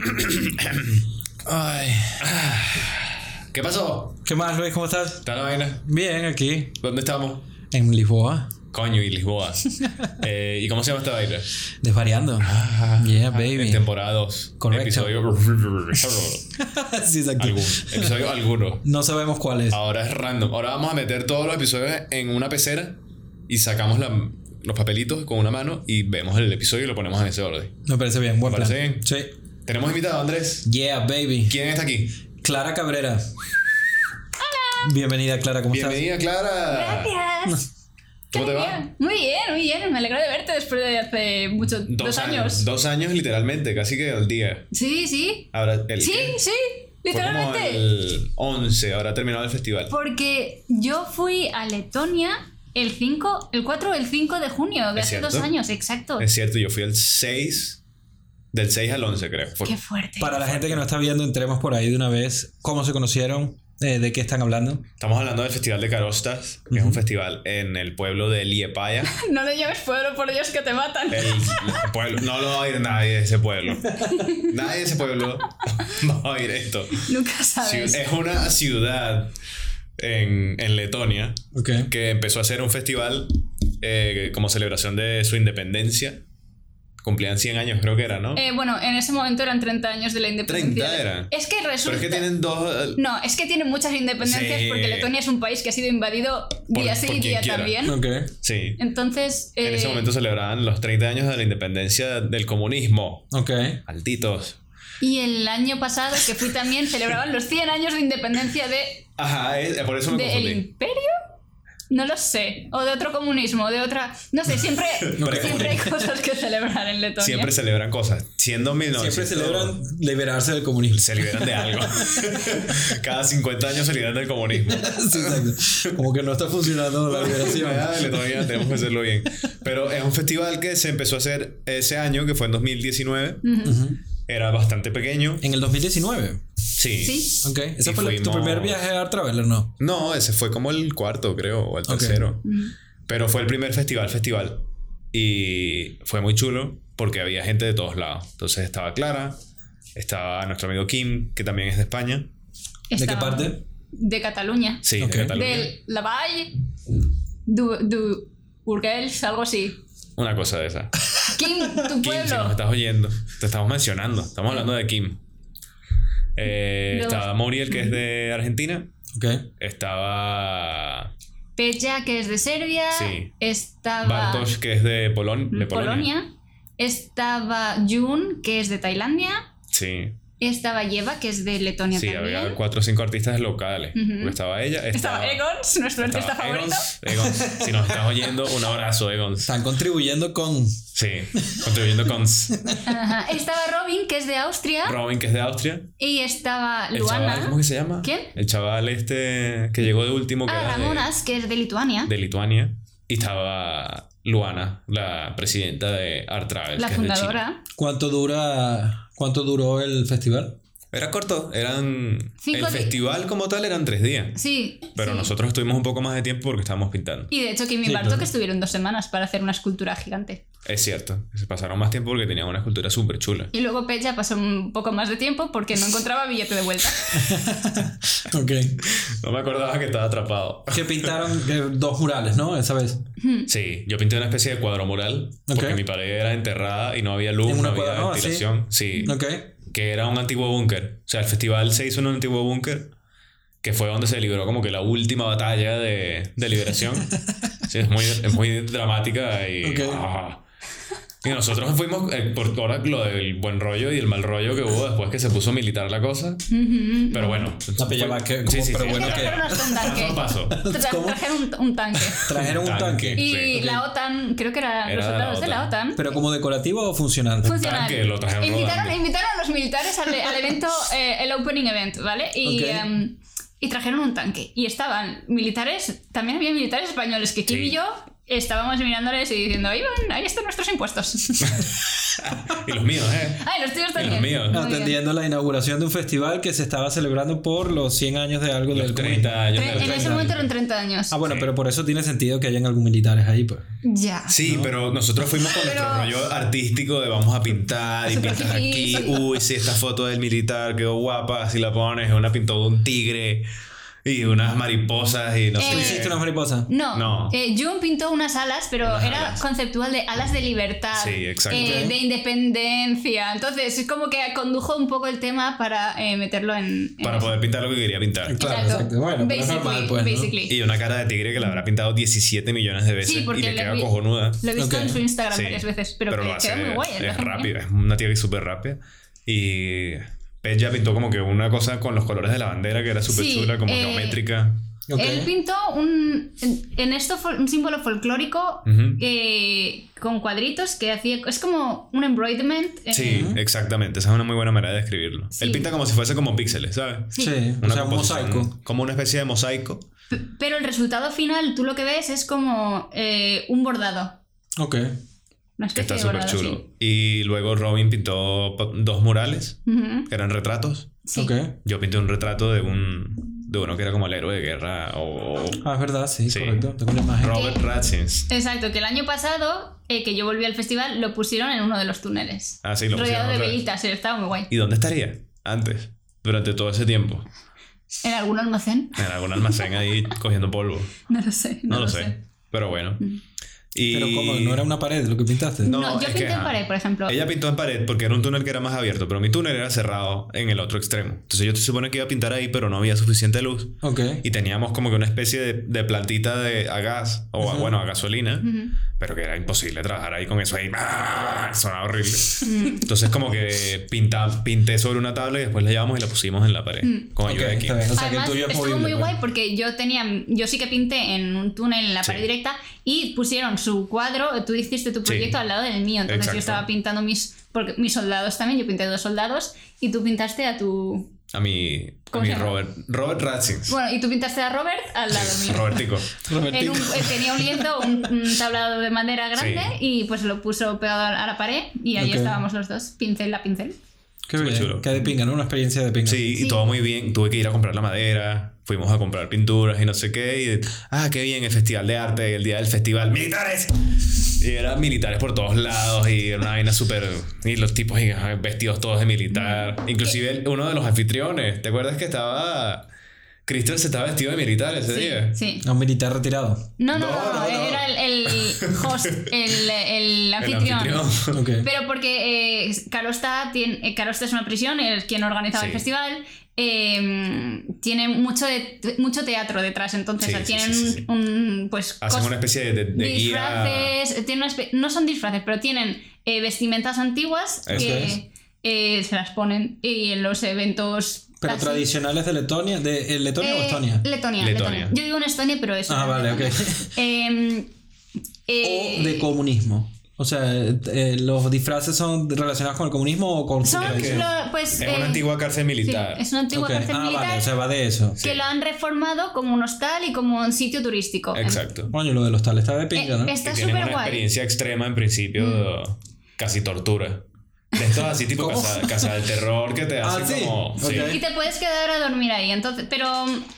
Ay. ¿Qué pasó? ¿Qué más, Luis? ¿Cómo estás? ¿Está la vaina? Bien, aquí, ¿Dónde estamos? en Lisboa, Coño, y Lisboa. Eh, ¿Y cómo se llama esta vaina? desvariando. yeah, baby. En temporada 2. Correcto. Episodio. sí, exacto. Algún- episodio alguno. No sabemos cuál es. Ahora es random. Ahora vamos a meter todos los episodios en una pecera y sacamos la- los papelitos con una mano y vemos el episodio y lo ponemos en ese orden. Me parece bien, buen ¿Me parece bien? Sí. Tenemos invitado, Andrés. Yeah, baby. ¿Quién está aquí? Clara Cabrera. Hola. Bienvenida, Clara, ¿cómo Bienvenida, Clara. Gracias. ¿Cómo te va? Muy bien, muy bien. Me alegro de verte después de hace mucho, dos, años. Dos años, literalmente, casi que al día. Sí, sí. Ahora, el, Sí, sí, Fue como literalmente. el 11, ahora ha terminado el festival. Porque yo fui a Letonia el 5, el 4 o el 5 de junio de ¿Es hace cierto? dos años, exacto. Es cierto, yo fui el 6, del 6 al 11 creo. Qué fuerte. Para la gente que no está viendo, entremos por ahí de una vez. ¿Cómo se conocieron? Eh, ¿De qué están hablando? Estamos hablando del Festival de Carostas, que es un festival en el pueblo de Liepaya. No lo llames pueblo, por Dios, que te matan. El, el pueblo. No lo va a ir nadie de ese pueblo. Nadie de ese pueblo va a oír esto. Nunca sabes. Es una ciudad en, en Letonia que empezó a hacer un festival eh, como celebración de su independencia. Cumplían 100 años, creo que era, ¿no? Eh, bueno, en ese momento eran 30 años de la independencia. 30 eran. Es que resulta... Pero es que tienen dos. No, es que tiene muchas independencias Sí. porque Letonia es un país que ha sido invadido día sí por y día quiera. también. Ok. Sí. Entonces, En ese eh, momento celebraban los 30 años de la independencia del comunismo. Ok. Altitos. y el año pasado que fui también celebraban los 100 años de independencia de, Ajá, es- por eso me de el confundí. imperio. No lo sé. O de otro comunismo, de otra... No sé, siempre, siempre hay cosas que celebrar en Letonia. Siempre celebran cosas. Siendo 1900. Siempre celebran liberarse del comunismo. Se liberan de algo. Cada 50 años se liberan del comunismo. Exacto. Como que no está funcionando la liberación. Dale, todavía tenemos que hacerlo bien. Pero es un festival que se empezó a hacer ese año, que fue en 2019. Era bastante pequeño. En el 2019. Sí. Sí. Ok. ¿Ese Y fue tu fuimos- primer viaje a Art Traveler, no? No, ese fue como el cuarto, creo, o el tercero. Pero fue el primer festival, festival. Y fue muy chulo porque había gente de todos lados. Entonces estaba Clara, estaba nuestro amigo Kim, que también es de España. ¿De qué Estaba- parte? De Cataluña. Sí, Ok. de Cataluña. Del Lavall, du, du Urgels, algo así. Una cosa de esa. Kim, tu Kim, si nos pueblo. estás oyendo, te estamos mencionando. Estamos hablando de Kim. Eh, estaba Muriel, que es de Argentina. Ok. Estaba Peja, que es de Serbia. Sí. Estaba Bartosz, que es de, Polon de Polonia. Polonia. Estaba Jun, que es de Tailandia. Sí, Estaba Yeva, que es de Letonia sí, también. había cuatro o cinco artistas locales. Estaba ella, estaba, Estaba Egons, nuestro artista favorito. Egons. Egons, si nos estás oyendo, un abrazo, Egons. Están contribuyendo con. Sí, contribuyendo con Ajá. Estaba Robin, que es de Austria. Robin, que es de Austria. y estaba El Luana. chaval, ¿cómo que se llama? ¿Quién? El chaval este que llegó de último, que Ah, era de- Ramonas, que es de Lituania. de Lituania. Y estaba Luana, la presidenta de Art Travel. la que es de China. fundadora. ¿Cuánto dura. ¿Cuánto duró el festival? Era corto, eran. Cinco el festival como tal eran tres días. Sí. Pero sí. nosotros estuvimos un poco más de tiempo porque estábamos pintando. Y de hecho, Kim y Sí, Bartok claro. estuvieron dos semanas para hacer una escultura gigante. Es cierto, se pasaron más tiempo porque tenían una escultura súper chula. Y luego Peja pasó un poco más de tiempo porque no encontraba billete de vuelta. Ok. No me acordaba que estaba atrapado. Que pintaron dos murales, ¿no? Esa vez. Sí, yo pinté una especie de cuadro mural porque Ok. mi pared era enterrada y no había luz, ¿En no había no, ventilación. Sí, Ok. Que era un antiguo búnker. O sea, el festival se hizo en un antiguo búnker que fue donde se libró como que la última batalla de, de liberación. Sí, es muy, es muy dramática y... Ok. ah. Y nosotros fuimos eh, por ahora lo del buen rollo y el mal rollo que hubo después que se puso militar la cosa. Pero bueno. Fue- que- sí, como- sí, pero sí, bueno que- Trajeron un tanque. Trajeron un, un tanque. Trajeron un tanque. Y la OTAN, creo que Era los la soldados de la OTAN. OTAN. ¿Pero como decorativo o funcional? Funcional. tanque lo trajeron invitaron, a los militares al, al evento, eh, el opening event, ¿vale? Y, em, y trajeron un tanque. Y estaban militares, también había militares españoles que Kim Sí. y yo estábamos mirándoles y diciendo, ahí van, ahí están nuestros impuestos. y los míos, ¿eh? Ay, los tuyos Y también. los míos. Muy bien. Atendiendo la inauguración de un festival que se estaba celebrando por los 100 años de algo Los del 30 años. De En ese 30 momento años. eran 30 años. Ah, bueno, Sí. pero por eso tiene sentido que hayan algún militares ahí, pues. Ya. Sí, pero nosotros fuimos con nuestro Pero- rollo artístico de vamos a pintar y pintas aquí. Uy, sí, esta foto del militar quedó guapa. Si la pones, una pintó de un tigre y unas mariposas y no Eh, sé ¿Tú hiciste una mariposa? No, No. Eh, Jun pintó unas alas, pero Unas era alas. conceptual de alas de libertad, Sí, exacto. eh, de independencia. Entonces es como que condujo un poco el tema para eh, meterlo en... en Para eso. poder pintar lo que quería pintar. Claro, exacto. Bueno, pero es normal, pues, ¿no? Y una cara de tigre que la habrá pintado 17 millones de veces Sí, porque y le le queda vi- cojonuda. Lo he visto Ok. en su Instagram Sí, varias veces, pero, que lo queda hace- muy guay. Es bien. es una tía que es súper rápida. Y Ya pintó como que una cosa con los colores de la bandera que era súper Sí, chula, como eh, geométrica. Ok. Él pintó un, en- en esto un símbolo folclórico Ujú. eh, con cuadritos que hacía. Es como un embroiderment. eh, Sí, exactamente. Esa es una muy buena manera de describirlo. Sí. Él pinta como si fuese como píxeles, ¿sabes? sí. Sí, o Una sea, un composición, mosaico. Como una especie de mosaico. P- Pero el resultado final, tú lo que ves es como eh, un bordado. Ok. Una Que está súper chulo. Y luego Robin pintó dos murales, sí. Ujú, que eran retratos. sí. Ok. Yo pinté un retrato de un de uno que era como el héroe de guerra o Ah, es verdad, sí, Sí. correcto. Tengo una imagen. Robert Ratzins. Exacto, que el año pasado, eh, que yo volví al festival, lo pusieron en uno de los túneles. Ah, sí, lo pusieron rodeado de velitas, estaba muy guay. ¿Y dónde estaría? Antes, durante todo ese tiempo. ¿En algún almacén? En algún almacén ahí cogiendo polvo. No lo sé. No, lo sé. Pero bueno. Y... Pero como no era una pared lo que pintaste. No, No, yo pinté que, en pared, por ejemplo. Ella pintó en pared porque era un túnel que era más abierto, pero mi túnel era cerrado en el otro extremo. Entonces yo te supone que iba a pintar ahí, pero no había suficiente luz. Ok. Y teníamos como que una especie de, de plantita de, a gas, o a, bueno, a gasolina, Ujú. pero que era imposible trabajar ahí con eso ahí. ¡ah! Sonaba horrible. Entonces como que pinta, pinté sobre una tabla y después la llevamos y la pusimos en la pared. Con Ok, ayuda de bien. O sea, Además, que el tuyo es estuvo muy pues. guay porque yo tenía, yo sí que pinté en un túnel en la Sí. pared directa y pusieron su cuadro, tú hiciste tu proyecto al lado del mío, entonces Exacto. yo estaba pintando mis, porque mis soldados también, yo pinté dos soldados y tú pintaste a tu, A mi, a ¿Cómo mi? Robert, Robert Ratzins. bueno, y tú pintaste a Robert al lado mío. Robertico. Robertico. un- eh, tenía un lienzo, un, un tablado de madera grande Sí. y pues lo puso pegado a la pared y ahí estábamos los dos, pincel a pincel. Qué bien. chulo. Qué de pinga, ¿no? Una experiencia de pinga. Sí, Sí. y todo muy bien. Tuve que ir a comprar la madera. Fuimos a comprar pinturas y no sé qué. Y, ah, qué bien, el festival de arte, el día del festival. ¡Militares! Y eran militares por todos lados y era una vaina súper... Y los tipos ah, vestidos todos de militar. Inclusive el- uno de los anfitriones. ¿Te acuerdas que estaba... Cristian se estaba vestido de militar ese Sí, día? sí. A un militar retirado. No, no, No, no, no, no. era el, el host, el, el El anfitrión. Ok. Pero porque eh, Carosta, tiene, eh, Carosta es una prisión, es quien organizaba el Sí. festival. Eh, tiene mucho, de, mucho teatro detrás, entonces Sí, sí, tienen sí, sí, sí. un, pues Hacen una especie de, de, de guía... disfraces, tienen una espe- no son disfraces, pero tienen eh, vestimentas antiguas Eso que eh, se las ponen y en los eventos Pero así- tradicionales de Letonia. ¿De eh, Letonia o Estonia? Letonia, Letonia. Letonia. Yo digo en Estonia, pero eso. Ah, vale, ok. Eh, eh, O de comunismo. O sea, eh, los disfraces son relacionados con el comunismo o con son lo- pues, Es eh, una antigua cárcel sí, militar. es una antigua Ok. cárcel Ah, militar vale, o sea, va de eso. que lo han reformado como un hostal y como un sitio turístico. Exacto. Coño, lo de los tales está de Eh, pinga, ¿no? está súper una guay. experiencia extrema en principio, casi tortura. De estos así tipo casa, casa del terror que te Ah, sí. como... sí. Ok. Y te puedes quedar a dormir ahí, entonces, pero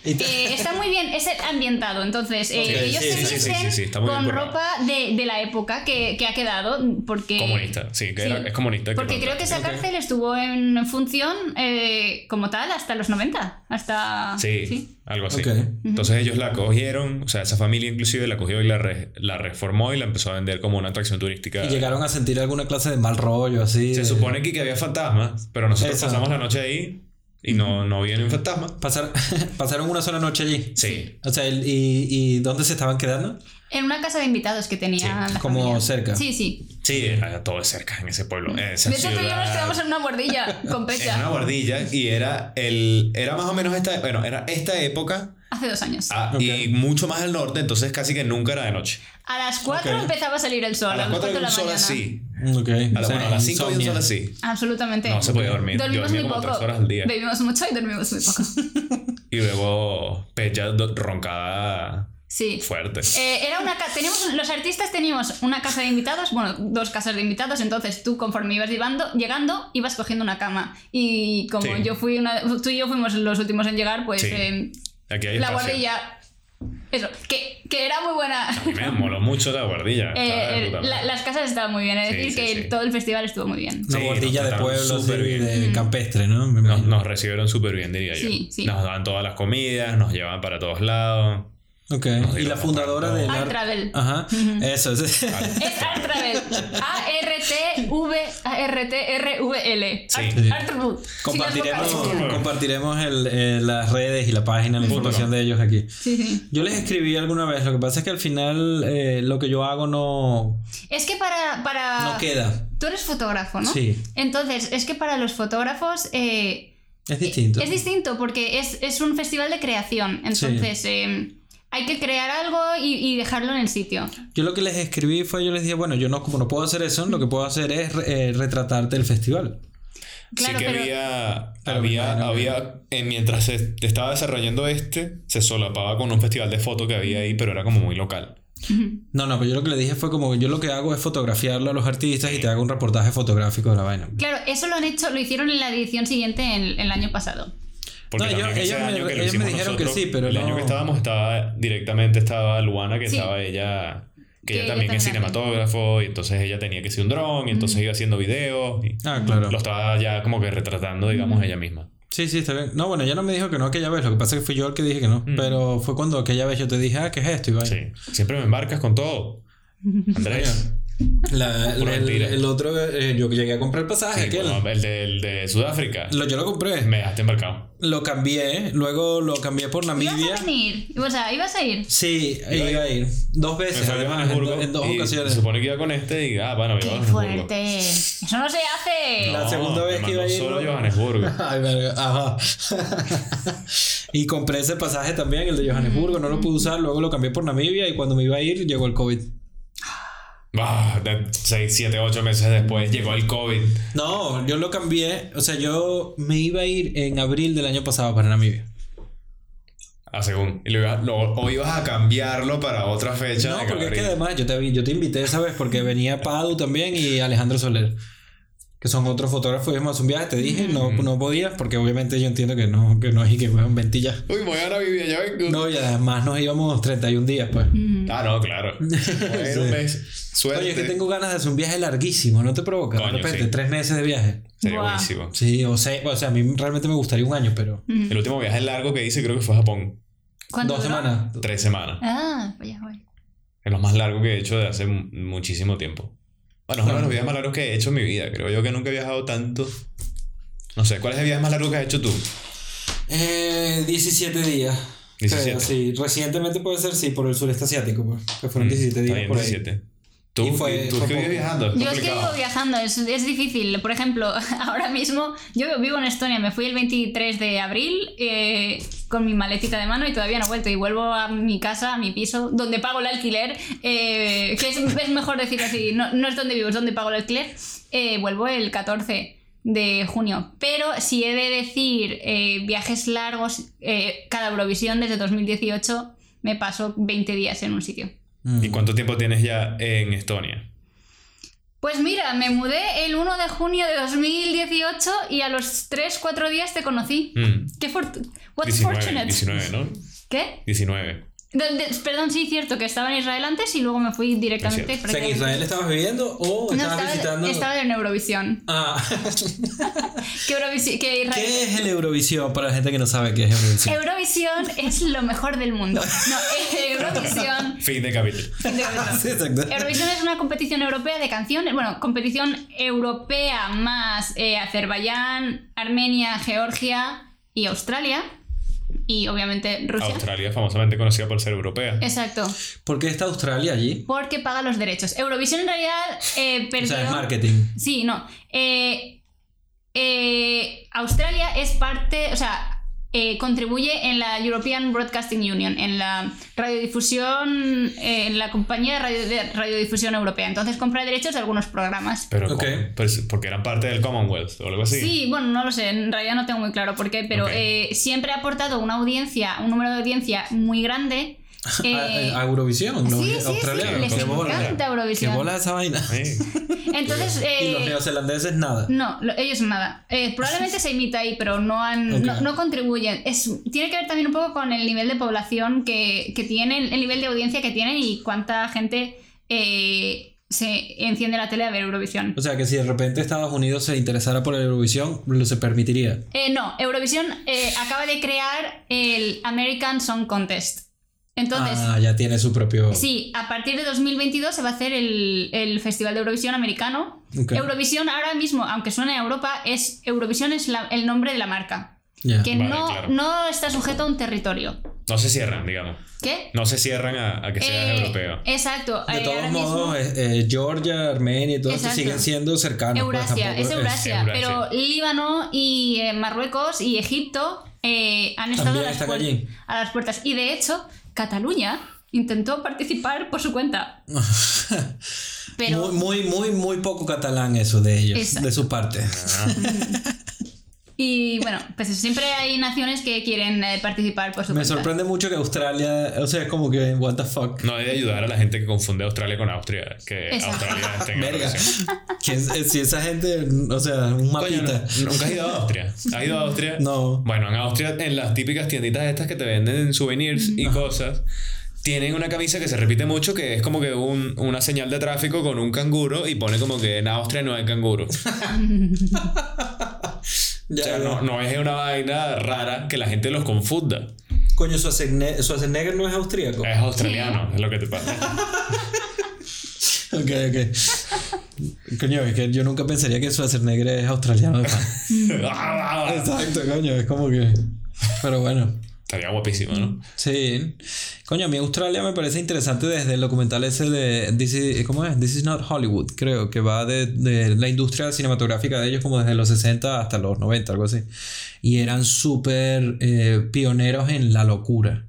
eh, está muy bien, es ambientado, entonces eh, ellos sí, se sí, sí, visten con ropa de, de la época que, que ha quedado, porque... Comunista, sí, que Sí. era- es comunista. Porque creo que esa cárcel estuvo en función eh, como tal hasta los 90. Hasta. Sí, algo así. Ok. Entonces ellos la cogieron, o sea, esa familia inclusive la cogió y la, re- la reformó y la empezó a vender como una atracción turística. Y llegaron a sentir alguna clase de mal rollo, así. Se de- supone que, que había fantasmas, pero nosotros Eso. pasamos la noche ahí y no, no había ni un fantasma. Pasar- pasaron una sola noche allí. Sí. O sea, el- y, ¿y dónde se estaban quedando? En una casa de invitados que tenía Sí, la como familia. cerca. Sí, sí. Sí, era todo de cerca en ese pueblo. en esa De hecho, tú y yo nos ciudad. quedamos en una guardilla con en una Pecha guardilla y era el era más o menos esta bueno era esta época hace dos años. ah, Ok. y mucho más al norte entonces casi que nunca era de noche A las 4 Ok. empezaba a salir el sol. a las 4 de de la un sol mañana. Ok. a, la- o sea, bueno, a las 5 de un insomnia. sol así Absolutamente. no se podía dormir yo Dormimos dormía muy como poco. 3 horas al día Bebimos mucho y dormimos muy poco. y luego Pecha roncaba Sí. Fuerte. Eh, era una teníamos, los artistas teníamos una casa de invitados, bueno, dos casas de invitados, entonces tú conforme ibas llevando, llegando, ibas cogiendo una cama. Y como Sí. yo fui una, tú y yo fuimos los últimos en llegar, pues Sí. eh, Aquí hay la espacio. guardilla, eso, que, que era muy buena. A mí me moló mucho la guardilla. Eh, la- las casas estaban muy bien, es Sí, decir, sí, que sí. todo el festival estuvo muy bien. Una nos de pueblo, súper sí, bien. de campestre, ¿no? Nos, recibieron súper bien, diría yo. Sí, sí. Nos daban todas las comidas, nos llevaban para todos lados. Ok. Y la fundadora del Art Travel. Ajá. Eso, eso. Es Art Travel. A-R-T-V A-R-T-R-V-L. Sí. Art- Sí. Art Travel. Compartiremos, Sí, las vocales. compartiremos el- eh, las redes y la página, la información de ellos aquí. Sí, sí. Yo les escribí alguna vez, lo que pasa es que al final eh, lo que yo hago no, Es que para, para... no queda. Tú eres fotógrafo, ¿no? Sí. Entonces, es que para los fotógrafos eh, Es distinto. es distinto porque es, es un festival de creación. Entonces, eh, hay que crear algo y, y dejarlo en el sitio. Yo lo que les escribí fue, yo les dije, bueno, yo no, como no puedo hacer eso, lo que puedo hacer es eh, retratarte el festival. Claro, sí que pero- había, Pero había, bueno, había eh, mientras se estaba desarrollando este, se solapaba con un festival de foto que había ahí, pero era como muy local. No, no, pero yo lo que le dije fue como, yo lo que hago es fotografiarlo a los artistas y te hago un reportaje fotográfico de la vaina. Claro, eso lo han hecho, lo hicieron en la edición siguiente en, el año pasado. Porque No, ellos- también ese ellos me- año que lo ellos me hicimos dijeron que nosotros, sí, pero el no- año que estábamos estaba directamente estaba Luana, que Sí. estaba ella, que, Que ella también es cinematógrafo, y entonces ella tenía que ser un dron, y entonces iba haciendo videos, y Ah, claro. lo estaba ya como que retratando, digamos, ella misma. Sí, sí, está bien. No, bueno, ella no me dijo que no aquella vez, lo que pasa es que fui yo el que dije que no. Mm. Pero fue cuando aquella vez yo te dije, ah, ¿qué es esto? Sí, siempre me embarcas con todo. Andrés. La- Pura el, el otro, eh, yo llegué a comprar el pasaje, Sí, aquel. bueno, el, de, el de Sudáfrica. Lo, yo lo compré. Me dejaste embarcado. Lo cambié, luego lo cambié por ¿Ibas Namibia. a venir? O sea, ¿ibas a ir? Sí, Iba a iba a ir. Dos veces, además, en, Johannesburgo do- en dos y ocasiones. Se supone que iba con este y, ah, bueno, iba a ¡Qué Johannesburgo. fuerte! ¡Eso no se hace! La segunda vez que iba a ir, solo ¿no? a Johannesburgo. Ay, verga, ajá. y compré ese pasaje también, el de Johannesburgo, no lo pude usar, luego lo cambié por Namibia y cuando me iba a ir llegó el COVID. Ah, de 6, 7, 8 meses después llegó el COVID. No, yo lo cambié, o sea, yo me iba a ir en abril del año pasado para Namibia. Ah, según. Y lo iba- lo- o ibas a cambiarlo para otra fecha. No, porque es que además yo te, yo te invité esa vez porque venía Padu también y Alejandro Soler, que son otros fotógrafos. Íbamos a un viaje, te dije, no, no podías porque obviamente yo entiendo que no, que no es y que fue un ventilla. Uy, me voy a Namibia, ya vengo. No, y además nos íbamos 31 días, pues. Ah, no, claro. Bueno, un mes. Suerte. Oye, es que tengo ganas de hacer un viaje larguísimo, ¿no te provoca? Coño, de repente, sí. tres meses de viaje. Sería buenísimo. Sí, o sea, o sea, a mí realmente me gustaría un año, pero El último viaje largo que hice creo que fue a Japón. ¿Cuánto dos duró? semanas. Tres semanas. Ah, vaya, vaya. Es lo más largo que he hecho de hace mu- muchísimo tiempo. Bueno, es uno de los viajes más largos que he hecho en mi vida. Creo yo que nunca he viajado tanto. No sé, ¿cuál es el viaje más largo que has hecho tú? Eh, 17 días. 17. Creo, sí, recientemente puede ser, sí, por el sureste asiático, pues, que fueron 17 Mm, días bien, por ahí. 17. ¿Tú, Y fue- tú fue viajando? Yo es que vivo viajando, es, es difícil. Por ejemplo, ahora mismo yo vivo en Estonia, me fui el 23 de abril eh, con mi maletita de mano y todavía no he vuelto. Y vuelvo a mi casa, a mi piso, donde pago el alquiler, eh, que es, es mejor decir así, no, no es donde vivo, es donde pago el alquiler. Eh, vuelvo el 14 de junio. Pero si he de decir eh, viajes largos, eh, cada Eurovisión desde 2018 me paso 20 días en un sitio. Mm. ¿Y cuánto tiempo tienes ya en Estonia? Pues mira, me mudé el 1 de junio de 2018 y a los 3-4 días te conocí. Mm, Qué fortu- What's 19, fortunate. 19, ¿no? ¿Qué? 19. Donde- perdón, sí, cierto, que estaba en Israel antes y luego me fui directamente. Es O sea, ¿en Israel estabas viviendo o No, estabas estaba, visitando? estaba en Eurovisión. Ah, Que, Eurovisi- Israel... ¿qué es el Eurovisión para la gente que no sabe qué es Eurovisión? Eurovisión es lo mejor del mundo. No, Eurovisión... Fin de capítulo. sí, exacto. Eurovisión es una competición europea de canciones, bueno, competición europea más eh, Azerbaiyán, Armenia, Georgia y Australia. Y obviamente Rusia. Australia es famosamente conocida por ser europea. Exacto, ¿Por qué está Australia allí? porque paga los derechos. Eurovisión en realidad eh, O sea, es marketing. Sí, no. Eh, eh, Australia es parte, o sea, eh, contribuye en la European Broadcasting Union, en la radiodifusión, eh, en la compañía de, radio- de radiodifusión europea. Entonces compra derechos de algunos programas. Pero Ok. ¿cómo? Pues porque eran parte del Commonwealth o algo así. Sí, bueno, no lo sé, en realidad no tengo muy claro por qué, pero eh, siempre ha aportado una audiencia, un número de audiencia muy grande Eh, a, a Eurovisión, los sí, les encanta Eurovisión. bola esa vaina. Sí. Entonces, Y los eh, neozelandeses nada. no, lo- ellos nada. Eh, probablemente se imita ahí, pero no, han, no, no contribuyen. Es, tiene que ver también un poco con el nivel de población que, que tienen, el nivel de audiencia que tienen y cuánta gente eh, se enciende la tele a ver Eurovisión. O sea, que si de repente Estados Unidos se interesara por Eurovisión, lo se permitiría. Eh, no, Eurovisión eh, acaba de crear el American Song Contest. Entonces, ah, ya tiene su propio. sí, a partir de 2022 se va a hacer el, el Festival de Eurovisión americano. Ok. Eurovisión ahora mismo, aunque suene a Europa, es Eurovisión es la- el nombre de la marca. Ya. Que Vale, no, claro. no está sujeto a un territorio. No se cierran, digamos. ¿Qué? No se cierran a, a que seas Eh, europeo. Exacto. De eh, todos modos, mismo- eh, eh, Georgia, Armenia y todo eso siguen siendo cercanos. pues, Eurasia, tampoco es Eurasia, Eurasia. pero Líbano y eh, Marruecos y Egipto eh, han estado a las, allí. a las puertas. Y de hecho, Cataluña intentó participar por su cuenta. Pero Muy, muy, muy, muy poco catalán eso de ellos, Exacto. de su parte. Y bueno, pues siempre hay naciones que quieren eh, participar por su Me cuenta. sorprende mucho que Australia, o sea, es como que, what the fuck. No hay de ayudar a la gente que confunde Australia con Austria. Que Exacto. Australia esté en Verga. ¿Quién- si esa gente, o sea, un Coño, mapita. ¿no- ¿Nunca has ido a Austria? ¿Has ido a Austria? No. Bueno, en Austria, en las típicas tienditas estas que te venden souvenirs y cosas, tienen una camisa que se repite mucho que es como que un- una señal de tráfico con un canguro y pone como que en Austria no hay canguro. Ya, O sea, ya. no, no es una vaina rara que la gente los confunda. Coño, Schwarzenegger, Schwarzenegger no es austríaco. Es australiano, es lo que te pasa. Ok, ok. Coño, es que yo nunca pensaría que Schwarzenegger es australiano. pana. Exacto, coño, es como que. Pero bueno. Estaría guapísimo, ¿no? Sí. Coño, a mí Australia me parece interesante desde el documental ese de This is, ¿cómo es? This is not Hollywood, creo, que va de, de la industria cinematográfica de ellos como desde los 60 hasta los 90, algo así. Y eran súper eh, pioneros en la locura.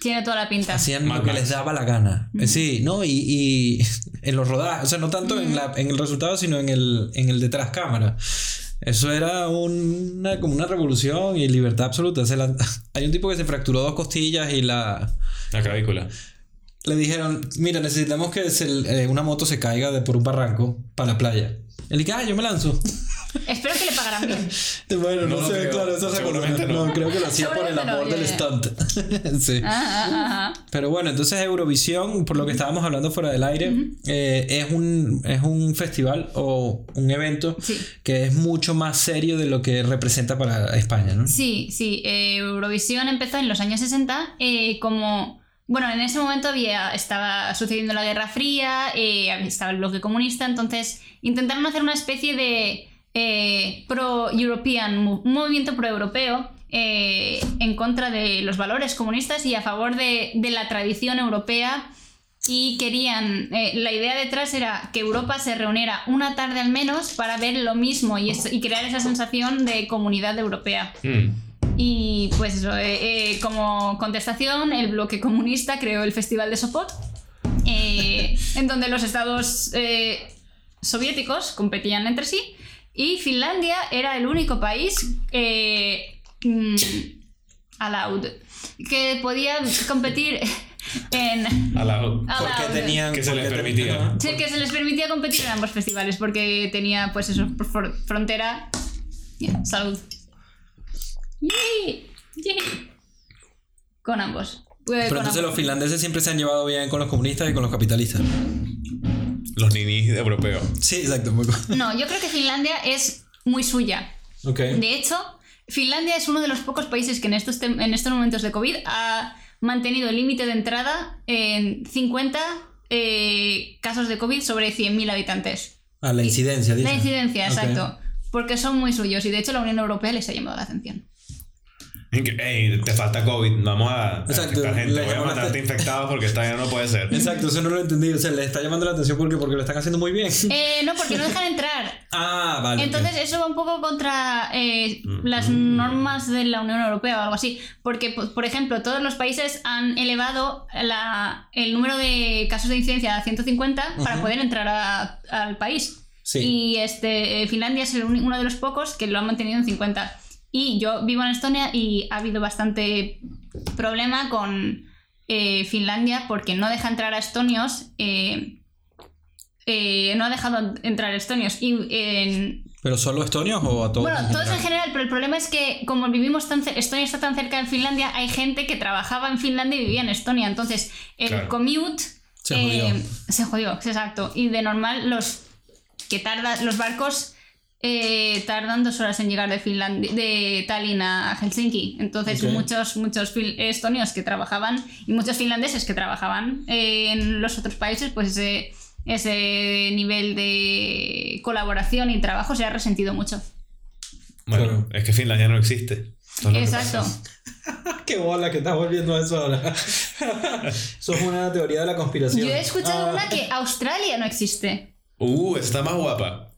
Tiene toda la pinta. Hacían Mad lo que Max. les daba la gana. Eh, Sí, ¿no? Y, y en los rodajes, o sea, no tanto en, la, en el resultado, sino en el, en el detrás cámara. Eso era una, como una revolución y libertad absoluta. Se la- hay un tipo que se fracturó dos costillas y la... La clavícula. Le dijeron, mira, necesitamos que se- eh, una moto se caiga de por un barranco para la playa. Él dice, ah, yo me lanzo. Espero que le pagaran bien. Bueno, no, sé, creo. claro, eso se Seguramente no. no. creo que lo hacía por el amor del stunt. sí. Ah, ah. Pero bueno, entonces Eurovisión, por lo que estábamos hablando fuera del aire, eh, es, un, es un festival o un evento Sí. que es mucho más serio de lo que representa para España, ¿no? Sí, sí. eh, Eurovisión empezó en los años 60 eh, como... Bueno, en ese momento había, estaba sucediendo la Guerra Fría, eh, estaba el bloque comunista, entonces intentaron hacer una especie de eh, pro-European, un movimiento pro-europeo eh, en contra de los valores comunistas y a favor de, de la tradición europea y querían, eh, la idea detrás era que Europa se reuniera una tarde al menos para ver lo mismo y, es- y crear esa sensación de comunidad europea. Mm. Y pues eso, eh, como contestación, el bloque comunista creó el Festival de Sopot, en donde los estados soviéticos competían entre sí y Finlandia era el único país eh, mm, allowed que podía competir en... Allowed. Porque tenían... Que se les permitía. Sí, que se les permitía competir en ambos festivales porque tenía pues eso, por for- frontera... Yeah, salud. Yay, yay. Con ambos. Pero entonces los finlandeses siempre se han llevado bien con los comunistas y con los capitalistas. Los ninis europeos. Sí, exacto. No, yo creo que Finlandia es muy suya. Ok. De hecho, Finlandia es uno de los pocos países que en estos, en estos momentos de COVID ha mantenido el límite de entrada en 50 eh, casos de COVID sobre 100.000 habitantes. Ah, la incidencia, dice. La incidencia, exacto. Porque son muy suyos y de hecho la Unión Europea les ha llamado la atención. Ey, te falta COVID. Vamos a, Exacto, infectar gente. Voy a mandarte infectados porque esta ya no puede ser. Exacto, eso no lo entendí. O sea, le está llamando la atención porque, porque lo están haciendo muy bien. Eh, no, porque no dejan entrar. ah, vale. Entonces eso va un poco contra eh, Mm. las normas de la Unión Europea o algo así. Porque, po- por ejemplo, todos los países han elevado la- el número de casos de incidencia a 150 para Ujú. poder entrar a- al país. Sí. Y este, eh, Finlandia es el uno de los pocos que lo han mantenido en 50. Y yo vivo en Estonia y ha habido bastante problema con eh, Finlandia porque no deja entrar a estonios. eh, eh, no ha dejado entrar estonios. Y en, ¿Pero solo estonios o a todos? bueno, en todos en general? pero el problema es que como vivimos tan Estonia está tan cerca de Finlandia, hay gente que trabajaba en Finlandia y vivía en Estonia. Entonces, el Claro. commute Se jodió. se jodió, exacto. Y de normal los que tarda, los barcos eh, tardan dos horas en llegar de Finlandia, de Tallinn a Helsinki. Entonces, muchos, muchos estonios que trabajaban y muchos finlandeses que trabajaban eh, en los otros países, pues ese, ese nivel de colaboración y trabajo se ha resentido mucho. Bueno, Claro. es que Finlandia no existe. Exacto. Qué bola que estás volviendo a eso ahora. eso es una teoría de la conspiración. Yo he escuchado Ah. una que Australia no existe. Uh, está más guapa.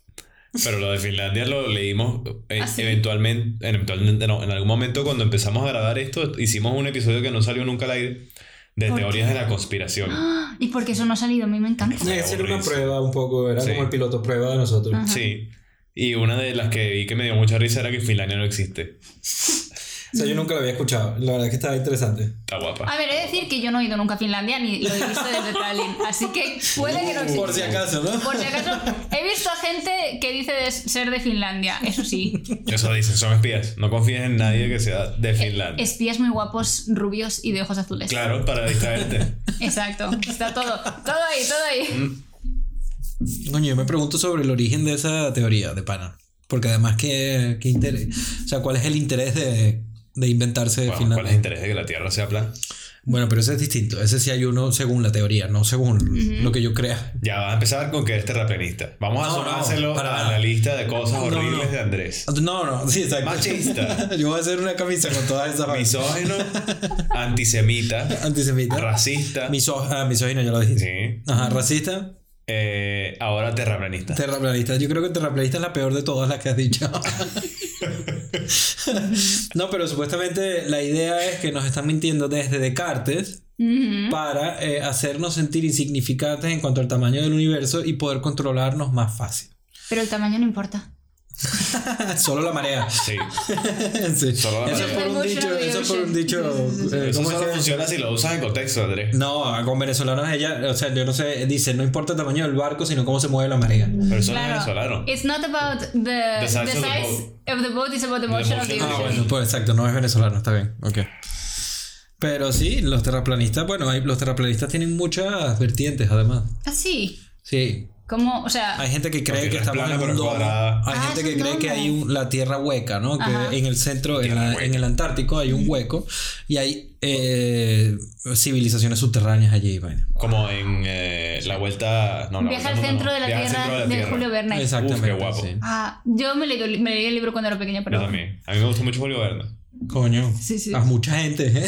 Pero lo de Finlandia lo leímos eh, ¿Ah, sí? eventualmente, eventualmente no, en algún momento cuando empezamos a grabar esto, hicimos un episodio que no salió nunca al aire de ¿Por teorías qué? de la conspiración. Y porque eso no ha salido, a mí me encanta. Que ser una prueba un poco, era Sí. como el piloto prueba de nosotros. Ajá. Sí. Y una de las que vi que me dio mucha risa era que Finlandia no existe. O sea, yo nunca lo había escuchado. La verdad es que estaba interesante. Está guapa. A ver, he de decir que yo no he ido nunca a Finlandia ni lo he visto desde Tallinn, así que puede que no exista. Por si acaso, ¿no? Por si acaso, he visto a gente que dice de ser de Finlandia, eso sí. Eso dicen, son espías. No confíes en nadie que sea de Finlandia. Espías muy guapos, rubios y de ojos azules. Claro, para distraerte. Exacto, está todo, todo ahí, todo ahí. Coño, yo me pregunto sobre el origen de esa teoría de pana. Porque además, ¿qué, qué interés? O sea, ¿cuál es el interés de, de inventarse Bueno, ¿Cuál Finlandia? es el interés de que la Tierra sea plana? Bueno, pero ese es distinto. Ese sí hay uno según la teoría, no según lo que yo crea. Ya vas a empezar con que eres terraplanista. Vamos a No, no, sumárselo para a la lista de cosas No, horribles no. de Andrés. No, no, sí, exacto. Machista. yo voy a hacer una camisa con todas esas. Misógino, antisemita, Antisemita. racista. Miso ah, misógino, ya lo dijiste. Sí. Ajá, racista. Eh, ahora terraplanista. Terraplanista. Yo creo que terraplanista es la peor de todas las que has dicho. no, pero supuestamente la idea es que nos están mintiendo desde Descartes para eh, hacernos sentir insignificantes en cuanto al tamaño del universo y poder controlarnos más fácil. Pero el tamaño no importa. Solo la marea. Sí. Sí. Solo la Eso es marea. por un dicho, eso es por un dicho. eh, Eso ¿cómo es solo que- funciona si lo usas en contexto, Andrés. No, con venezolanos ella, o sea, yo no sé, dice, no importa el tamaño del barco, sino cómo se mueve la marea. Pero eso no es venezolano. It's not about the, the size size, of the boat. of the boat, it's about the motion of the motion. Ah, ocean. bueno, pues exacto, no es venezolano, está bien, ok. Pero sí, los terraplanistas, bueno, hay- los terraplanistas tienen muchas vertientes además. Ah, sí. Sí, ¿Cómo? O sea, hay gente que cree que no es estamos plana, en pero un domo. Hay Ah, gente que cree que hay un- la tierra hueca, ¿no? Ajá. Que en el centro, en, la- en el Antártico hay un hueco y hay eh, civilizaciones subterráneas allí. vaina. Como en eh, la vuelta. No, no, no, al no, centro no. de la Tierra centro de la de Tierra. Julio Verne. Exactamente. Uf, qué guapo. sí. Ah, yo me leí, me leí el libro cuando era pequeña, pero. Yo también. A mí me gustó mucho Julio Verne. Coño, Sí, sí. a mucha gente. ¿eh?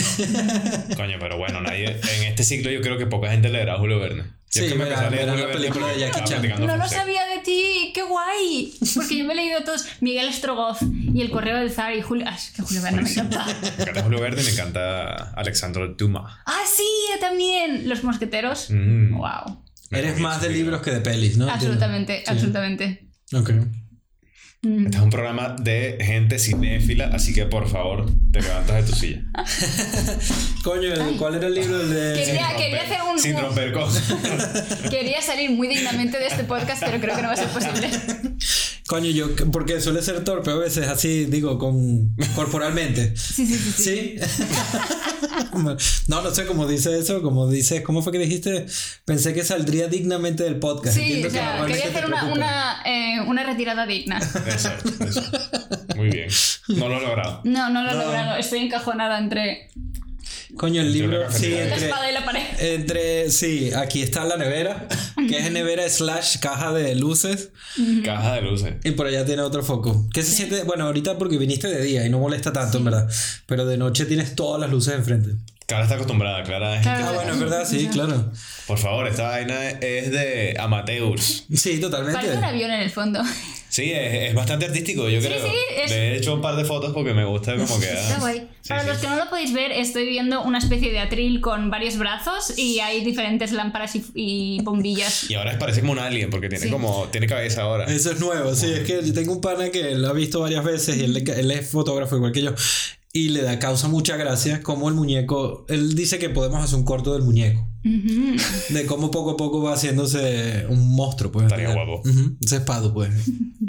Coño, pero bueno, nadie. En este ciclo yo creo que poca gente leerá a Julio Verne. Yo Sí, es que me la película de Jackie Chan. No lo sabía de ti, qué guay. Porque yo me he leído todos Miguel Strogoff y El Correo del Zar y Julio. Ay, es que Julio Verne me encanta. Me encanta Julio Verne me encanta Alexandre Dumas. Ah, sí, yo también. Los mosqueteros. Mm. Wow. Eres más de libros que de pelis, ¿no? Absolutamente, Sí. absolutamente. Ok. Mm. Este es un programa de gente cinéfila, así que por favor, te levantas de tu silla. Coño, Ay. ¿cuál era el libro de... Quería- Sin quería romper- hacer un- Sin un- romper cosas. Quería salir muy dignamente de este podcast, pero creo que no va a ser posible. Coño, yo, porque suele ser torpe a veces, así, digo, con corporalmente. Sí, sí, sí. sí. ¿Sí? no, no sé cómo dice eso, como dices, ¿cómo fue que dijiste? Pensé que saldría dignamente del podcast. Sí, Entiendo o sea, quería hacer una, eh, una retirada digna. Exacto, eso. Muy bien. No lo he logrado. No, no lo he No. logrado. Estoy encajonada entre Coño, el Entre libro, sí, la entre, espada y la pared. entre, sí, aquí está la nevera, que es nevera slash caja de luces, Caja de luces. y por allá tiene otro foco. ¿Qué se siente? Bueno, ahorita porque viniste de día y no molesta tanto, en verdad, pero de noche tienes todas las luces enfrente. Clara está acostumbrada, Clara es Claro. Ah, bueno, es verdad, sí, claro. Por favor, esta vaina es de amateurs. Sí, totalmente. Parece un avión en el fondo. Sí, es, es bastante artístico, yo Sí, creo. sí, es- Le he hecho un par de fotos porque me gusta cómo queda. Está guay. Sí, Para sí. los que no lo podéis ver, estoy viendo una especie de atril con varios brazos y hay diferentes lámparas y, y bombillas. Y ahora parece como un alien porque tiene Sí. como tiene cabeza ahora. Eso es nuevo, sí, es que yo tengo un pana que lo ha visto varias veces y él, él es fotógrafo igual que yo. Y le da causa mucha gracia como el muñeco, él dice que podemos hacer un corto del muñeco. De cómo poco a poco va haciéndose un monstruo, pues. Estaría guapo. Ujú, Ese es Padu, pues.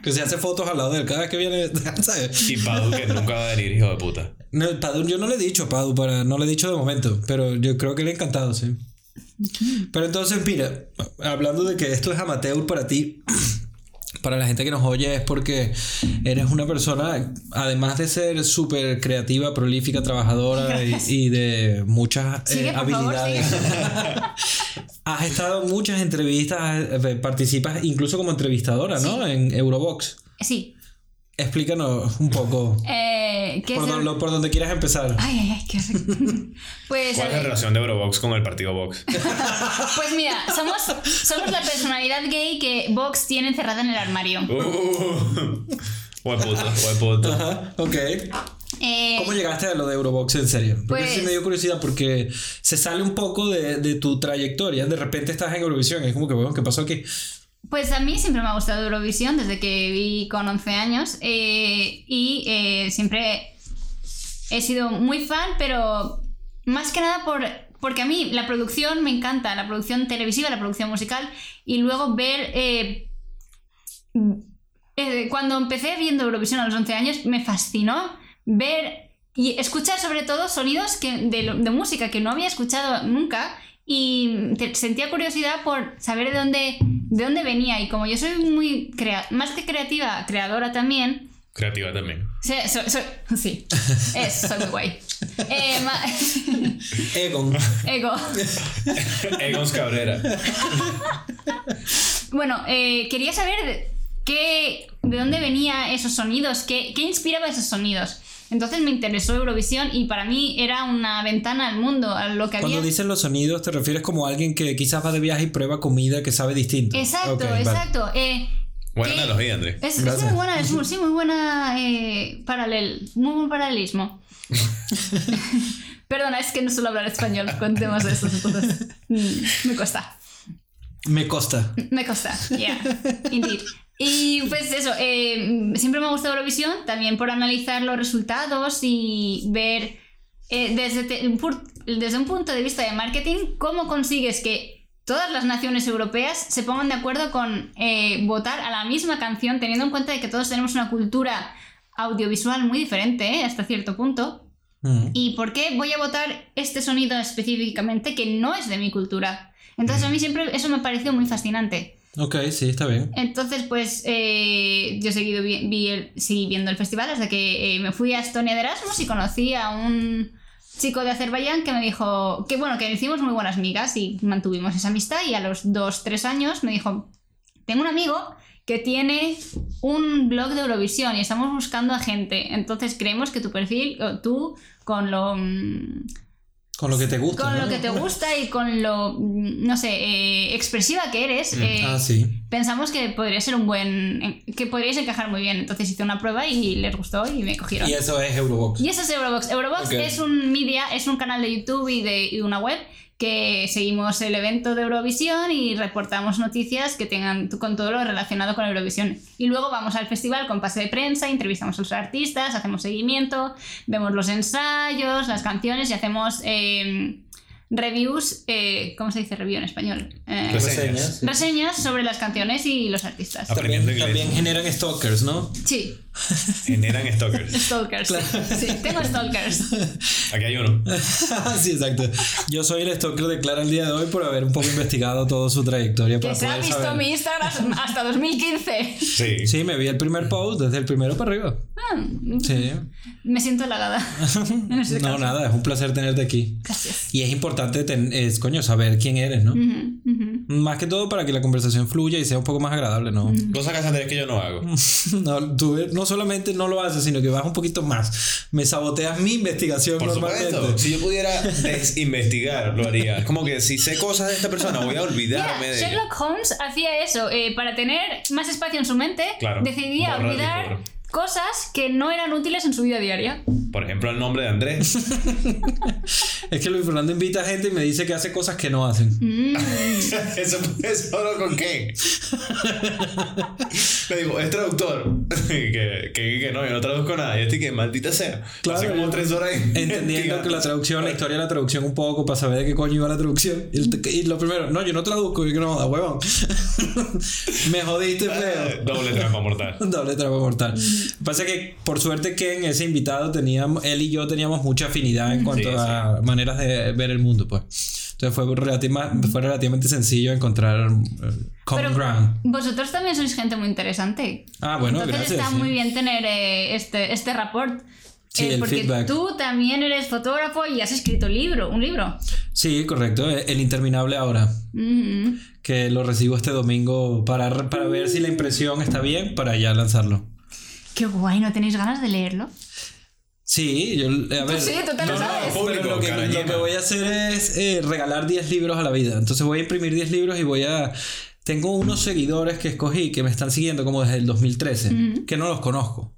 Que se hace fotos al lado de él cada vez que viene, ¿sabes? Y Padu que nunca va a venir, hijo de puta. No, Padu, yo no le he dicho a Padu, para, no le he dicho de momento, pero yo creo que le ha encantado, sí. Pero entonces, mira, hablando de que esto es amateur para ti, para la gente que nos oye, es porque eres una persona, además de ser súper creativa, prolífica, trabajadora y, y de muchas eh, favor, habilidades. Has estado en muchas entrevistas, eh, participas incluso como entrevistadora, ¿no? En Eurobox. Sí. Explícanos un poco Eh, ¿qué por, es el- don- por donde quieras empezar. Ay, ay, ay, qué. Pues, ¿Cuál es la relación de Eurobox con el partido Vox? pues mira, somos, somos la personalidad gay que Vox tiene encerrada en el armario. Uh, buen puto, buen puto. Ajá, ok. Eh, ¿Cómo llegaste a lo de Eurobox en serio? Porque Pues- sí me dio curiosidad porque se sale un poco de, de tu trayectoria. De repente estás en Eurovisión. Es como que, bueno, ¿qué pasó aquí? Pues a mí siempre me ha gustado Eurovisión desde que vi con 11 años eh, y eh, siempre he sido muy fan, pero más que nada por, porque a mí la producción me encanta, la producción televisiva, la producción musical y luego ver... eh, cuando empecé viendo Eurovisión a los 11 años me fascinó ver y escuchar sobre todo sonidos de música que no había escuchado nunca y sentía curiosidad por saber de dónde, de dónde venía y como yo soy muy crea más que creativa, creadora también, Creativa también. sí, soy, soy- sí, es, soy muy guay. Eh, ma- Egon. ego. Egons Cabrera. Bueno, eh, quería saber de, qué, de dónde venían esos sonidos, qué, qué inspiraba esos sonidos. Entonces me interesó Eurovisión y para mí era una ventana al mundo, a lo que había. Cuando dices los sonidos, te refieres como a alguien que quizás va de viaje y prueba comida que sabe distinto. Exacto, Ok, vale. exacto. eh, Buena ¿qué- analogía, André. Es, es muy buena, es muy, sí, muy buena eh, paralel, muy buen paralelismo. Perdona, es que no suelo hablar español con temas de estos, entonces mm, me cuesta. Me costa. Me costa, yeah, indeed. Y pues eso, eh, siempre me ha gustado Eurovisión, también por analizar los resultados y ver eh, desde, te- pu- desde un punto de vista de marketing cómo consigues que todas las naciones europeas se pongan de acuerdo con eh, votar a la misma canción, teniendo en cuenta de que todos tenemos una cultura audiovisual muy diferente eh, hasta cierto punto. Mm. ¿Y por qué voy a votar este sonido específicamente que no es de mi cultura? Entonces a mí siempre eso me pareció muy fascinante. Ok, sí, está bien. Entonces, pues eh, yo seguido viendo el festival hasta que eh, me fui a Estonia de Erasmus y conocí a un chico de Azerbaiyán que me dijo que bueno, que hicimos muy buenas migas y mantuvimos esa amistad y a los dos, tres años me dijo, tengo un amigo que tiene un blog de Eurovisión y estamos buscando a gente, entonces creemos que tu perfil, tú, con lo... mm, Con lo que te gusta. con ¿no? lo que te gusta y con lo, mm, no sé, eh, expresiva que eres, eh, Ah, sí. pensamos que podría ser un buen. que podríais encajar muy bien. Entonces hice una prueba y les gustó y me cogieron. Y eso es Eurobox. Y eso es Eurobox. Eurobox es un media, es un canal de YouTube y de y una web que seguimos el evento de Eurovisión y reportamos noticias que tengan con todo lo relacionado con Eurovisión. Y luego vamos al festival con pase de prensa, entrevistamos a los artistas, hacemos seguimiento, vemos los ensayos, las canciones y hacemos eh, reviews. eh, ¿Cómo se dice review en español? Eh, Reseñas. reseñas sobre las canciones y los artistas. También, también generan stalkers, ¿no? Sí, Generan stalkers. stalkers. Sí, tengo stalkers. Aquí hay uno. sí, exacto. Yo soy el stalker de Clara el día de hoy por haber un poco investigado toda su trayectoria. Que para se ha visto saber. mi Instagram hasta 2015. Sí. Sí, me vi el primer post, desde el primero para arriba. Ah, Sí. me siento halagada. No, caso. nada, es un placer tenerte aquí. Gracias. Y es importante, ten- es, coño, saber quién eres, ¿no? Ujú, ujú. Más que todo para que la conversación fluya y sea un poco más agradable, ¿no? Cosas que que yo no hago. No, tú no solamente no lo haces, sino que vas un poquito más. Me saboteas mi investigación Por normalmente. supuesto. Si yo pudiera desinvestigar, lo haría. Es como que si sé cosas de esta persona, voy a olvidarme Mira, de ella. Sherlock Holmes hacía eso. eh, para tener más espacio en su mente, Claro, decidía borrar olvidar borrar. cosas que no eran útiles en su vida diaria. Por ejemplo, el nombre de Andrés. Es que Luis Fernando invita a gente y me dice que hace cosas que no hacen. Mm. ¿Eso, ¿Eso con qué? Le digo, es traductor. que, que, que no, yo no traduzco nada. Y estoy que maldita sea. Claro, Hace como yo- tres horas. Entendiendo que la traducción, la historia de la traducción un poco para saber de qué coño iba la traducción. Y, el- y lo primero, no, yo no traduzco, y que no, da huevón. me jodiste feo. Doble trampa mortal. Doble trampa mortal. Pasa que, por suerte, Ken, ese invitado, teníamos, él y yo teníamos mucha afinidad en cuanto Sí, a maneras de ver el mundo, pues. Entonces fue, relativa- fue relativamente sencillo encontrar eh, common Pero ground. vosotros también sois gente muy interesante. Ah, bueno, Entonces gracias. está sí. muy bien tener eh, este, este rapport. Sí, Eh, el porque feedback. tú también eres fotógrafo y has escrito libro, un libro. Sí, correcto. eh, El interminable ahora. Mm. Que lo recibo este domingo para, para ver si la impresión está bien para ya lanzarlo. Qué guay, ¿no tenéis ganas de leerlo? Sí, yo, a ver. sí, tú te lo no, no, sabes. pero lo que, lo que voy a hacer es eh, regalar 10 libros a la vida. Entonces voy a imprimir 10 libros y voy a. Tengo unos seguidores que escogí que me están siguiendo como desde el 2013, que no los conozco.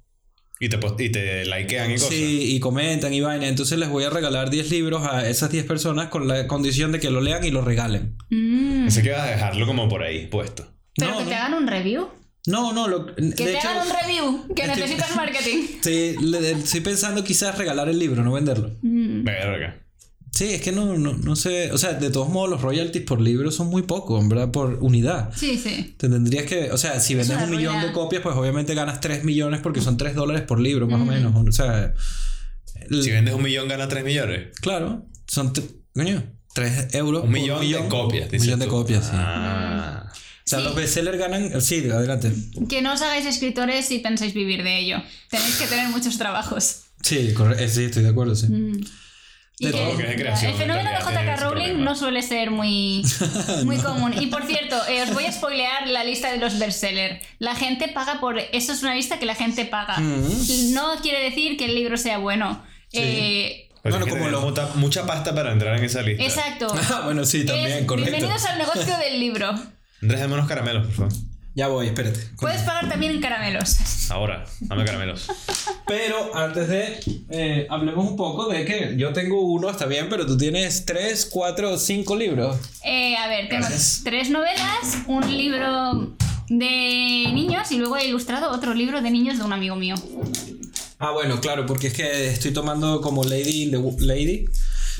Y te, post- y te likean y cosas. Sí, y comentan y vaina. Entonces les voy a regalar 10 libros a esas 10 personas con la condición de que lo lean y lo regalen. Mm. Pensé que ibas a dejarlo como por ahí puesto. Pero No, que no. te hagan un review. No, no, lo, Que de te hecho, hagan un review. Que Estoy- necesitas marketing. Sí, le- estoy pensando quizás regalar el libro, no venderlo. Mm. Verga. Sí, es que no, no, no sé. O sea, de todos modos, los royalties por libro son muy pocos, en verdad, por unidad. Sí, sí. Te tendrías que. O sea, si vendes un millón de copias, pues obviamente ganas 3 millones porque son 3 dólares por libro, Mm. más o menos. O sea. el- Si vendes un millón, gana 3 millones. Claro, son. Coño, 3 euros. Un por millón, de copias. Un millón de copias, sí. Ah. O sea, Sí. los bestsellers ganan. Sí, adelante. Que no os hagáis escritores si pensáis vivir de ello. Tenéis que tener muchos trabajos. Sí, eh, sí, estoy de acuerdo, sí. Y todo lo que es de creación, el fenómeno en de J.K. Rowling no suele ser muy, muy común. Y por cierto, eh, os voy a spoilear la lista de los bestsellers. La gente paga por. Eso es una lista que la gente paga. Mm. No quiere decir que el libro sea bueno. Eh, Pues Bueno, como lo- mucha, mucha pasta para entrar en esa lista. exacto. Ah, bueno, sí, también, Es- correcto. bienvenidos al negocio del libro. Andrés, dame unos caramelos, por favor. Ya voy, espérate. Puedes pagar también en caramelos. Ahora, dame caramelos. Pero antes de. eh, hablemos un poco de que yo tengo uno, está bien, pero tú tienes 3, 4, 5 libros. Eh, a ver, tengo Gracias. tres novelas, un libro de niños y luego he ilustrado otro libro de niños de un amigo mío. Ah, bueno, claro, porque es que estoy tomando como Lady in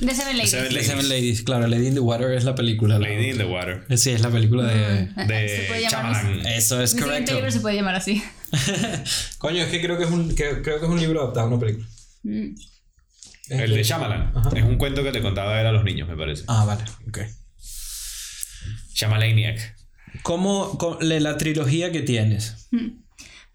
the Seven Ladies. The. Seven Ladies, claro, Lady in the Water es la película. la- Lady in the Water. Sí, es la película de. De. Eso es correcto. libro se puede llamar así. Coño, es que creo que es un, que- creo que es un libro adaptado a una película. Mm. El de Shyamalan. Es un cuento que te contaba él a los niños, me parece. Ah, vale, ok. Shyamalaniac. ¿Cómo, le- la trilogía que tienes?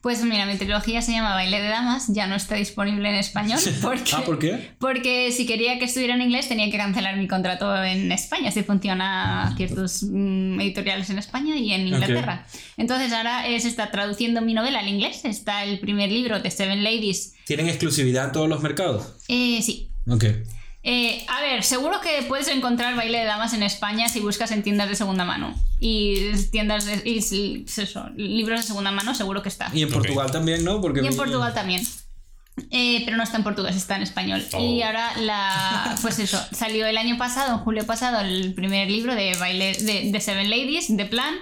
Pues mira, mi trilogía se llama Baile de Damas, ya no está disponible en español porque, Ah, ¿por qué? porque si quería que estuviera en inglés tenía que cancelar mi contrato en España, así funciona ciertos mm, editoriales en España y en Inglaterra. Entonces ahora eh, se está traduciendo mi novela al inglés, está el primer libro de Seven Ladies. ¿Tienen exclusividad en todos los mercados? Eh, sí, Ok. Eh, a ver, seguro que puedes encontrar baile de damas en España si buscas en tiendas de segunda mano. Y tiendas de. y eso, libros de segunda mano, seguro que está. Y en. Portugal también, ¿no? Porque Y en Portugal también. Eh, pero no está en portugués, está en español. Oh. Y ahora la. Pues eso, salió el año pasado, en julio pasado, el primer libro de baile de, de Seven Ladies, de plan.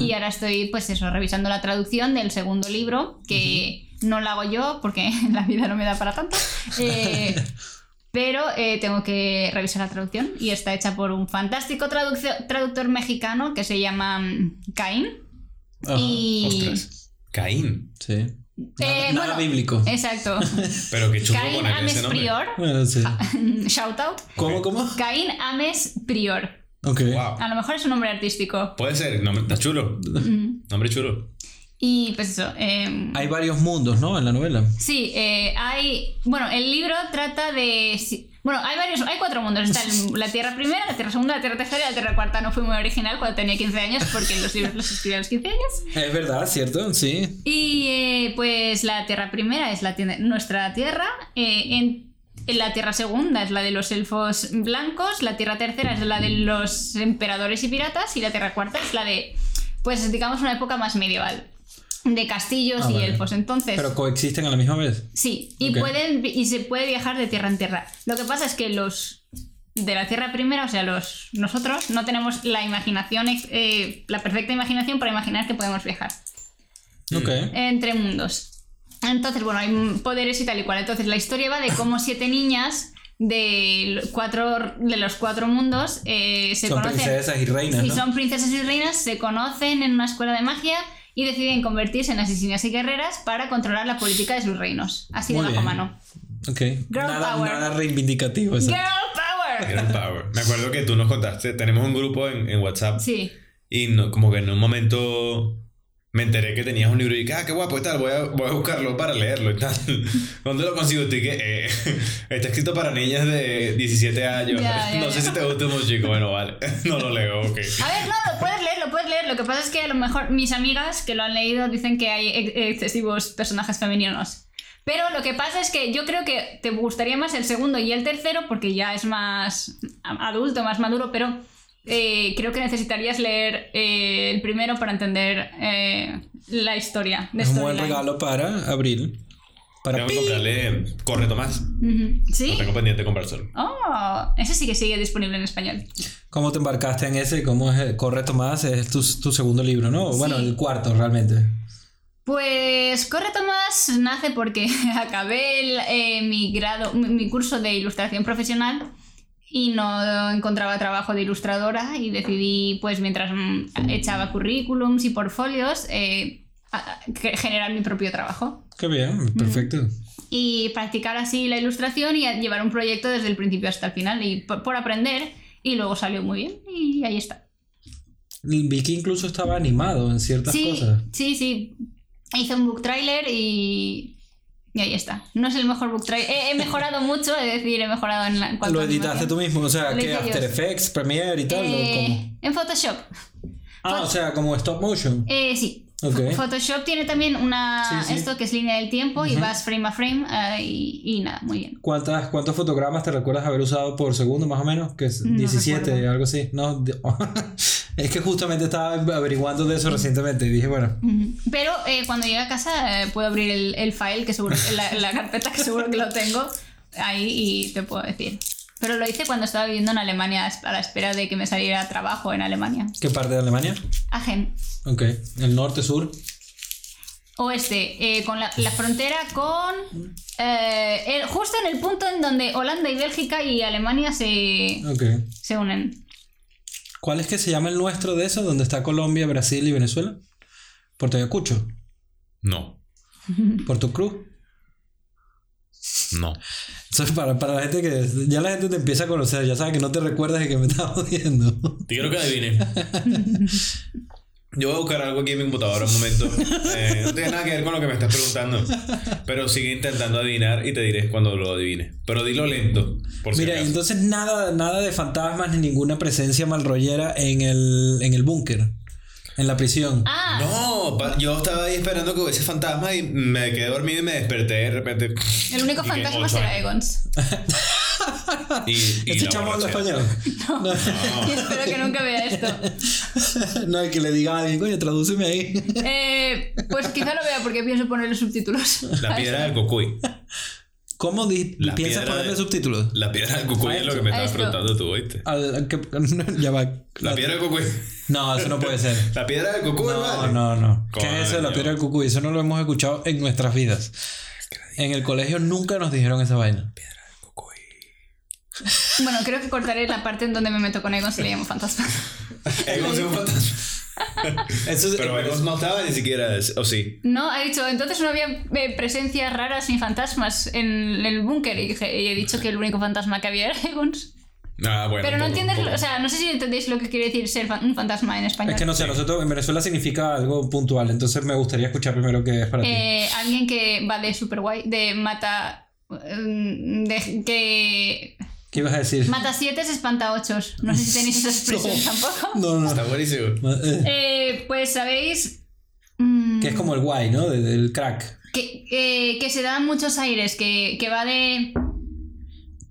Y ahora estoy, pues eso, revisando la traducción del segundo libro, que no la hago yo porque la vida no me da para tanto. Eh, pero eh, tengo que revisar la traducción y está hecha por un fantástico traductor mexicano que se llama mm, Caín. Ajá. Y. Ostras. Caín. Sí. Nada, Eh, nada bueno, bíblico. Exacto. Pero qué chulo Caín ese Ames. Prior. Bueno, sí. Shout out. ¿Cómo, cómo? Caín Ames Prior. Ok. Wow. A lo mejor es un nombre artístico. Puede ser, nombre, está chulo. Nombre chulo. Y pues eso. eh, Hay varios mundos, ¿no? En la novela. Sí, eh, hay. Bueno, el libro trata de. Bueno, hay varios. Hay cuatro mundos. Está el- la Tierra Primera, la Tierra Segunda, la Tierra Tercera y la Tierra Cuarta. No fui muy original cuando tenía 15 años porque los libros los escribí a los 15 años. Es verdad, ¿cierto? Sí. Y eh, pues la Tierra Primera es la nuestra Tierra. eh, en la Tierra Segunda es la de los elfos blancos. La Tierra Tercera es la de los emperadores y piratas. Y la Tierra Cuarta es la de. Pues digamos una época más medieval. De castillos Ah, y vale. elfos. Entonces, Pero coexisten a la misma vez. sí, y pueden y se puede viajar de tierra en tierra. Lo que pasa es que los de la tierra primera, o sea, los nosotros no tenemos la imaginación, eh, la perfecta imaginación para imaginar que podemos viajar Ok. entre mundos. Entonces, bueno, hay poderes y tal y cual. Entonces, la historia va de cómo siete niñas de cuatro de los cuatro mundos eh, se Son conocen princesas y reinas, y ¿no? son princesas y reinas, se conocen en una escuela de magia y deciden convertirse en asesinas y guerreras para controlar la política de sus reinos. Así de Muy bajo bien. mano. Ok. Girl Nada, power. nada reivindicativo. eso. Girl power. Girl power. Me acuerdo que tú nos contaste, tenemos un grupo en, en WhatsApp Sí. y no, como que en un momento me enteré que tenías un libro y dije, ah, qué guapo y tal, voy a, voy a buscarlo para leerlo y tal. ¿Dónde lo consigo? Y que eh, está escrito para niñas de 17 años. Ya, ya, no ya. sé si te gusta mucho, chico. Bueno, vale. No lo leo, ok. A ver, no, lo puedes leer, lo puedes leer. Lo que pasa es que a lo mejor mis amigas que lo han leído dicen que hay ex- excesivos personajes femeninos. Pero lo que pasa es que yo creo que te gustaría más el segundo y el tercero porque ya es más adulto, más maduro, pero eh, creo que necesitarías leer eh, el primero para entender eh, la historia. de Es un buen regalo para abril. Para Tengo que comprarle Corre Tomás. ¿Sí? Lo tengo pendiente de comprar solo. Oh, ese sí que sigue disponible en español. ¿Cómo te embarcaste en ese? ¿Cómo es? Corre Tomás, es tu, tu segundo libro, ¿no? Bueno, Sí. el cuarto realmente. Pues Corre Tomás nace porque acabé el, eh, mi grado, mi, mi curso de ilustración profesional y no encontraba trabajo de ilustradora y decidí, pues mientras mm, echaba currículums y portfolios, eh, generar mi propio trabajo Qué bien, perfecto. y practicar así la ilustración y llevar un proyecto desde el principio hasta el final y por, por aprender y luego salió muy bien y ahí está. Vi que incluso estaba animado en ciertas Sí, cosas. sí, sí. Hice un book trailer y, y ahí está. No es el mejor book trailer. He, he mejorado mucho, es decir, he mejorado en la cuanto Lo editaste animación. tú mismo, o sea, que After yo. Effects, Premiere y tal, ¿o Eh, en Photoshop. Ah, o sea, como stop motion. Eh, sí. Ok. Photoshop tiene también una Sí, sí. esto que es línea del tiempo y vas frame a frame eh, y, y nada, muy bien. ¿Cuántas, ¿Cuántos fotogramas te recuerdas haber usado por segundo, más o menos? Que es No 17, recuerdo. algo así. No, es que justamente estaba averiguando de eso recientemente y dije, bueno. Pero eh, cuando llegue a casa eh, puedo abrir el, el file, que seguro, la, la carpeta que seguro que lo tengo ahí y te puedo decir. Pero lo hice cuando estaba viviendo en Alemania a la espera de que me saliera trabajo en Alemania. ¿qué parte de Alemania? Agen. Ok, el norte, sur. Oeste, eh, con la, la frontera con... eh, el- justo en el punto en donde Holanda y Bélgica y Alemania se, Ok. se unen. ¿Cuál es que se llama el nuestro de eso? ¿Dónde está Colombia, Brasil y Venezuela? Puerto Ayacucho. No. Puerto Cruz. No. Eso es para, para la gente que ya la gente te empieza a conocer, ya sabe que no te recuerdas de que me estás jodiendo. Te quiero que adivine. Yo voy a buscar algo aquí en mi computadora un momento. Eh, no tiene nada que ver con lo que me estás preguntando. Pero sigue intentando adivinar y te diré cuando lo adivine. Pero dilo lento. Por si Mira, acaso. entonces nada, nada de fantasmas ni ninguna presencia malrollera en el, en el búnker, en la prisión. Ah, No, yo estaba ahí esperando que hubiese fantasma y me quedé dormido y me desperté de repente. el único fantasma será. Egons. Y, y ¿Este chamo habla español? Y espero que nunca vea esto. No, hay que le diga a alguien, coño, tradúceme ahí. Eh, pues quizá lo vea porque pienso ponerle subtítulos. La piedra del cucuy. ¿Cómo di- La piensas piedra ponerle de- subtítulos? La piedra del cucuy es lo que me estabas preguntando tú, ¿oíste? Al- que- ya va. La piedra del cucuy. No, eso no puede ser. La piedra del cucuy, No, vale. no, no. ¿Qué es eso de la piedra del cucuy? Eso no lo hemos escuchado en nuestras vidas. En el colegio nunca nos dijeron esa vaina. Bueno, creo que cortaré la parte en donde me meto con Egons y le llamo fantasma. Egos es un fantasma. Eso es- Pero Egos no estaba ni siquiera. ¿O sí? No, ha dicho, entonces no había eh, presencias raras ni fantasmas en el búnker. Y, dije- y he dicho que el único fantasma que había era Egons. Ah, bueno. Pero no poco, entiendes, o sea, no sé si entendéis lo que quiere decir ser un fantasma en español. Es que no sé, nosotros en Venezuela significa algo puntual, entonces me gustaría escuchar primero qué es para ti. Eh, alguien que va de super guay, de mata. mm, de, que ¿Qué ibas a decir? mata siete, espanta ochos. No sé si tenéis esa expresión tampoco. No, no. Está buenísimo. Eh, Eh, pues sabéis. mm, que es como el guay, ¿no? De- del crack. que, eh, que se da muchos aires, que, que va de.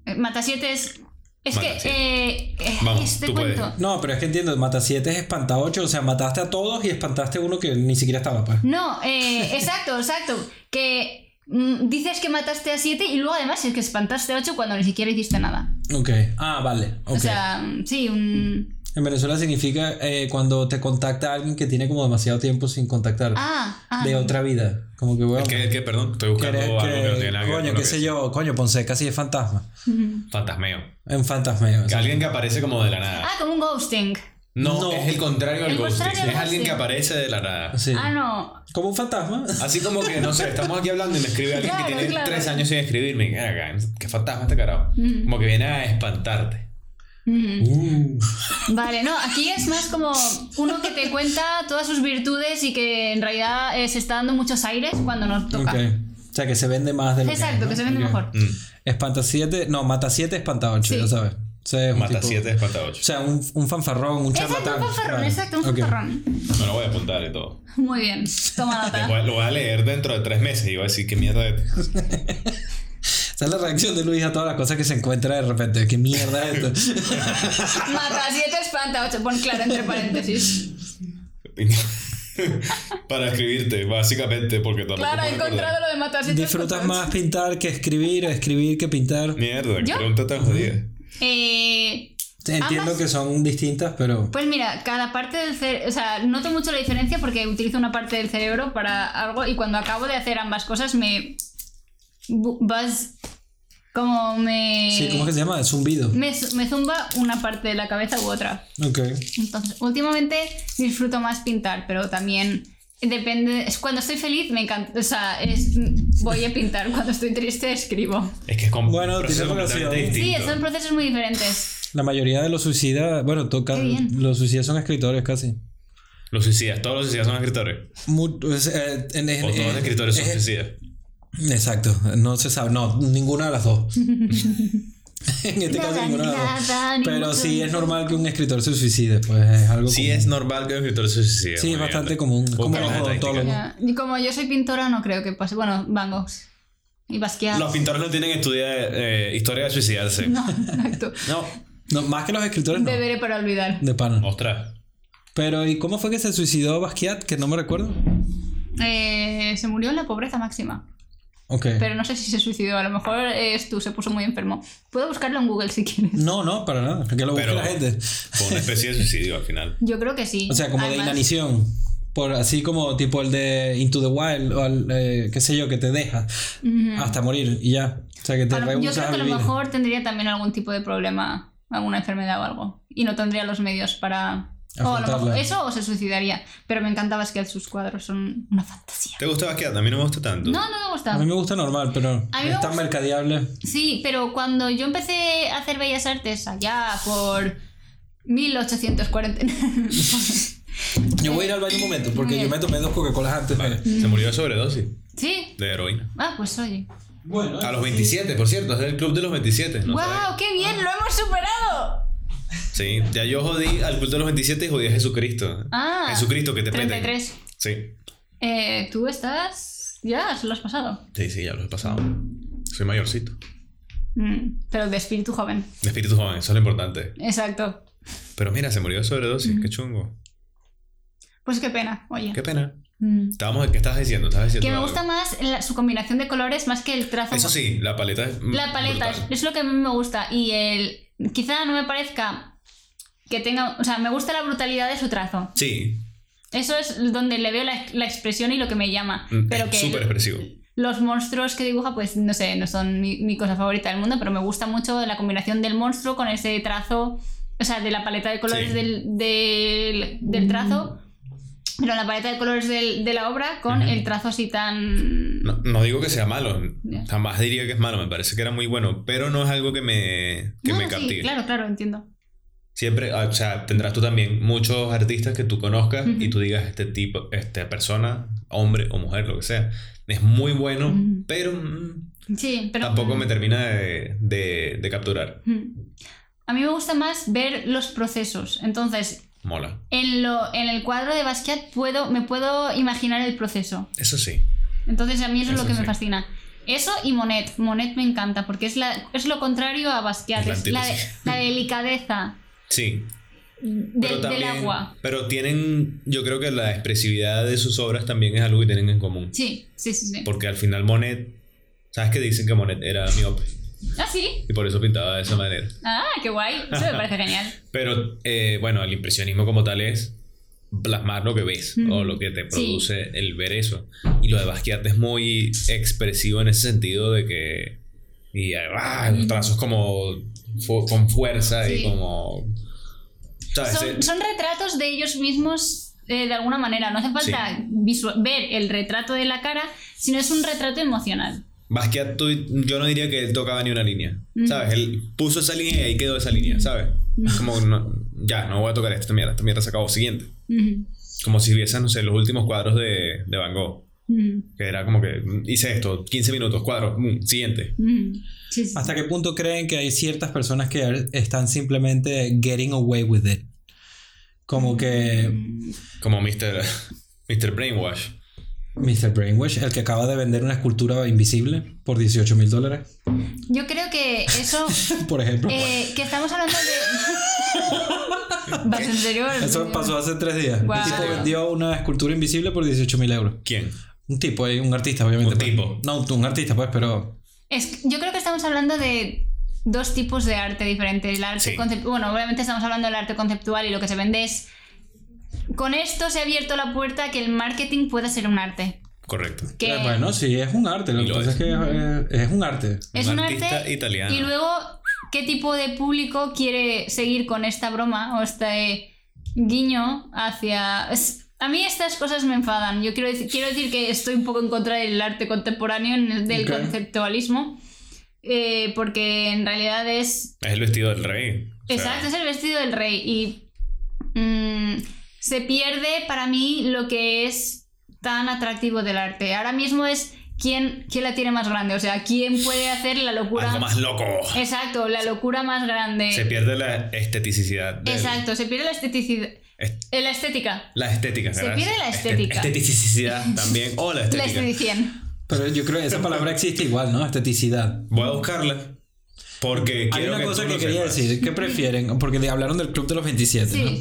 eh, Matasiete es Es Mata que, eh, eh, Vamos, este tú cuento. puedes. No, pero es que entiendo, mata 7 es espanta 8, o sea, mataste a todos y espantaste a uno que ni siquiera estaba, pues. No, eh, exacto, exacto. Que dices que mataste a 7 y luego además es que espantaste a 8 cuando ni siquiera hiciste nada. Ok. Ah, vale. Ok. O sea, mm, sí, un... en Venezuela significa eh, cuando te contacta alguien que tiene como demasiado tiempo sin contactar. Ah, ah. de otra vida. Como que, bueno. ¿Qué, qué? Perdón, estoy que buscando algo que no que- tiene nada que coño, qué que sé es. yo, coño, Ponce casi es fantasma. Fantasmeo. En fantasmeo. Que alguien que aparece como de la nada. Ah, como un ghosting. No, No. es el contrario del El ghosting. contrario al Es alguien que ghosting. aparece de la nada. Sí. Ah, no. Como un fantasma. Así como que, no sé, estamos aquí hablando y me escribe alguien Claro, que tiene claro. tres años sin escribirme. Y, "Ah, qué fantasma este carajo. Como que viene a espantarte. Mm. Vale, no, aquí es más como uno que te cuenta todas sus virtudes y que en realidad eh, se está dando muchos aires cuando nos toca. Ok. O sea, que se vende más de lo Exacto, que ¿no? se vende mejor. Mm. Espanta 7, no, mata 7, espanta 8, Sí. ya sabes. O sea, es un Mata tipo- siete, espanta ocho. O sea, un, un fanfarrón, un Exacto, charlatán. un fanfarrón, Claro. exacto, un Ok. fanfarrón. No lo voy a apuntar y todo. Muy bien, toma Lo nota. voy, a- lo voy a leer dentro de tres meses y voy a decir qué mierda es. Esa es la reacción de Luis a todas las cosas que se encuentra de repente. ¿Qué mierda es esto? Mata 7, espanta 8. Pon claro entre paréntesis. Para escribirte, básicamente, porque tampoco Claro, he encontrado lo de matar 7. ¿Disfrutas más pintar que escribir? ¿Escribir que pintar? Mierda, qué ¿Yo? pregunta tan jodida. Eh, Entiendo Ambas- que son distintas, pero... pues mira, cada parte del cerebro, o sea, noto mucho la diferencia porque utilizo una parte del cerebro para algo y cuando acabo de hacer ambas cosas me vas como me Sí, ¿cómo es que se llama? Zumbido. me, me zumba una parte de la cabeza u otra. Ok. Entonces, últimamente disfruto más pintar, pero también depende. Es cuando estoy feliz me encanta, o sea, es, voy a pintar. Cuando estoy triste escribo. Es que es como Bueno, proceso completamente. Sí, son procesos muy diferentes. La mayoría de los suicidas, bueno, tocan, los suicidas son escritores casi. Los suicidas, todos los suicidas son escritores. Mu- es, eh, en- en- O todos los eh, escritores son es- suicidas. Exacto, no se sabe, no, ninguna de las dos. en este caso, Nada, ninguna de las dos. nada, Pero sí es normal que un escritor se suicide, pues es algo Sí, común. es normal que un escritor se suicide. Sí, es bastante bien. común, como Y como yo soy pintora, no creo que pase. Bueno, Van Gogh y Basquiat. Los pintores no tienen estudia, eh, historia de suicidarse. No, exacto. No. No, más que los escritores no. Beberé para olvidar. De pana. Ostras. Pero ¿y cómo fue que se suicidó Basquiat? Que no me recuerdo. Eh, se murió en la pobreza máxima. Pero no sé si se suicidó. A lo mejor es tú, se puso muy enfermo. Puedo buscarlo en Google si quieres. No, no, para nada. Que lo busque Pero la gente. fue una especie de suicidio al final. Yo creo que sí. O sea, como de inanición. Por, así como tipo el de Into the Wild o el, eh, qué sé yo, que te deja hasta morir y ya. O sea, que te lo- Yo creo que a lo vivir. mejor tendría también algún tipo de problema, alguna enfermedad o algo. Y no tendría los medios para. O a lo mejor eso o se suicidaría. Pero me encanta Basquiat, sus cuadros son una fantasía. ¿Te gusta Basquiat? A mí no me gusta tanto. No, no me gusta. A mí me gusta normal, pero A mí me es tan mercadeable. Sí, pero cuando yo empecé a hacer bellas artes allá por 1840. Yo voy a ir al baño un momento porque yo me tomé dos Coca-Colas antes. Vale. Se murió de sobredosis sí. de heroína. Ah, pues oye. Bueno, A los 27, por cierto, es del club de los 27. ¿no ¡Wow! ¡Qué bien! ¡Lo hemos superado! Sí, ya yo jodí al culto de los 27 y jodí a Jesucristo. Ah. Jesucristo que te peten. 33. Sí. Eh, Tú estás. Ya, lo has pasado. Sí, sí, ya lo he pasado. Soy mayorcito. Mm, pero de espíritu joven. De espíritu joven, eso es lo importante. Exacto. Pero mira, se murió de sobredosis, qué chungo. Pues qué pena, oye. Qué pena. Mm. Estábamos, ¿Qué estabas diciendo? ¿Estabas diciendo Que me algo? gusta más la- su combinación de colores más que el trazo. Eso sí, la paleta es. La paleta brutal. es lo que a mí me gusta. Y el. Quizá no me parezca que tenga. O sea, me gusta la brutalidad de su trazo. Sí, Eso es donde le veo la, la expresión y lo que me llama. Mm, Pero es que súper expresivo. los monstruos que dibuja, pues no sé, no son mi, mi cosa favorita del mundo, pero me gusta mucho la combinación del monstruo con ese trazo, o sea, de la paleta de colores Sí. del, del, del trazo, pero la paleta de colores del- de la obra con el trazo así tan... No, no digo que sea malo, Ya. jamás diría que es malo, me parece que era muy bueno, pero no es algo que me, que No, me sí, captive. claro, claro, entiendo. Siempre, o sea, tendrás tú también muchos artistas que tú conozcas y tú digas, este tipo, esta persona, hombre o mujer, lo que sea, es muy bueno, pero mm, Sí, pero... tampoco me termina de, de- de capturar. Mm. A mí me gusta más ver los procesos. Entonces, Mola. en, lo, en el cuadro de Basquiat puedo, me puedo imaginar el proceso. Eso sí. Entonces a mí eso, es lo que sí. me fascina. Eso y Monet. Monet me encanta porque es, la, es lo contrario a Basquiat. La Es la, delicadeza Sí. del, agua. Pero tienen, yo creo que la expresividad de sus obras también es algo que tienen en común. Sí, sí, sí. sí. Porque al final Monet, ¿sabes que dicen que Monet era miope? Ah, sí. Y por eso pintaba de esa manera. Ah, qué guay. Eso me parece genial. Pero eh, bueno, el impresionismo como tal es plasmar lo que ves Mm. o lo que te Sí. produce el ver eso. Y lo de Basquiat es muy expresivo en ese sentido de que... Y ah, los trazos como fu- con fuerza y Sí. como... ¿sabes? Son, Eh, son retratos de ellos mismos eh, de alguna manera. No hace falta visu- ver el retrato de la cara, sino es un retrato emocional. Basquiat, tú- yo no diría que él tocaba ni una línea, Mm. ¿sabes? Él puso esa línea y ahí quedó esa línea, ¿sabes? Como, no, ya, no voy a tocar esta mierda, esta mierda se acabó, siguiente. Ujú, Como si viesen, no sé, los últimos cuadros de, de Van Gogh, ujú, que era como que mm, hice esto, 15 minutos, cuadro, mm, siguiente. ujú. Sí, sí. ¿Hasta qué punto creen que hay ciertas personas que están simplemente getting away with it? Como que Como Mr. Mr. Brainwash. Mr. Brainwash, el que acaba de vender una escultura invisible por 18 mil dólares, Yo creo que eso. por ejemplo. eh, que estamos hablando de. ¿Vas en serio? Eso pasó hace tres días. Guau. Un tipo vendió una escultura invisible por 18 mil euros. ¿Quién? Un tipo, eh, un artista, obviamente. Un pues. tipo. No, un artista, pues, pero. Es- yo creo que estamos hablando de dos tipos de arte diferentes. El arte Sí. concep- Bueno, obviamente estamos hablando del arte conceptual y lo que se vende es. Con esto se ha abierto la puerta a que el marketing pueda ser un arte. Correcto. Que Eh, bueno, sí, es un arte. Lo que pasa es, es. que eh, es un arte. es Un un artista arte. italiano. Y luego, ¿qué tipo de público quiere seguir con esta broma o este guiño hacia. es- A mí estas cosas me enfadan. Yo quiero decir, quiero decir que estoy un poco en contra del arte contemporáneo, en el- del conceptualismo, eh, porque en realidad es Es el vestido del rey. O sea, Exacto, es el vestido del rey. Y mm, se pierde para mí lo que es tan atractivo del arte. Ahora mismo es quién, quién la tiene más grande. O sea, quién puede hacer la locura. Algo más loco. Exacto, la locura más grande. Se pierde la esteticidad. del- Exacto, se pierde la esteticidad. est- eh, La estética. La estética. Se ¿verdad? pierde la estética. Esteticidad también. O la La estética. esteticidad. Pero yo creo que esa palabra existe igual, ¿no? Esteticidad. Voy a buscarla. Porque Hay quiero una que cosa tú que quería sepas. decir. ¿Qué prefieren? Porque hablaron del Club de los 27, Sí. ¿no?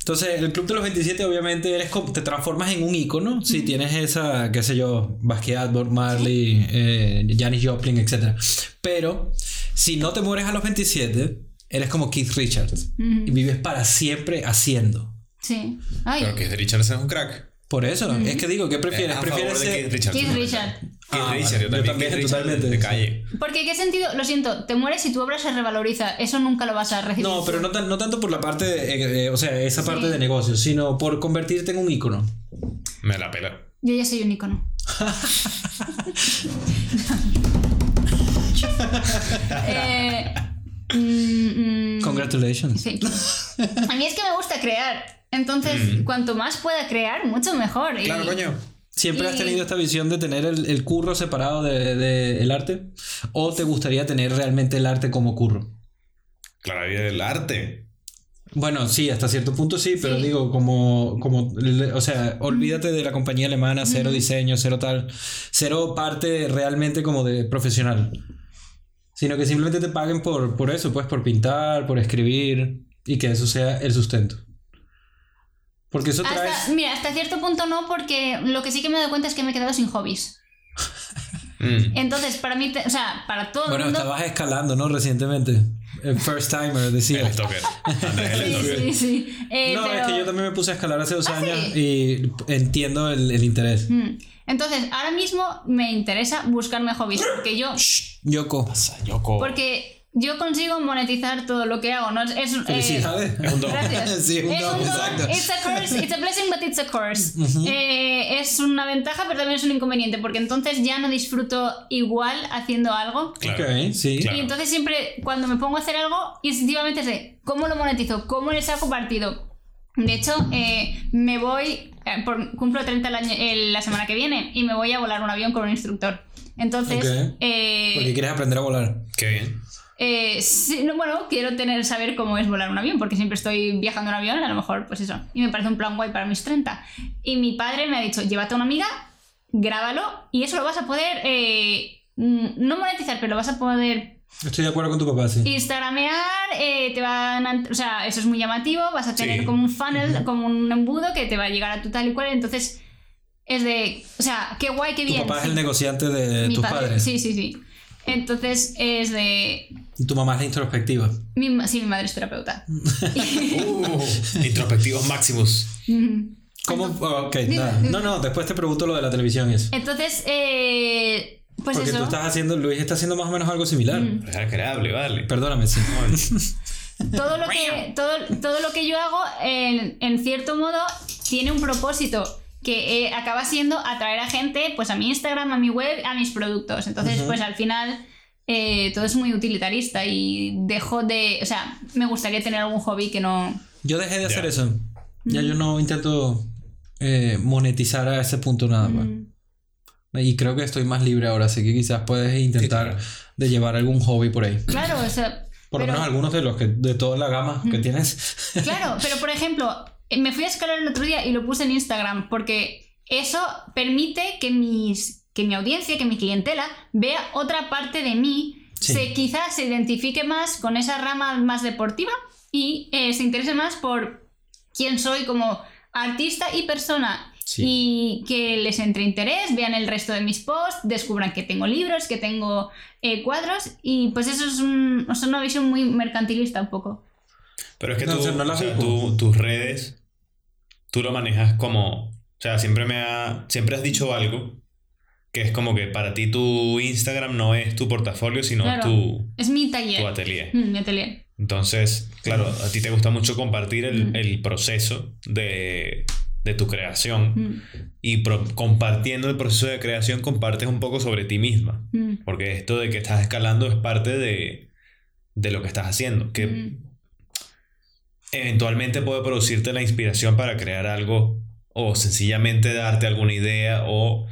Entonces, el Club de los 27, obviamente, eres como- te transformas en un ícono. Si tienes esa, qué sé yo, Basquiat, Bob Marley, eh, Janis Joplin, etc. Pero, si no te mueres a los 27, eres como Keith Richards. Y vives para siempre haciendo. Sí. Ay, Pero que Richards es un crack. Por eso, es que digo, ¿qué prefieres? a ¿Prefieres ser- Keith Richards. Keith Richard. Keith Ah, Richards, vale. yo Yo también. también, Keith Richards totalmente. De calle. Porque, ¿qué sentido? Lo siento, te mueres y tu obra se revaloriza. Eso nunca lo vas a recibir. No, pero no, tan- no tanto por la parte, de, eh, eh, o sea, esa parte Sí. de negocio, sino por convertirte en un ícono. Me la pela. Yo ya soy un icono. eh, mm, mm, Congratulations. sí. A mí es que me gusta crear. Entonces, cuanto más pueda crear, mucho mejor. Y- Mm. Claro, coño. ¿Siempre has tenido esta visión de tener el, el curro separado del de, el arte? ¿O te gustaría tener realmente el arte como curro? Claro, y el arte. Bueno, sí, hasta cierto punto sí, pero Sí. digo, como, como, o sea, olvídate de la compañía alemana, cero diseño, cero tal, cero parte realmente como de profesional. Sino que simplemente te paguen por, por eso, pues por pintar, por escribir y que eso sea el sustento. Porque eso trae... Hasta, mira, hasta cierto punto no, porque lo que sí que me doy cuenta es que me he quedado sin hobbies. Mm. Entonces, para mí, te- o sea, para todo Bueno, el mundo. estabas escalando, ¿no? Recientemente. El first timer, decía. El el Sí, sí, sí. Eh, no, pero- es que yo también me puse a escalar hace dos ¿Ah, años sí? y entiendo el, el interés. Mm. Entonces, ahora mismo me interesa buscarme hobbies, porque yo. Yoko. Yoko. Porque yo consigo monetizar todo lo que hago, ¿no? Es, es, eh, Felicidades. Es un don. Gracias. Sí, un es don, un don, exacto. It's a curse, it's a blessing, but it's a curse. Eh, es una ventaja, pero también es un inconveniente, porque entonces ya no disfruto igual haciendo algo. Claro. Ok, sí. Claro. Y entonces siempre, cuando me pongo a hacer algo, instintivamente sé cómo lo monetizo, cómo le saco partido. De hecho, eh, me voy, eh, por- cumplo 30 el año- el- la semana que viene y me voy a volar un avión con un instructor. Entonces, Ok. eh, Porque quieres aprender a volar. Qué bien. Eh, sí, no, bueno, quiero tener, saber cómo es volar un avión, porque siempre estoy viajando en avión, a lo mejor, pues eso. Y me parece un plan guay para mis 30. Y mi padre me ha dicho, llévate a una amiga, grábalo, y eso lo vas a poder eh, mm, no monetizar, pero vas a poder Estoy de acuerdo con tu papá, sí. Instagramear, eh, te van a- o sea, eso es muy llamativo, vas a tener Sí. como un funnel, como un embudo que te va a llegar a tu tal y cual, entonces es de, o sea, qué guay, qué Tu bien. papá es el negociante de Mi tus padre- padres. Sí, sí, sí. Entonces es de, Y tu mamá es la introspectiva. mi, sí, mi madre es terapeuta. Uh, introspectivos máximos. ¿Cómo? Oh, ok, Dime, nada. dime. No, no, después te pregunto lo de la televisión y eso. Entonces, eh, pues Porque eso. tú estás haciendo, Luis está haciendo más o menos algo similar. Mm. Es creable, vale. Perdóname, sí. todo lo que todo, todo lo que yo hago en, en cierto modo tiene un propósito que eh, acaba siendo atraer a gente pues a mi Instagram a mi web a mis productos entonces Ujú. pues al final eh, todo es muy utilitarista y dejo de o sea me gustaría tener algún hobby que no Yo dejé de hacer Ya. eso. Ya yo no intento eh, monetizar a ese punto nada más. Mm. Y creo que estoy más libre ahora, así que quizás puedes intentar de llevar algún hobby por ahí. claro o sea Por lo menos algunos de los que de toda la gama que tienes. Claro, pero por ejemplo, me fui a escalar el otro día y lo puse en Instagram porque eso permite que mis que mi audiencia, que mi clientela vea otra parte de mí, Sí. se quizás se identifique más con esa rama más deportiva y eh, se interese más por quién soy como artista y persona. Sí. Y que les entre interés, vean el resto de mis posts, descubran que tengo libros, que tengo eh, cuadros y pues eso es, un- es una visión muy mercantilista un poco. Pero es que No, tú, no o sea, tú- tus redes, tú lo manejas como, o sea, siempre me ha, siempre has dicho algo que es como que para ti tu Instagram no es tu portafolio, sino Claro. tu, Es mi taller. tu atelier. Mm, mi atelier. Entonces, claro, a ti te gusta mucho compartir el, Mm. el proceso de, de tu creación Mm, y pro- compartiendo el proceso de creación compartes un poco sobre ti misma. Porque esto de que estás escalando es parte de, de lo que estás haciendo. Que. Eventualmente puede producirte la inspiración para crear algo o sencillamente darte alguna idea o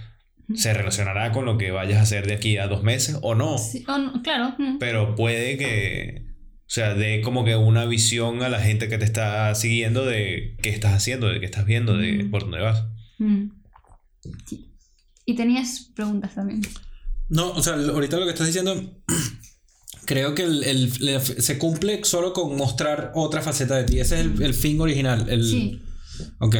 se relacionará con lo que vayas a hacer de aquí a dos meses o no. Sí, o no, claro. Pero puede que, o sea, dé como que una visión a la gente que te está siguiendo de qué estás haciendo, de qué estás viendo, de Mm. por dónde vas. Sí. Y tenías preguntas también. No, o sea, ahorita lo que estás diciendo, creo que el, el- se cumple solo con mostrar otra faceta de ti. Ese es el, el fin original. El, Sí. Ok.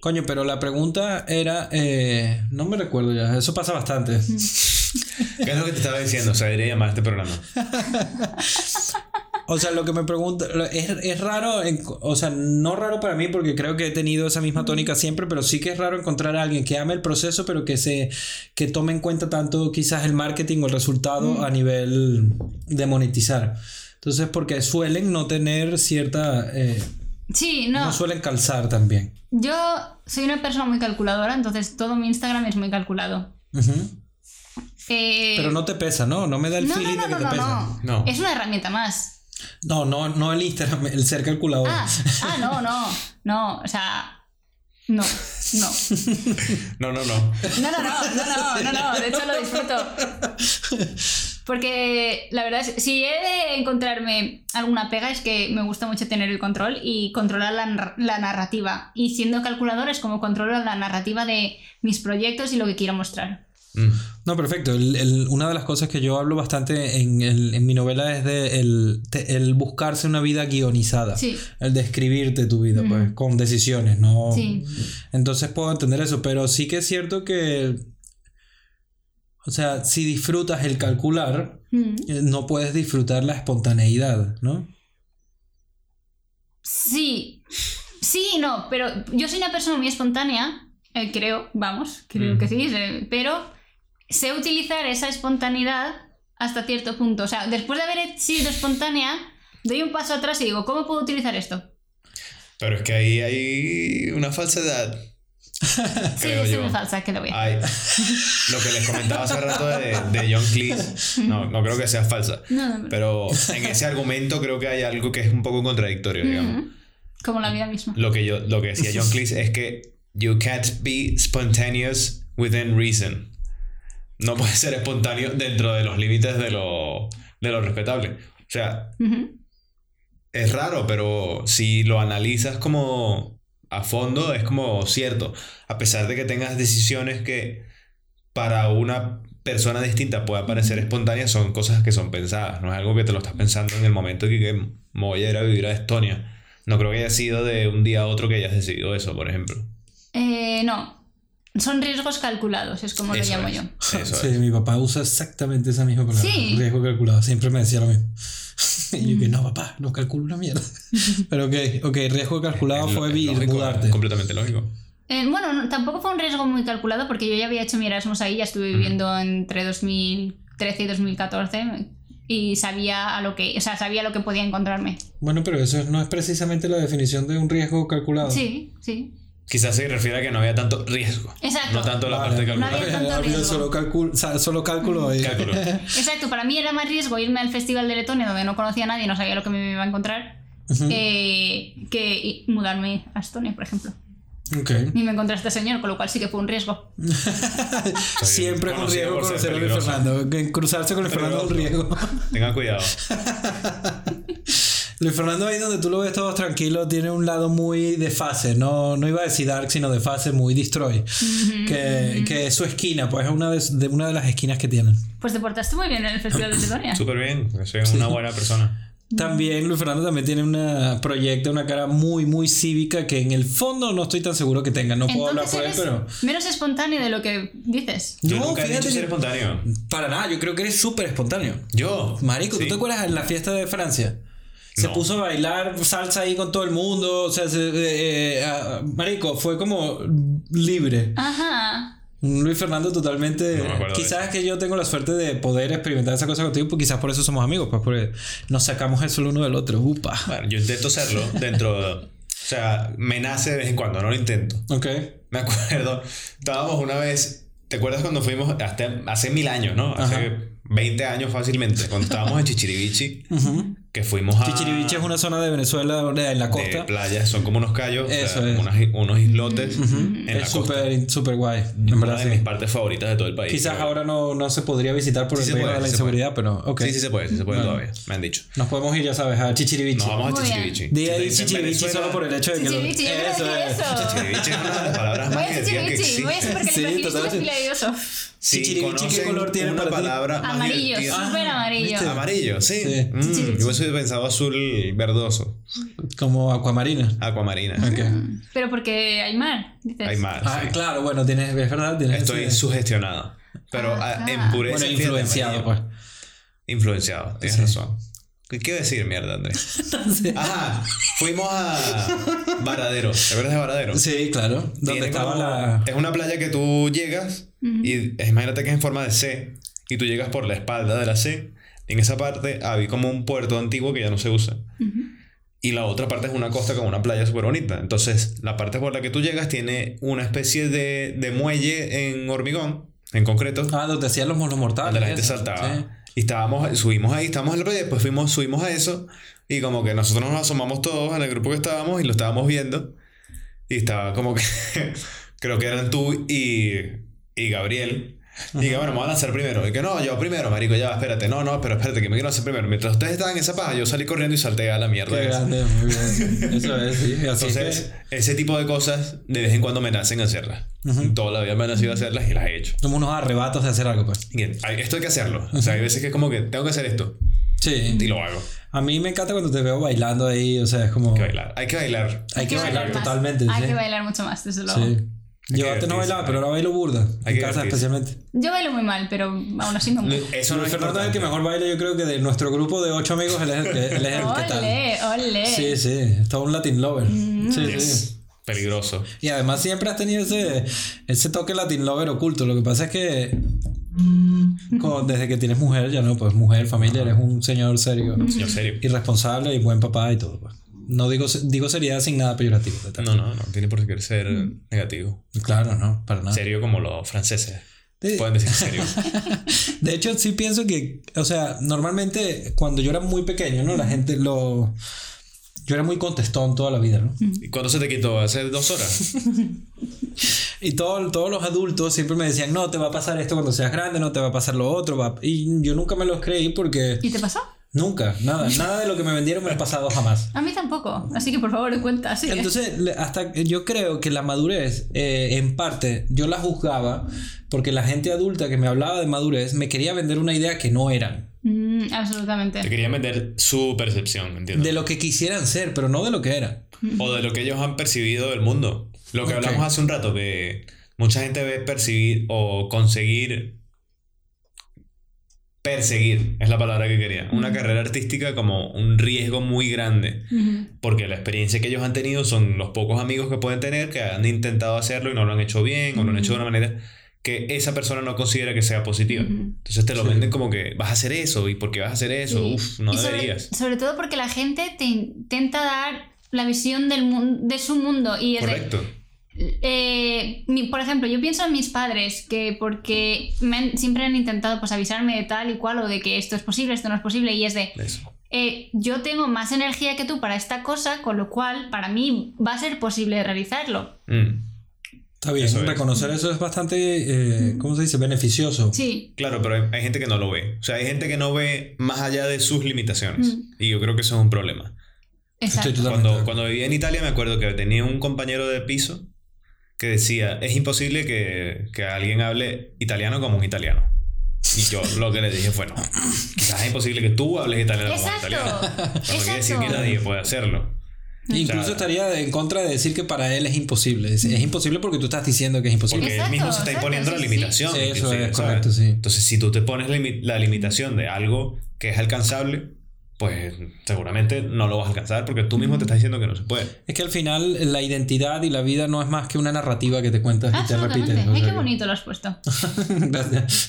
Coño, pero la pregunta era, eh, no me recuerdo ya, eso pasa bastante. ¿Qué es lo que te estaba diciendo? O sea, debería llamar a este programa. O sea, lo que me pregunta, lo- es, es raro, en- o sea, no raro para mí porque creo que he tenido esa misma tónica siempre, pero sí que es raro encontrar a alguien que ame el proceso, pero que se que tome en cuenta tanto quizás el marketing o el resultado a nivel de monetizar. Entonces, porque suelen no tener cierta, eh, Sí, no. no. suelen calzar también. Yo soy una persona muy calculadora, entonces todo mi Instagram es muy calculado. Ujú. Eh, Pero no te pesa, ¿no? No me da el no, no, feeling no, de que no, te no, pesa. no. No. Es una herramienta más. No, no, no el Instagram, el ser calculador. Ah, ah, no, no. No, o sea. No, no. No, no, no. No, no, no, no, no, no, no, de hecho lo disfruto. Porque la verdad es, si he de encontrarme alguna pega es que me gusta mucho tener el control y controlar la, la narrativa. Y siendo calculador es como controlo la narrativa de mis proyectos y lo que quiero mostrar. Mm. No, perfecto. El- el- una de las cosas que yo hablo bastante en, el- en mi novela es de el, buscarse una vida guionizada. Sí. El describirte tu vida, pues, con decisiones, ¿no? Sí. Entonces puedo entender eso, pero sí que es cierto que. O sea, si disfrutas el calcular, Mm. eh, no puedes disfrutar la espontaneidad, ¿no? Sí, sí y no, pero yo soy una persona muy espontánea, eh, creo, vamos, creo Mm. que sí, eh, pero sé utilizar esa espontaneidad hasta cierto punto. O sea, después de haber sido espontánea, doy un paso atrás y digo, ¿cómo puedo utilizar esto? Pero es que ahí hay una falsedad. Sí, creo yo. muy falsa, que lo voy a lo que les comentaba hace rato de, de John Cleese, no, no creo que sea falsa. No, no, no. Pero en ese argumento creo que hay algo que es un poco contradictorio, digamos. Mm, Como la vida misma. Lo que, yo, lo que decía John Cleese es que you can't be spontaneous within reason. No puedes ser espontáneo dentro de los límites de lo, de lo respetable. O sea, es raro, pero si lo analizas como a fondo, es como cierto. A pesar de que tengas decisiones que para una persona distinta pueda parecer espontánea son cosas que son pensadas. No es algo que te lo estás pensando en el momento que, que me voy a ir a vivir a Estonia. No creo que haya sido de un día a otro que hayas decidido eso, por ejemplo. Eh, no. Son riesgos calculados, es como Eso lo llamo es. yo. Eso Sí, es. mi papá usa exactamente esa misma palabra. Sí. Riesgo calculado. Siempre me decía lo mismo. y yo que no, papá, no calculo una mierda. Pero ok, ok, riesgo calculado fue lógico, mudarte. completamente lógico. Eh, bueno, no- tampoco fue un riesgo muy calculado porque yo ya había hecho mi Erasmus ahí, ya estuve viviendo entre 2013 y 2014 y sabía a lo que, o sea, sabía lo que podía encontrarme. Bueno, pero eso no es precisamente la definición de un riesgo calculado. Sí, sí. Quizás se refiere a que no había tanto riesgo. Exacto. No tanto la Vale. parte No calculada. había tanto riesgo. solo, cálculo, o sea, solo cálculo. y- Cálculo. Exacto, para mí era más riesgo irme al Festival de Letonia donde no conocía a nadie y no sabía lo que me iba a encontrar eh, que i- mudarme a Estonia, por ejemplo. Ok. Y me encontré a este señor, con lo cual sí que fue un riesgo. Siempre es un riesgo conocer a Luis. Fernando. Cruzarse con Luis Fernando es un riesgo. Tengan cuidado. Luis Fernando ahí donde tú lo ves todo tranquilo tiene un lado muy de fase, no, no iba a decir dark, sino de fase muy destroy. que, que es su esquina, pues es una de, de una de las esquinas que tienen. Pues te portaste muy bien en el Festival de Letonia. Súper bien. Soy una buena persona. También Luis Fernando también tiene una proyecta, una cara muy, muy cívica que en el fondo no estoy tan seguro que tenga. No puedo hablar Entonces por él, pero... menos espontáneo de lo que dices. Yo No, nunca he dicho fíjate ser espontáneo. Para nada, yo creo que eres súper espontáneo. Yo. Marico, ¿tú Sí. te acuerdas en la fiesta de Francia? Se No. puso a bailar salsa ahí con todo el mundo. O sea, se- eh, eh, ah, Marico, fue como libre. Ajá. Un Luis Fernando totalmente. No me acuerdo de quizás que yo tengo la suerte de poder experimentar esa cosa contigo, pues quizás por eso somos amigos, pues porque nos sacamos eso el uno del otro. Upa. Bueno, yo intento serlo dentro. O sea, me nace de vez en cuando, no lo intento. Ok. Me acuerdo, estábamos una vez, ¿te acuerdas cuando fuimos hasta hace mil años, no? Hace Ajá. 20 años fácilmente, cuando estábamos en Chichirivichi, que fuimos a... Chichiriviche es una zona de Venezuela donde en la de costa. playas, son como unos callos, o sea, Eso es. unas- unos islotes en Es súper súper guay. En Una verdad, de sí. mis partes favoritas de todo el país. Quizás ahora no, no se podría visitar por Sí el puede, de la sí inseguridad, pero ok. Sí, sí se puede, sí se puede Bueno. todavía, me han dicho. Nos podemos ir, ya sabes, a Chichiriviche. Nos vamos a Muy ahí dicen Chichirivichi Venezuela, solo por el hecho de que lo... Chichirivichi, yo Eso es. eso. Chichirivichi es una de las palabras Voy más Chichirivichi, voy a decir porque Sí, el perfil totalmente. es maravilloso. Si Chichirivichi, ¿qué color tiene una para ti? Amarillo, súper amarillo. ¿viste? Amarillo, sí. Mm, Pensado azul verdoso. Como acuamarina. Aquamarina. Ok. Pero porque hay mar, dices. Hay más. Ah, sí. claro, bueno, tienes, es verdad, tienes Estoy ese- sugestionado. Pero ah, en pureza. Bueno, influenciado, pues. Influenciado, tienes Sí. razón. ¿Qué quiero decir, mierda, Andrés? Ajá, fuimos a Varadero. ¿Te acuerdas de Varadero? Sí, claro. Donde estaba como- la... Es una playa que tú llegas y imagínate que es en forma de C y tú llegas por la espalda de la C. En esa parte había como un puerto antiguo que ya no se usa. Y la otra parte es una costa con una playa súper bonita. Entonces, la parte por la que tú llegas tiene una especie de, de muelle en hormigón, en concreto, Ah, donde hacían los monos mortales. donde la gente eso. saltaba. Sí. Y estábamos, subimos ahí, estábamos en la playa, después fuimos, subimos a eso. Y como que nosotros nos asomamos todos en el grupo que estábamos y lo estábamos viendo. Y estaba como que, creo que eran tú y, y Gabriel. Y que bueno, me van a hacer primero. Y que no, yo primero, marico, ya, espérate. No, no, pero espérate, que me quiero hacer primero. Mientras ustedes estaban en esa paja, yo salí corriendo y salté a la mierda. Qué esa. grande, muy bien. Eso es, sí. Así Entonces, que ese tipo de cosas, de vez en cuando me nacen hacerlas. Toda la vida me ha nacido hacerlas y las he hecho. somos unos arrebatos de hacer algo, pues. Hay- esto hay que hacerlo. O sea, hay veces que es como que tengo que hacer esto. Sí. Y lo hago. A mí me encanta cuando te veo bailando ahí, o sea, es como... Hay que bailar. Hay que bailar. Hay que bailar más. totalmente, Hay sí. que bailar mucho más, desde luego. Sí. Yo antes no bailaba, pero ahora bailo burda. Hay En casa especialmente. Yo bailo muy mal, pero aún así me gusta. Eso no Luis es Fernando es el que mejor baila, yo creo que de nuestro grupo de ocho amigos, él es el que, él es el que tal. Ole, ole. Sí, sí, es todo un Latin lover. Mm. Sí, sí. Peligroso. Y además siempre has tenido ese, ese toque Latin lover oculto. Lo que pasa es que como desde que tienes mujer, ya no, pues mujer, familia, eres un señor serio, Yo serio. irresponsable y buen papá y todo. pues. No digo, digo seriedad sin nada peyorativo. de. No, no, no. Tiene por qué ser negativo. Claro, no, para nada. Serio como los franceses. Sí. Pueden decir serio. De hecho, sí pienso que, o sea, normalmente cuando yo era muy pequeño, ¿no? La gente lo... Yo era muy contestón toda la vida, ¿no? ¿Y cuándo se te quitó? ¿Hace dos horas? Y todo- todos los adultos siempre me decían, no, te va a pasar esto cuando seas grande, no te va a pasar lo otro. va-". Y yo nunca me los creí porque... ¿Y te pasó? Nunca, nada, nada de lo que me vendieron me ha pasado jamás. A mí tampoco, así que por favor cuenta, sí. Entonces, hasta yo creo que la madurez, eh, en parte, yo la juzgaba porque la gente adulta que me hablaba de madurez me quería vender una idea que no eran. Mm, absolutamente. Te querían vender su percepción, ¿entiendes? De lo que quisieran ser, pero no de lo que eran. O de lo que ellos han percibido del mundo. Lo que hablamos hace un rato, que mucha gente ve percibir o conseguir. Perseguir, es la palabra que quería. Una carrera artística como un riesgo muy grande. Porque la experiencia que ellos han tenido son los pocos amigos que pueden tener que han intentado hacerlo y no lo han hecho bien o lo han hecho de una manera que esa persona no considera que sea positiva. Entonces te lo venden como que vas a hacer eso y porque vas a hacer eso, Sí. Uf, no Y sobre- deberías. Sobre, todo porque la gente te intenta dar la visión del de su mundo y es de- Correcto. Eh, mi- por ejemplo, yo pienso en mis padres que porque me han- siempre han intentado pues avisarme de tal y cual o de que esto es posible, esto no es posible y es de eh, yo tengo más energía que tú para esta cosa, con lo cual para mí va a ser posible realizarlo. Mm. Está bien, Eso es. reconocer eso es bastante, eh, ¿cómo se dice? Beneficioso. Sí, Claro, pero hay, hay gente que no lo ve. O sea, hay gente que no ve más allá de sus limitaciones. Mm. Y yo creo que eso es un problema. exacto. Estoy totalmente Cuando, cuando vivía en Italia me acuerdo que tenía un compañero de piso que decía, es imposible que, que alguien hable italiano como un italiano. Y yo lo que le dije fue, no, quizás es imposible que tú hables italiano como un Exacto, italiano. Pero no quiere decir que exacto. nadie puede hacerlo. Incluso O sea, estaría en contra de decir que para él es imposible. Es, es imposible porque tú estás diciendo que es imposible. Porque él Exacto, mismo se está exacto, imponiendo sí, la limitación. Sí, eso es correcto, sí. Entonces, si tú te pones la, limi- la limitación de algo que es alcanzable, pues seguramente no lo vas a alcanzar porque tú mismo te estás diciendo que no se puede. Es que al final la identidad y la vida no es más que una narrativa que te cuentas y te repites. Ay, qué bonito lo has puesto. Gracias.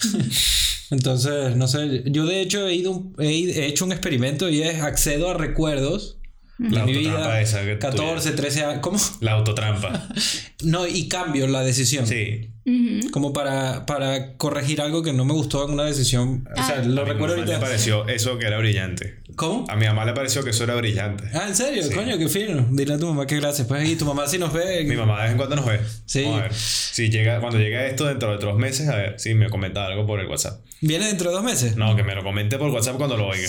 Entonces, no sé, yo de hecho he, ido, he, hecho un experimento y es accedo a recuerdos La mi autotrampa vida. esa que es 14, 13 años. ¿Cómo? La autotrampa. No, y cambio la decisión. Sí. Como para, para corregir algo que no me gustó en una decisión. O sea, Ah. lo A mi recuerdo mamá le ahorita. pareció eso que era brillante. ¿Cómo? A mi mamá le pareció que eso era brillante. Ah, ¿en serio? Sí. Coño, qué fino. Dile a tu mamá que gracias. Pues y tu mamá si nos ve. Mi mamá de vez en cuando nos ve. Sí. Vamos a ver. Si llega, cuando llegue esto dentro de otros meses, a ver si me comenta algo por el WhatsApp. Viene dentro de dos meses. No, que me lo comente por WhatsApp cuando lo oiga.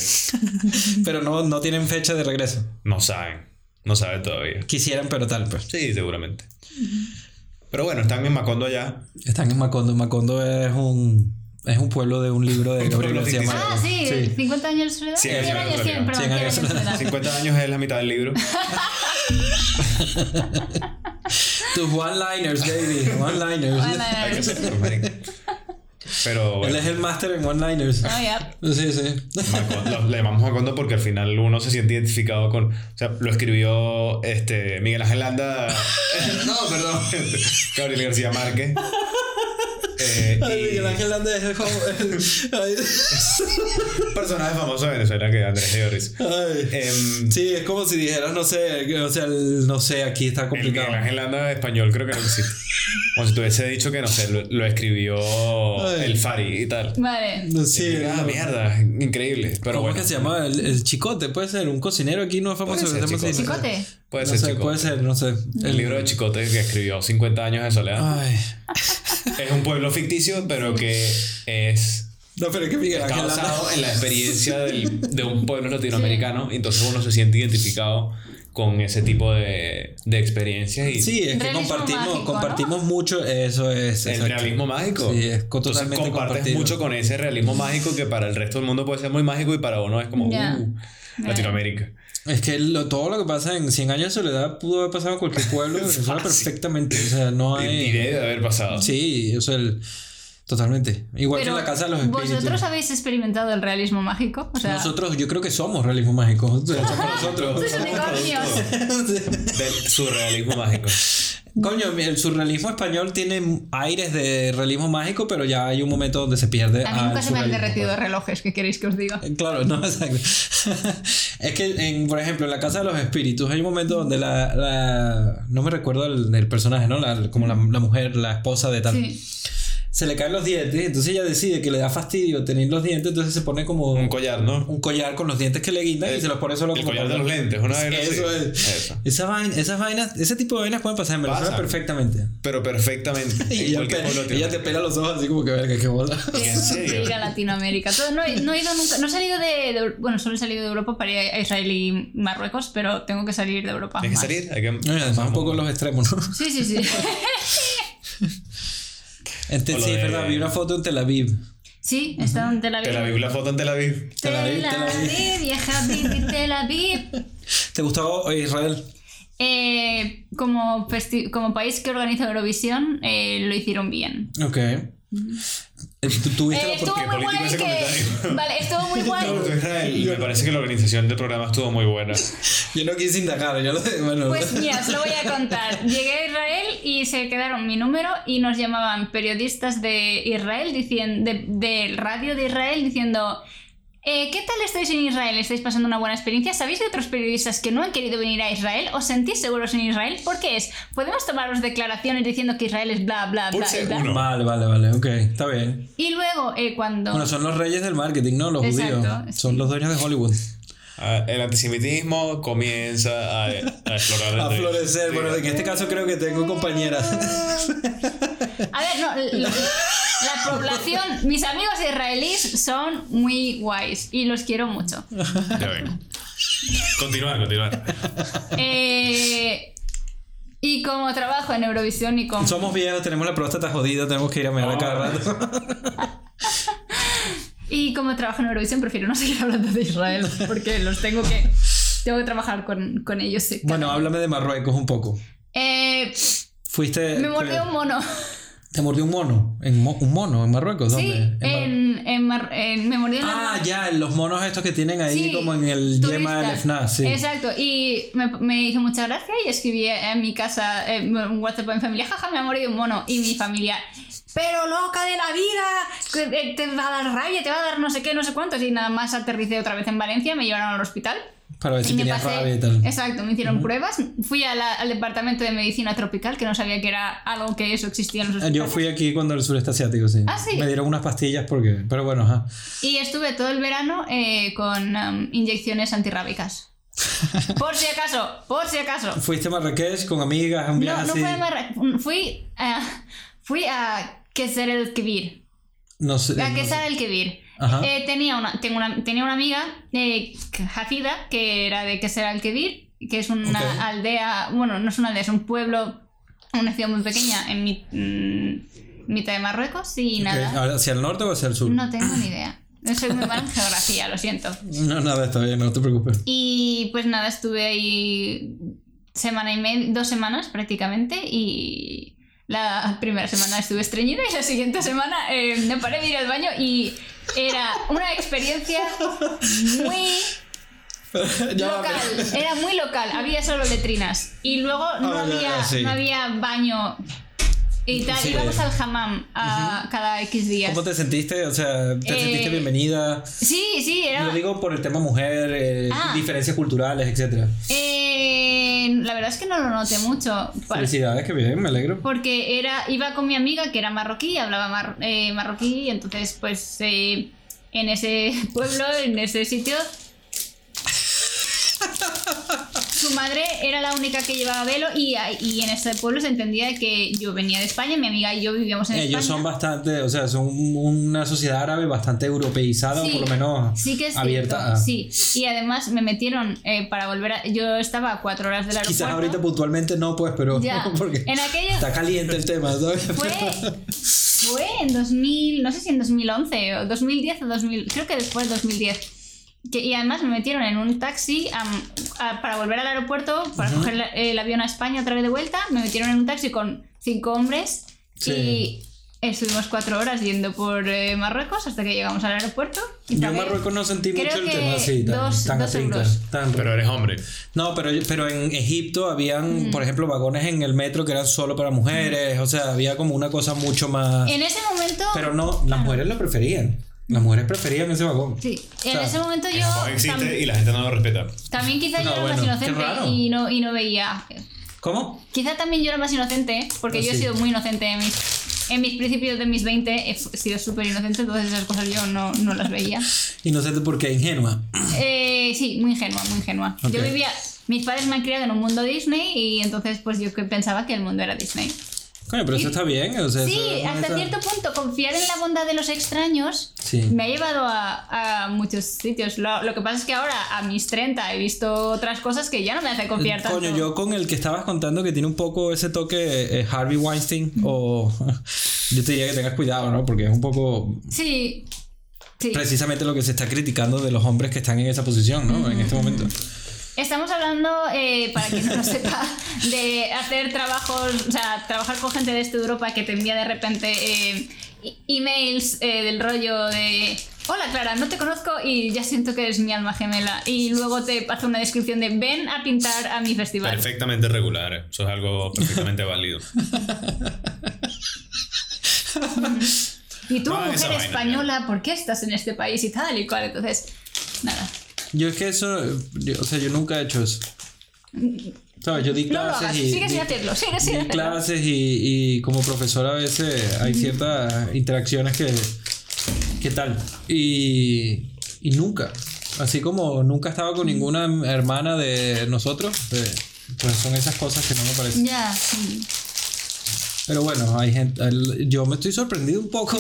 Pero no, no tienen fecha de regreso. No saben. No saben todavía. Quisieran, pero tal, pues. Sí, seguramente. Pero bueno, están en Macondo allá. Están en Macondo. Macondo es un, es un pueblo de un libro de Gabriel García. Márquez. Ah, sí, 50 años de soledad. 100 100 años de años, 100, soledad. perdón, 100 100 años años de soledad. 50 años es la mitad del libro. Tus one-liners, baby. One-liners. Hay Pero Él es el máster en one-liners. Oh, yeah. Sí, sí. Macondo- le llamamos Macondo porque al final uno se siente identificado con. O sea, lo escribió este, Miguel Ángel Landa. no, perdón. Gabriel García Márquez. Eh, Ay, y Miguel Ángel Landa es el joven- Ay. personaje famoso de Venezuela que Andrés Lloris. Ay. Em, Sí, es como si dijeras, no sé, que- o sea, el- no sé, aquí está El complicado. Miguel Ángel Landa español creo que no existe. Como si te hubiese dicho que, no sé, lo, lo escribió Ay. el Fari y tal. Vale. Sí, ah, no. mierda, increíble. Pero ¿Cómo bueno, es que se llama? El, el chicote, puede ser. Un cocinero aquí no es famoso. Puede ser. Chicote. Chicote. puede No ser sé, Chicote. puede ser, no sé. El libro de Chicote que escribió 50 años de soledad. Ay. Es un pueblo ficticio, pero que es No, pero es que Miguel Ángel basado en la experiencia del- de un pueblo latinoamericano. y Entonces uno se siente identificado con ese tipo de, de experiencias y Sí, es que compartimos, mágico, ¿no? compartimos mucho. Eso es. el exacto. realismo mágico. Sí, es co- Entonces totalmente compartes compartido. mucho con ese realismo mágico que para el resto del mundo puede ser muy mágico y para uno es como Ya. uh, Latinoamérica. Es que lo- todo lo que pasa en 100 años de soledad pudo haber pasado en cualquier pueblo de Venezuela perfectamente. O sea, no hay. debe de haber pasado. Sí, o sea, el- totalmente. Igual Pero que en la casa de los espíritus. ¿Vosotros habéis experimentado el realismo mágico? O sea, Nosotros, yo creo que somos realismo mágico. O sea, somos nosotros. Pues unicornios. Del surrealismo mágico. Coño, el surrealismo español tiene aires de realismo mágico, pero ya hay un momento donde se pierde. A mí nunca se me han derretido relojes, ¿qué queréis que os diga? Claro, no, exacto. es que, en, por ejemplo, en la Casa de los Espíritus hay un momento donde la. la- no me recuerdo el, el personaje, ¿no? La- como la, la mujer, la esposa de tal. Sí. Se le caen los dientes, entonces ella decide que le da fastidio tener los dientes, entonces se pone como Un collar, ¿no? un collar con los dientes que le guindan y se los pone solo El como collar de para- los lentes, una vaina así. Eso es. Eso. Esa vaina- esas vainas, ese tipo de vainas pueden pasar en Venezuela Pasan. perfectamente. Pero perfectamente. Y en ella, pe- te pela los ojos así como que verga, qué bola. ¿En serio? Ir a Latinoamérica. Todo- no, he- no he ido nunca. No he salido de, de- Bueno, solo he salido de Europa para ir a Israel y Marruecos, pero tengo que salir de Europa. Hay que salir. Hay que... No, y además un poco los extremos, ¿no? Sí, sí, sí. Este, sí, es de- verdad, vi una foto en Tel Aviv. Sí, he estado en Tel Aviv. Tel Aviv, la foto en Tel Aviv. Tel Aviv, Tel Aviv. Vieja Bibi, Tel Aviv. ¿Te gustó Israel? Eh, como, como país que organiza Eurovisión, eh, lo hicieron bien. Ok. ¿Tú- ¿Tuviste Eh, estuvo muy ese que... comentario. Vale, estuvo muy guay. No, Israel. Y me parece que la organización del programa estuvo muy buena. Yo no quise indagar, yo lo bueno, Pues mira, os lo voy a contar. Llegué a Israel y se quedaron mi número y nos llamaban periodistas de Israel, diciendo, de, del radio de Israel, diciendo... eh, ¿Qué tal estáis en Israel? ¿Estáis pasando una buena experiencia? ¿Sabéis de otros periodistas que no han querido venir a Israel? ¿Os sentís seguros en Israel? ¿Por qué es? ¿Podemos tomaros declaraciones diciendo que Israel es bla, bla, bla, bla? Vale, vale, vale, ok, está bien. Y luego, eh, cuando... Bueno, son los reyes del marketing, ¿no? Los Exacto, judíos. sí. Son los dueños de Hollywood. Ah, El antisemitismo comienza a, a explorar. A entre- florecer. Bueno, en este caso creo que tengo compañeras. A ver, no, la, la población, mis amigos israelíes son muy guays y los quiero mucho. Ya ven. Continuar, continuar. Eh, y como trabajo en Eurovisión y con... Somos viejos, tenemos la próstata jodida, tenemos que ir a mirar a cada rato. Y como trabajo en Eurovisión prefiero no seguir hablando de Israel porque los tengo que... Tengo que trabajar con, con ellos. sí. Bueno, háblame de Marruecos un poco. Eh, Fuiste. me mordió un mono. ¿Te mordió un mono? ¿En mo- ¿Un mono en Marruecos? Sí, ¿Dónde? Mar- en, en Mar- en- me mordió en la Ah, ya, los monos estos que tienen ahí Sí, como en el yema del. FNAC, sí. Exacto, y me, me hizo mucha gracia y escribí en mi casa un WhatsApp mi familia, jaja, me ha morido un mono. Y mi familia, pero loca de la vida, que, eh, te va a dar rabia, te va a dar no sé qué, no sé cuántos. Y nada más aterricé otra vez en Valencia, me llevaron al hospital. Para ver si pasé- rabia y tal. Exacto, me hicieron pruebas. Fui a la- al departamento de medicina tropical, que no sabía que era algo que eso existía en los Eh, hospitales. Yo fui aquí cuando el sureste asiático, sí. Ah, sí. Me dieron unas pastillas porque. Pero bueno, ajá. Y estuve todo el verano eh, con um, inyecciones antirrábicas. Por si acaso, por si acaso. Fuiste a Marrakech con amigas, un No, no así. fui a Marra- fui fui a Keser el Kebir. No sé. A no Keser sé. el Kebir. Ajá. Eh, tenía, una, tengo una, tenía una amiga, eh, Hafida, que era de Keser el Kebir, que es una aldea, bueno, no es una aldea, es un pueblo, una ciudad muy pequeña en mi, mm, mitad de Marruecos y nada. ¿Hacia el norte o hacia el sur? No tengo ni idea. Soy muy mala en geografía, lo siento. No, nada, está bien, no te preocupes. Y pues nada, estuve ahí semana y media, dos semanas prácticamente y la primera semana estuve estreñida y la siguiente semana eh, me paré de ir al baño y era una experiencia muy local, era muy local, había solo letrinas y luego no, Ah, había, ya, sí. no había baño y tal, Sí. íbamos al hammam a cada X días. ¿Cómo te sentiste? O sea, ¿te Eh, sentiste bienvenida? Sí, sí, era... Lo digo por el tema mujer, eh, Ah. diferencias culturales, etcétera. Eh, la verdad es que no lo noté mucho. Felicidades, que bien, me alegro. Porque era, iba con mi amiga que era marroquí, hablaba mar- eh, marroquí, y entonces pues eh, en ese pueblo, en ese sitio, su madre era la única que llevaba velo y, y en ese pueblo se entendía que yo venía de España, mi amiga y yo vivíamos en Ellos España. son bastante, o sea, son una sociedad árabe bastante europeizada, Sí, o por lo menos Sí que es abierta cierto, a... sí. Y además me metieron eh, para volver a... Yo estaba a cuatro horas del aeropuerto. Quizás ahorita puntualmente no, pues, pero Ya. porque En aquello- está caliente el tema. ¿sabes? Fue, fue en 2000, no sé si en 2011 o 2010 o 2000, creo que después de 2010. Que, y además me metieron en un taxi am, a- para volver al aeropuerto, para coger la- el avión a España otra vez de vuelta. Me metieron en un taxi con cinco hombres Sí. y estuvimos cuatro horas yendo por eh, Marruecos hasta que llegamos al aeropuerto. Y Yo en Marruecos no sentí creo mucho el que tema así, tan, dos- tan dos a tan- Pero eres hombre. No, pero, pero en Egipto habían, por ejemplo, vagones en el metro que eran solo para mujeres, o sea, había como una cosa mucho más... En ese momento... Pero no, las mujeres lo preferían. Las mujeres preferían ese vagón. Sí, en sea, ese momento yo... No existe y la gente no lo respeta. también quizá yo No, era bueno, más inocente y no, y no veía ¿Cómo? Quizá también yo era más inocente, porque Ah, yo he sí. sido muy inocente en mis en mis principios de mis 20 he sido súper inocente, entonces esas cosas yo no, no las veía. Inocente porque ingenua. Eh, sí, muy ingenua, muy ingenua. Ok. Yo vivía, mis padres me han criado en un mundo Disney y entonces pues yo pensaba que el mundo era Disney. Coño, pero eso está bien. O sea, Sí, eso hasta cierto punto confiar en la bondad de los extraños Sí. me ha llevado a, a muchos sitios. Lo, lo que pasa es que ahora a mis 30 he visto otras cosas que ya no me hacen confiar tanto. Coño, yo con el que estabas contando que tiene un poco ese toque eh, Harvey Weinstein, o yo te diría que tengas cuidado, ¿no? Porque es un poco Sí. Sí. precisamente lo que se está criticando de los hombres que están en esa posición, ¿no? En este momento. Estamos hablando, eh, para quien no lo sepa, de hacer trabajos, o sea, trabajar con gente de este Europa que te envía de repente eh, e- emails eh, del rollo de Hola Clara, no te conozco y ya siento que eres mi alma gemela. Y luego te hace una descripción de ven a pintar a mi festival. Perfectamente regular. Eso es algo perfectamente válido. Y tú, No mujer española, ¿por qué estás en este país y tal y cual? Entonces, nada. Yo es que eso, yo- o sea, yo nunca he hecho eso. ¿Sabes? Yo di No lo clases hagas, y... sigue sin hacerlo, sigue sin hacerlo. clases y, y como profesor a veces hay ciertas interacciones que... ¿Qué tal? Y, y nunca. Así como nunca estaba con ninguna hermana de nosotros, eh, pues son esas cosas que no me parecen. Ya. mm. Pero bueno, hay gente. el- yo me estoy sorprendido un poco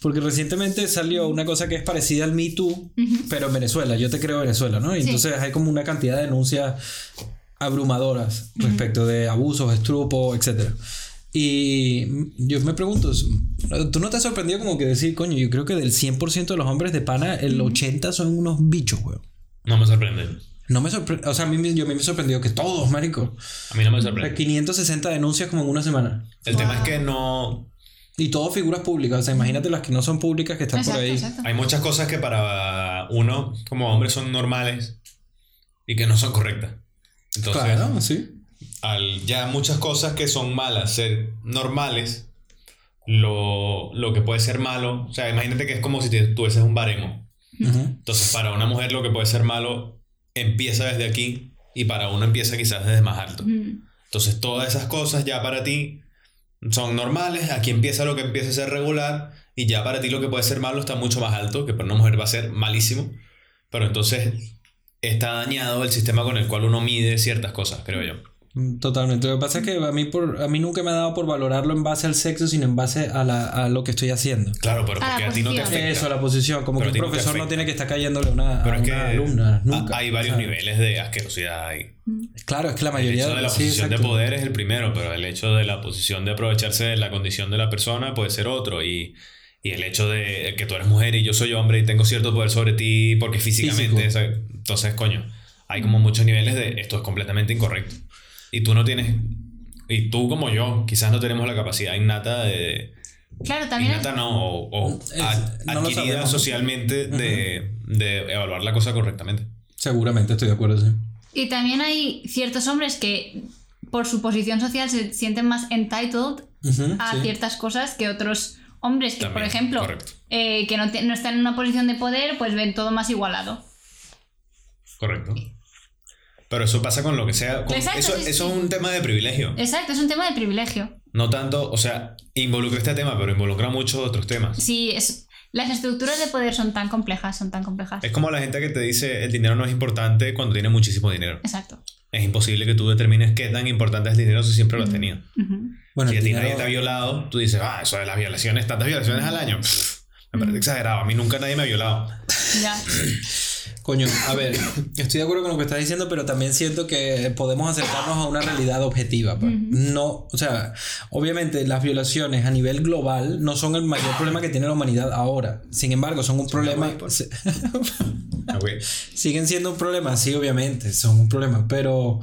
porque recientemente salió una cosa que es parecida al Me Too, pero en Venezuela. Yo te creo Venezuela, ¿no? Y Sí. entonces hay como una cantidad de denuncias abrumadoras respecto de abusos, estrupos, etc. Y yo me pregunto, ¿tú no te has sorprendido como que decir, coño, yo creo que del 100% de los hombres de pana, el 80% son unos bichos, weón? No me sorprende. No me sorprende, o sea, a mí, me- yo a mí me sorprendió que todos, marico. A mí no me sorprende. 560 denuncias como en una semana. El tema es que no. Y todo figuras públicas. O sea, imagínate las que no son públicas que están por ahí. exacto. Hay muchas cosas que para uno, como hombre, son normales y que no son correctas. Entonces, Claro, sí. al ya muchas cosas que son malas ser normales, lo, lo que puede ser malo, o sea, imagínate que es como si te- tuvieses un baremo. Ujú. Entonces, para una mujer lo que puede ser malo empieza desde aquí y para uno empieza quizás desde más alto. Mm. Entonces, todas esas cosas ya para ti son normales, aquí empieza lo que empieza a ser regular y ya para ti lo que puede ser malo está mucho más alto, que para una mujer va a ser malísimo, pero entonces está dañado el sistema con el cual uno mide ciertas cosas, creo yo. Mm, Totalmente. Lo que pasa es que a mí, por, a mí nunca me ha dado por valorarlo en base al sexo, sino en base a, la, a lo que estoy haciendo. Claro, pero A porque a ti no te afecta. Eso, la posición. Como Pero que a un profesor no tiene que estar cayéndole a una, Pero a es que una alumna. ha- Nunca. hay varios sea, niveles de asquerosidad ahí. Claro, es que la El mayoría hecho de la sí, posición de poder es el primero, pero el hecho de la posición de aprovecharse de la condición de la persona puede ser otro. Y, y el hecho de que tú eres mujer y yo soy hombre y tengo cierto poder sobre ti porque físicamente... Esa- entonces, coño, hay como muchos niveles de esto es completamente incorrecto. Y tú no tienes... Y tú como yo, quizás no tenemos la capacidad innata de... Claro, también. Innata no, o, o Es- ad- no lo adquirida socialmente de, de evaluar la cosa correctamente. Seguramente estoy de acuerdo, sí. Y también hay ciertos hombres que por su posición social se sienten más entitled a sí. ciertas cosas que otros hombres que, por ejemplo, eh, que no, te- no están en una posición de poder, pues ven todo más igualado. Correcto. Pero eso pasa con lo que sea. con- Exacto, eso sí, sí, eso sí. es un tema de privilegio. Exacto, es un tema de privilegio. No tanto, o sea, involucra este tema, pero involucra muchos otros temas. Sí, es, las estructuras de poder son tan complejas, son tan complejas. Es como la gente que te dice el dinero no es importante cuando tiene muchísimo dinero. Exacto. Es imposible que tú determines qué tan importante es el dinero si siempre lo has tenido. Ujú. Bueno, si a ti dinero- nadie te ha violado, tú dices, ah, eso de las violaciones, tantas violaciones al año. Pff, me parece exagerado. A mí nunca nadie me ha violado. Ya. Coño, a ver, estoy de acuerdo con lo que estás diciendo, pero también siento que podemos acercarnos a una realidad objetiva. pues. No, o sea, obviamente las violaciones a nivel global no son el mayor problema que tiene la humanidad ahora. Sin embargo, son un problema. pues. se- Ok. Siguen siendo un problema, sí, obviamente, son un problema, pero.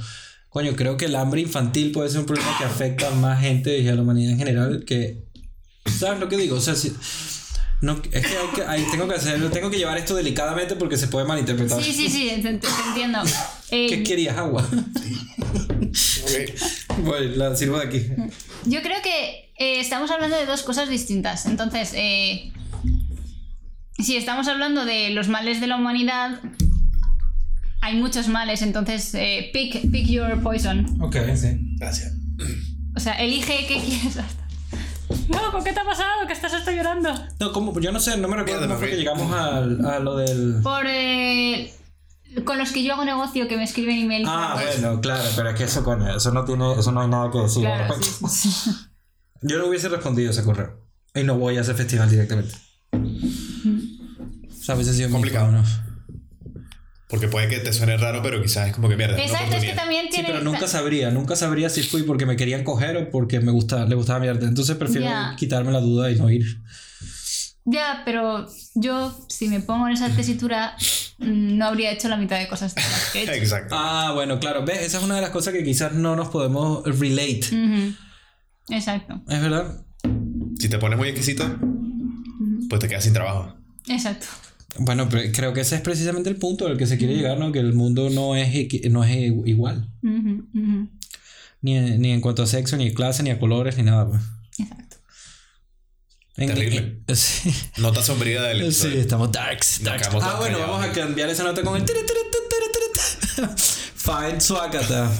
Coño, creo que el hambre infantil puede ser un problema que afecta a más gente y a la humanidad en general que... ¿Sabes lo que digo? O sea, si... No, es que, hay que hay- tengo que hacerlo, tengo que llevar esto delicadamente porque se puede malinterpretar. Sí, sí, sí, te, entiendo. Eh, ¿Qué querías? Agua. bueno, la sirvo de aquí. Yo creo que eh, estamos hablando de dos cosas distintas. Entonces, eh, si estamos hablando de los males de la humanidad, hay muchos males. Entonces, eh, pick, pick your poison. Ok, sí. Gracias. O sea, elige qué quieres. Loco, ¿qué te ha pasado? Que estás hasta llorando. No, ¿cómo? yo no sé, no me recuerdo cómo fue que llegamos al- a lo del... Por. eh, con los que yo hago negocio, que me escriben emails. Ah, bueno, claro, pero es que eso, coño, eso no tiene, eso no hay nada que decir. al Claro, respecto. sí, sí, sí. Yo no hubiese respondido ese correo. Y no voy a ese festival directamente. O sea, hubiese sido Complicado. ¿no? Porque puede que te suene raro, pero quizás es como que mierda. Exacto, es que también Sí, tiene. pero nunca sabría, nunca sabría si fui porque me querían coger o porque me gusta, le gustaba mi arte. Entonces prefiero quitarme la duda y no ir. Ya, pero yo, si me pongo en esa tesitura, no habría hecho la mitad de cosas de las que he hecho. Exacto. Ah, bueno, claro, ves, esa es una de las cosas que quizás no nos podemos relate. Ujú. Exacto, ¿Es verdad? Si te pones muy exquisito, pues te quedas sin trabajo. exacto. Bueno, pero creo que ese es precisamente el punto al que se quiere llegar, ¿no? Que el mundo no es, no es igual. Ni en, ni en cuanto a sexo, ni a clase, ni a colores, ni nada. pues. Exacto. En- Terrible. en- sí. Nota sombría del Sí, episodio. estamos darks. Darks. Ah, bueno, callados. vamos a cambiar esa nota con el. Fine Suakata.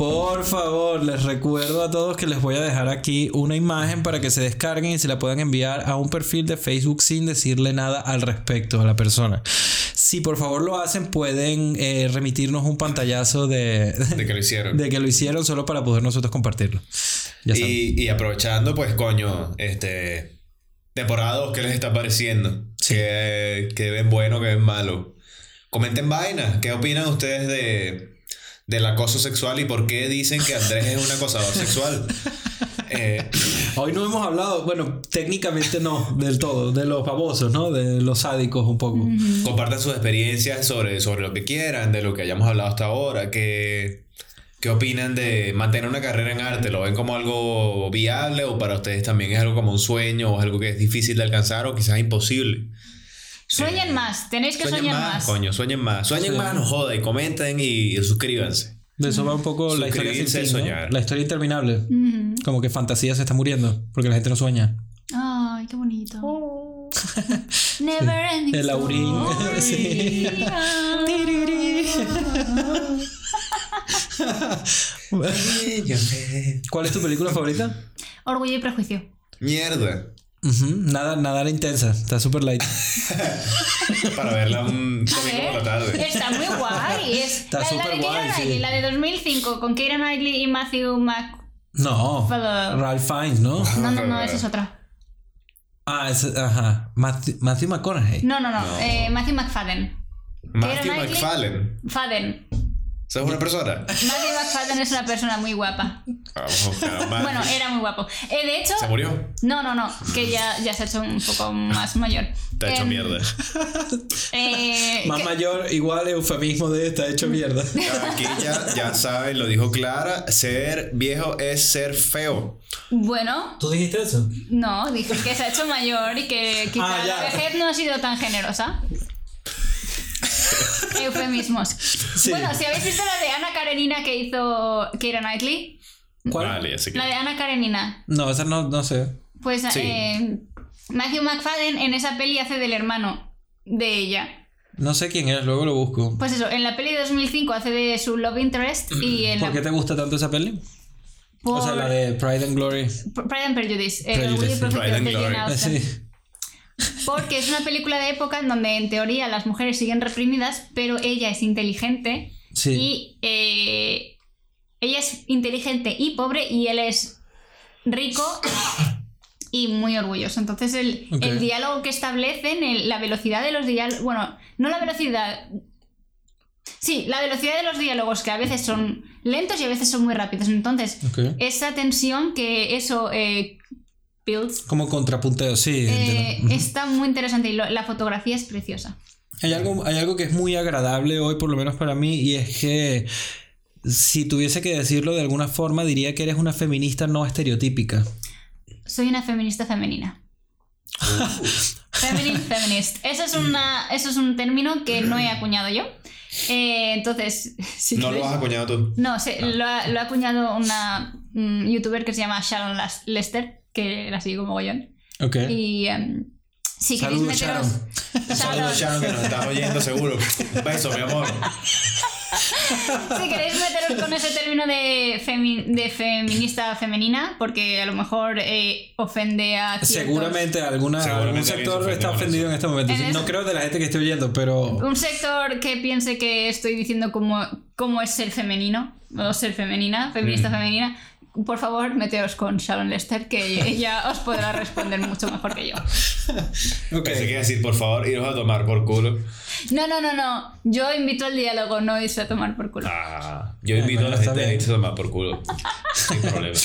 Por favor, les recuerdo a todos que les voy a dejar aquí una imagen para que se descarguen y se la puedan enviar a un perfil de Facebook sin decirle nada al respecto a la persona. Si por favor lo hacen, pueden eh, remitirnos un pantallazo de, De que lo hicieron. de que lo hicieron solo para poder nosotros compartirlo. Ya. Y, y aprovechando, pues, coño, este. Temporada 2, ¿qué les está pareciendo? ¿Qué, qué ven bueno, qué ven malo? Comenten vainas. ¿Qué opinan ustedes de, del acoso sexual y por qué dicen que Andrés es un acosador sexual? Eh, Hoy no hemos hablado, bueno, técnicamente no, del todo, de los babosos, ¿no? De los sádicos un poco. compartan sus experiencias sobre, sobre lo que quieran, de lo que hayamos hablado hasta ahora. ¿Qué, ¿Qué opinan de mantener una carrera en arte? ¿Lo ven como algo viable o para ustedes también es algo como un sueño o es algo que es difícil de alcanzar o quizás imposible? Sueñen más, tenéis que Sueñen soñar más, más. coño, sueñen más. Sueñen Sí. más, no joda, y comenten y suscríbanse. De eso va un poco la historia sin fin. La historia interminable. Como que fantasía se está muriendo porque la gente no sueña. Ay, qué bonito. Never ending El aurín. Sí. ¿Cuál es tu película favorita? Orgullo y prejuicio. Mierda. Ujú, Nada, nada era intensa. Está súper light. Para verla un domingo por la tarde. está muy guay. Es Está la, la de Keira guay, sí. Knightley, la de 2005, con Keira Knightley y Matthew Mc... No. Ralph Fiennes, ¿no? No, no, no, esa es otra. Ah, es, ajá. Matthew, Matthew McConaughey. No, no, no, eh, Matthew McFadden. Matthew Keira Knightley. McFarlane. ¿Sos una persona? Matthew McFadden es una persona muy guapa. Matthew. Bueno, era muy guapo. Eh, de hecho... ¿Se murió? No, no, no, que ya, ya se ha hecho un poco más mayor. Te ha hecho Em, mierda. eh, Más que- mayor, igual eufemismo de está hecho mierda. Aquí ya, ya saben, lo dijo Clara, ser viejo es ser feo. Bueno, ¿Tú dijiste eso? no, dije que se ha hecho mayor y que quizá Ah, ya. la vejez no ha sido tan generosa. Eufemismos. Bueno, si habéis visto la de Ana Karenina que hizo Keira Knightley, ¿Cuál? Vale, así que. la de Ana Karenina, No, esa no, no sé. pues Sí. eh, Matthew McFadden en esa peli hace del hermano de ella. No sé quién es, luego lo busco. Pues eso, en la peli de 2005 hace de su love interest y en ¿Por la qué te gusta tanto esa peli? O sea, por- la de Pride and Glory. Pride and Prejudice. Prejuicio Pride and Glory. Sí. Porque es una película de época en donde en teoría las mujeres siguen reprimidas, pero ella es inteligente Sí. y eh, ella es inteligente y pobre y él es rico y muy orgulloso. Entonces el, el diálogo que establecen, el- la velocidad de los diálogos, bueno, no la velocidad... Sí, la velocidad de los diálogos que a veces son lentos y a veces son muy rápidos. Entonces, esa tensión que eso eh, Como contrapunteo, sí. eh, está muy interesante y lo- la fotografía es preciosa. Hay algo, hay algo que es muy agradable hoy, por lo menos para mí, y es que si tuviese que decirlo de alguna forma, diría que eres una feminista no estereotípica. Soy una feminista femenina. Feminine feminist. Eso es, una, eso es un término que no he acuñado yo. Eh, entonces, si No lo has acuñado tú. No, se- lo, ha, lo ha acuñado una mm, youtuber que se llama Sharon Lester, que la sigo mogollón. Ok. Y em, si queréis Saludos, meteros. Saludos, Sharon, que nos estás oyendo seguro. Beso, mi amor. si queréis meteros con ese término de, femi- de feminista femenina, porque a lo mejor eh, ofende a. ciertos- Seguramente alguna, Seguramente algún sector está ofendido en este momento. En No este- creo de la gente que esté oyendo, pero. Un sector que piense que estoy diciendo cómo, cómo es ser femenino, o ser femenina, feminista Mm. femenina. Por favor, meteos con Sharon Lester, que ella os podrá responder mucho mejor que yo. Ok. Pensé que iba a decir, por favor, iros a tomar por culo. No, no, no, no. Yo invito al diálogo, no irse a tomar por culo. Ah, yo invito bueno, a la gente a irse a tomar por culo. Sin problema.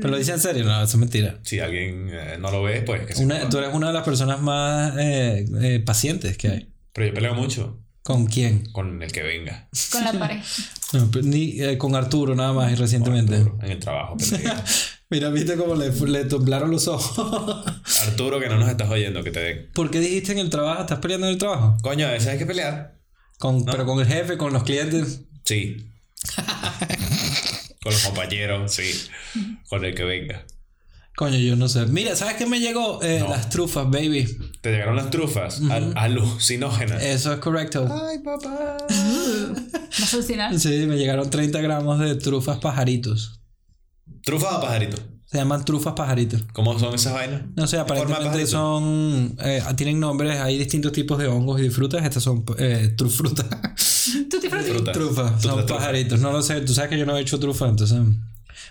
¿Pero lo dice en serio? No, eso es mentira. Si alguien eh, no lo ve, pues que se Una- tú eres una de las personas más eh, eh, pacientes que hay. Pero yo peleo mucho ¿Con quién? con el que venga. Con la. No, pero ni, eh, con Arturo nada más y recientemente. Arturo, en el trabajo. Mira, viste cómo le, le temblaron los ojos. Arturo, que no nos estás oyendo, que te den. ¿Por qué dijiste en el trabajo? ¿Estás peleando en el trabajo? Coño, a veces hay que pelear. Con, Pero con el jefe, con los clientes. Sí. con los compañeros, sí. Con el que venga. Coño, yo no sé. Mira, ¿sabes qué me llegó? Eh, No. Las trufas, baby. Te llegaron las trufas al- alucinógenas. Eso es correcto. Ay, papá. Vas a alucinar. Sí, me llegaron 30 gramos de trufas pajaritos. ¿Trufas o pajarito? Se llaman trufas pajaritos. ¿Cómo son esas vainas? No sé, ¿En forma de aparentemente son. eh, tienen nombres, hay distintos tipos de hongos y de frutas. Estas son eh, trufrutas. Trufas, son trufa. pajaritos. No lo sé, tú sabes que yo no he hecho trufa, entonces.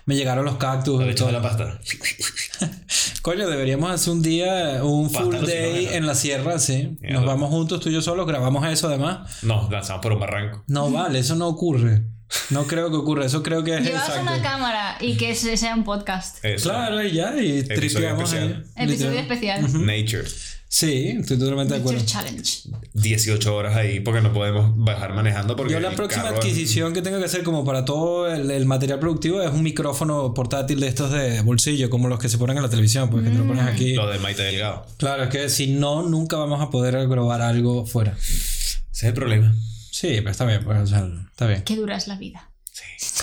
Me llegaron los cactus. Todo. a la pasta. Coño, deberíamos hacer un día, un Pasta full day en la sierra, sí. Mierda. Nos vamos juntos, tú y yo solos, grabamos eso además. Nos lanzamos por un barranco. No vale, eso no ocurre. No creo que ocurra, eso creo que es Llevas exacto. una cámara y que se- sea un podcast. Eso. Claro, y ya, y Episodio tripeamos ahí. especial. Episodio especial. Nature. Sí, estoy totalmente de acuerdo. Challenge. 18 horas ahí porque no podemos bajar manejando porque Yo la próxima adquisición que tengo que hacer como para todo el, el material productivo es un micrófono portátil de estos de bolsillo, como los que se ponen en la televisión, porque te lo pones aquí. Lo de Maite Delgado. Claro, es que si no, nunca vamos a poder grabar algo fuera. Ese es el problema. Sí, pero está bien, pues, o sea, está bien. Qué dura es la vida.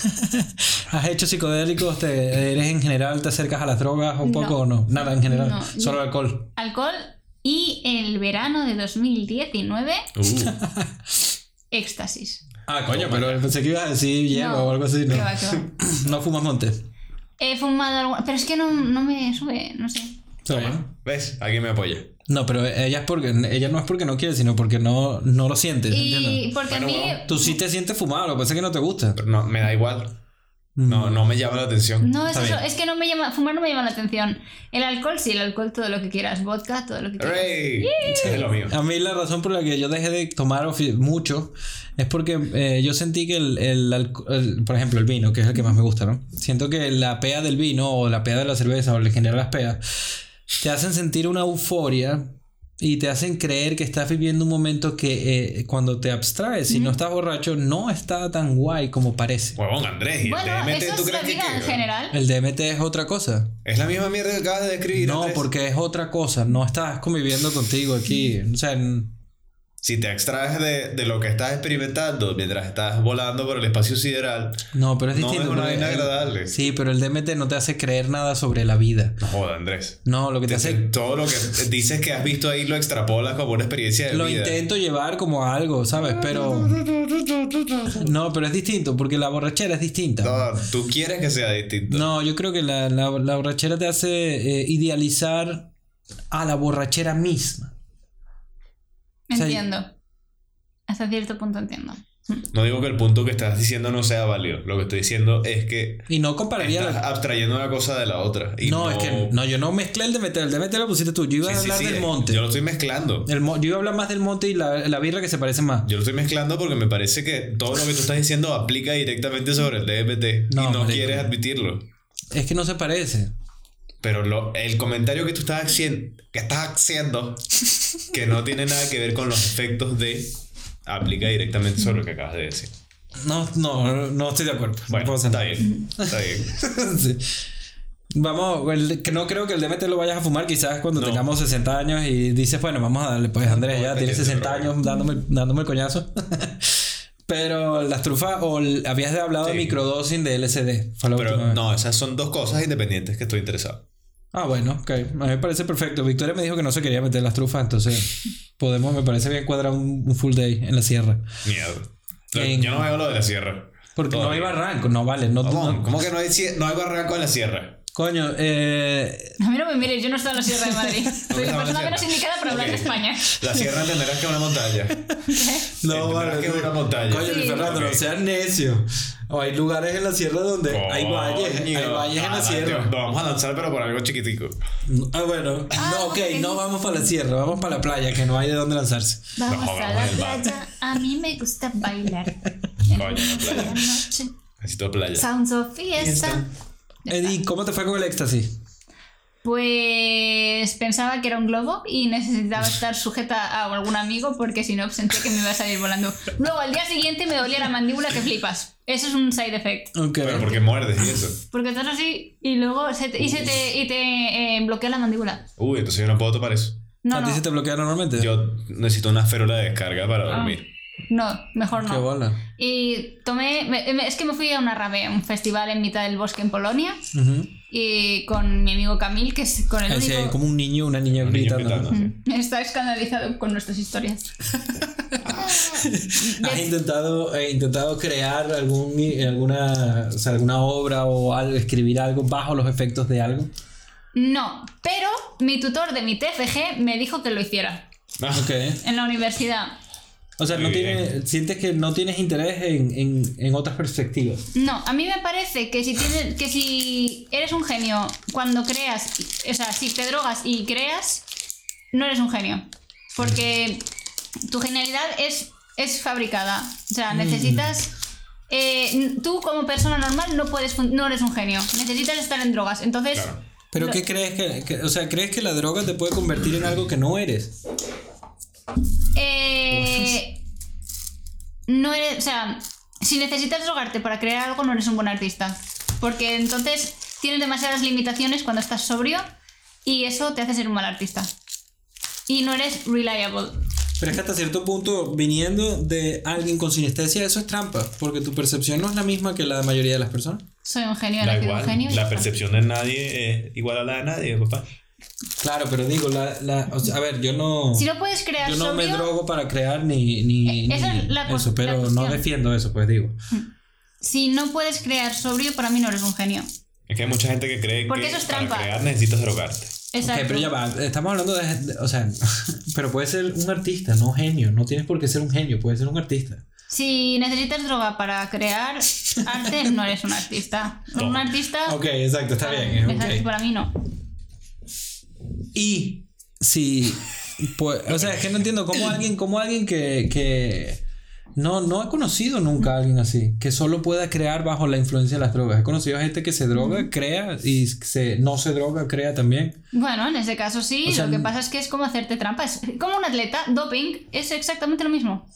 ¿Has hecho psicodélicos? Te, ¿Eres en general? ¿Te acercas a las drogas un No. poco o no? Nada en general. No. Solo alcohol. Alcohol y el verano de 2019, Uh, éxtasis. Ah, coño, pero pensé que ibas a decir hierba No, o algo así. No, que va, que va. no fumas monte. He fumado alguna... Pero es que no, no me sube, no sé. ¿Ves? Alguien me apoya. No, pero ella es porque ella no es porque no quiere, sino porque no, no lo siente. Y ¿entiendes? porque a mí... Tú sí te sientes fumado, lo que pasa es que no te gusta. Pero no, me da igual. No, no me llama la atención. No, es eso, es que no me llama, fumar no me llama la atención. El alcohol sí, el alcohol todo lo que quieras, vodka, todo lo que quieras. ¡Hooray! Es lo mío. A mí la razón por la que yo dejé de tomar mucho es porque eh, yo sentí que el, el el- por ejemplo, el vino, que es el que más me gusta, ¿no? Siento que la pea del vino o la pea de la cerveza o en general las peas te hacen sentir una euforia y te hacen creer que estás viviendo un momento que eh, cuando te abstraes, si no estás borracho, no está tan guay como parece. Huevón, Andrés. ¿Y Bueno, el DMT eso tú es la crees que qué? en general. El DMT es otra cosa. Es la misma mierda que acabas de describir. No, Andrés. porque es otra cosa. No estás conviviendo contigo aquí. O sea, Si te extraes de, de lo que estás experimentando mientras estás volando por el espacio sideral, no, pero es no distinto. es una vaina agradable. Sí, pero el DMT no te hace creer nada sobre la vida. No joda, Andrés. No, lo que te hace. Todo lo que dices que has visto ahí lo extrapolas como una experiencia de Lo vida. intento llevar como algo, ¿sabes? Pero. No, pero es distinto, porque la borrachera es distinta. No, tú quieres que sea distinto. No, yo creo que la, la- la borrachera te hace eh, idealizar a la borrachera misma. O sea, Entiendo. Hasta cierto punto entiendo. No digo que el punto que estás diciendo no sea válido. Lo que estoy diciendo es que Y no compararía. estás la- abstrayendo una cosa de la otra. Y No, es que. No, yo no mezclé el DMT. El DMT lo pusiste tú. Yo iba Sí, a hablar sí, del eh, monte. Yo lo estoy mezclando. El mo- yo iba a hablar más del monte y la, la birra que se parecen más. Yo lo estoy mezclando porque me parece que todo lo que tú estás diciendo aplica directamente sobre el DMT. No, y no marico. quieres admitirlo. Es que no se parece. Pero lo- el comentario que tú estás haciendo, que estás haciendo, que no tiene nada que ver con los efectos de, aplica directamente sobre lo que acabas de decir. No, no, no estoy de acuerdo. No Bueno, puedo está bien. Está bien. Sí. Vamos, el- que no creo que el DMT lo vayas a fumar quizás cuando No. tengamos 60 años y dices, bueno, vamos a darle, pues Andrés ya no, tiene es que 60 seguro. años dándome, dándome el coñazo. Pero las trufas, o el- habías hablado de Sí. microdosing de LSD. Pero no, esas son dos cosas independientes que estoy interesado. Ah, bueno, ok. A mí me parece perfecto. Victoria me dijo que no se quería meter las trufas, entonces podemos, me parece bien cuadrar un, un full day en la sierra. Mierda. En- Yo no veo lo de la sierra. Porque no hay barranco, no vale. No, ¿Cómo, no- ¿Cómo que no hay, no hay barranco en la sierra? Coño, eh, A mí no me mires, yo no estoy en la Sierra de Madrid. Soy la persona menos indicada para hablar de. España. La sierra entenderás que es una montaña. no Entenderás vale. que es una montaña. Coño, Sí. Fernando, no seas necio. O hay lugares en la sierra donde hay valles, hay valles en la Ah, sierra. Nos vamos a lanzar, pero por algo chiquitico. Ah, bueno. Ah, no, ok, ok. no vamos para la sierra, vamos para la playa, que no hay de dónde lanzarse. Vamos Nos a la playa. A mí me gusta bailar. Coño, la playa. La noche. Necesito playa. Sounds of fiesta. Eddie, ¿cómo te fue con el éxtasis? Pues pensaba que era un globo y necesitaba estar sujeta a algún amigo porque si no sentía que me iba a salir volando. Luego al día siguiente me dolía la mandíbula que flipas. Eso es un side effect. Ok. Pero porque muerdes y eso. Porque estás así y luego se te, y se te, y te eh, bloquea la mandíbula. Uy, entonces yo no puedo tomar eso. No, ¿A ti no. se te bloquea normalmente? Yo necesito una férula de descarga para Ah. No, mejor Qué no. bola. Y tomé. me- me- Es que me fui a una rave, un festival en mitad del bosque en Polonia. Y con mi amigo Camil, que es con el único. hay como un niño, una niña Un niño gritando. Mm, Está escandalizado con nuestras historias. ¿Has intentado, eh, intentado crear algún, alguna, o sea, alguna obra o algo, escribir algo bajo los efectos de algo? No, pero mi tutor de mi TFG me dijo que lo hiciera Ah, Ok. en la universidad. O sea, no tiene, sientes que no tienes interés en, en, en otras perspectivas. No, a mí me parece que si tienes, que si eres un genio cuando creas, o sea, si te drogas y creas, no eres un genio. Porque tu genialidad es, es fabricada. O sea, necesitas. eh, tú como persona normal no puedes no eres un genio. Necesitas estar en drogas. Entonces. Claro. ¿Pero Lo- qué crees que, que- o sea, crees que la droga te puede convertir en algo que no eres? Eh, no eres. O sea, si necesitas drogarte para crear algo, no eres un buen artista. Porque entonces tienes demasiadas limitaciones cuando estás sobrio y eso te hace ser un mal artista. Y no eres reliable. Pero es que hasta cierto punto, viniendo de alguien con sinestesia, eso es trampa, porque tu percepción no es la misma que la mayoría de las personas. Soy un genio, Da nacido un igual. genio. La percepción de nadie es igual a la de nadie, papá. Claro, pero digo, la, la, o sea, a ver, yo no, Si no puedes crear yo no me drogo para crear ni, ni, Eh, esa ni es la eso, pero la no defiendo eso, pues digo. si no puedes crear sobrio, para mí no eres un genio. Es que hay mucha gente que cree Porque que eso es para trampa. crear necesitas drogarte. Exacto. Pero ya va, estamos hablando de, de- o sea, pero puede ser un artista, no genio, no tienes por qué ser un genio, puedes ser un artista. Si necesitas droga para crear arte, no eres un artista. Un Toma. artista. Ok, exacto, está para, bien, exacto, ok. para mí no. Y si, pues, o sea, es que no entiendo cómo alguien, cómo alguien que, que no, no he conocido nunca a alguien así, que solo pueda crear bajo la influencia de las drogas. He conocido a gente que se droga, crea, y se, no se droga, crea también. Bueno, en ese caso sí. O sea, lo que n- pasa es que es como hacerte trampa. Es como un atleta, doping, es exactamente lo mismo.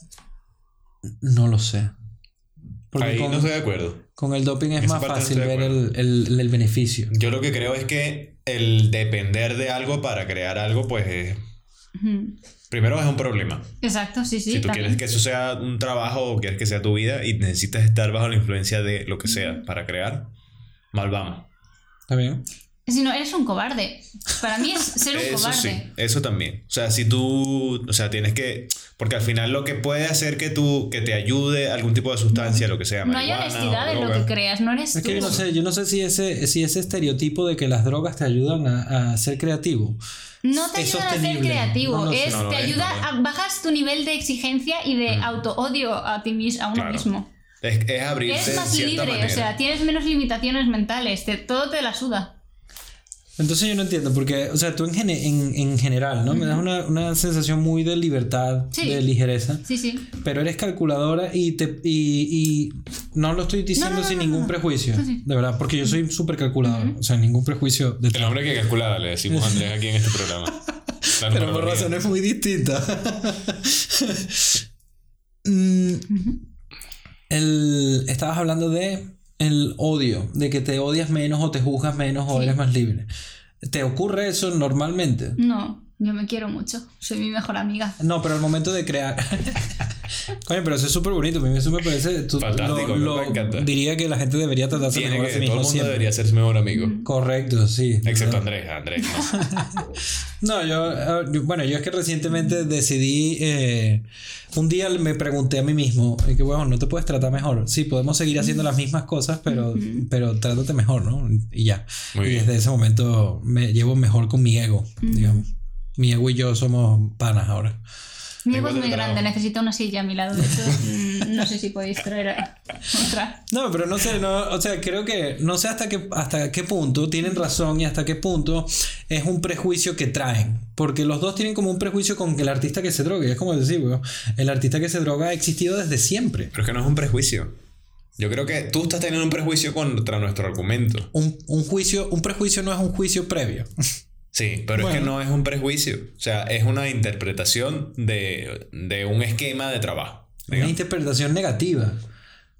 No lo sé. Porque Ahí con, no estoy de acuerdo. con el doping es Esa más no fácil ver el, el- el beneficio. Yo lo que creo es que el depender de algo para crear algo, pues es- primero es un problema. Exacto, sí, sí. si tú también. quieres que eso sea un trabajo o quieres que sea tu vida y necesitas estar bajo la influencia de lo que sea para crear, mal vamos. ¿Está bien? Si no, eres un cobarde. Para mí es ser un Eso cobarde. sí, eso también. O sea, si tú, o sea, tienes que, porque al final lo que puede hacer que tú, que te ayude algún tipo de sustancia, lo que sea, No hay honestidad en lo que creas, no eres Es tú. que yo no sé, yo no sé si ese, si ese estereotipo de que las drogas te ayudan a, a ser creativo. No te Es ayuda a ser creativo, No es, No te es, ayuda a bajas tu nivel de exigencia y de Mm. auto-odio a ti mismo, a uno Claro. mismo. Es, es abrirse de más libre, manera. o sea, tienes menos limitaciones mentales, te- todo te la suda. Entonces yo no entiendo, porque, o sea, tú en, gene- en, en general, ¿no? Me das una, una sensación muy de libertad, Sí. de ligereza, Sí, sí. pero eres calculadora y, te, y, y no lo estoy diciendo No, no, no, sin no, ningún no. prejuicio, Sí, sí. de verdad, porque yo soy súper calculador, o sea, ningún prejuicio de El hombre que calculaba, le decimos a Andrés aquí en este programa. Pero por razones muy distintas. Mm, el, estabas hablando de el odio, de que te odias menos o te juzgas menos o eres más libre. ¿Te ocurre eso normalmente? No, yo me quiero mucho, soy mi mejor amiga. No, pero al momento de crear. Coño, pero eso es súper bonito. A mí eso me parece. tú- Fantástico, lo- me lo- encanta. diría que la gente debería tratarse Tiene mejor que, a sí todo el mundo siempre. debería ser su mejor amigo. Correcto, sí. Excepto Andrés. Andrés. no. No, yo, yo- bueno, yo es que recientemente decidí, eh, un día me pregunté a mí mismo, y que bueno, no te puedes tratar mejor. Sí, podemos seguir haciendo las mismas cosas, pero, pero trátate mejor, ¿no? Y ya. Muy y bien. desde ese momento me llevo mejor con mi ego, digamos. Mi ego y yo somos panas ahora. Mi ego es muy grande, necesito una silla a mi lado. De hecho, mm, no sé si podéis traer otra. No, pero no sé, no, o sea, creo que no sé hasta qué, hasta qué punto tienen razón y hasta qué punto es un prejuicio que traen. Porque los dos tienen como un prejuicio con el artista que se droga. Y es como decir, weón, el artista que se droga ha existido desde siempre. Pero es que no es un prejuicio. Yo creo que tú estás teniendo un prejuicio contra nuestro argumento. Un, un juicio, un prejuicio no es un juicio previo. Sí, pero es que no es un prejuicio. O sea, es una interpretación de, de un esquema de trabajo. Una interpretación negativa.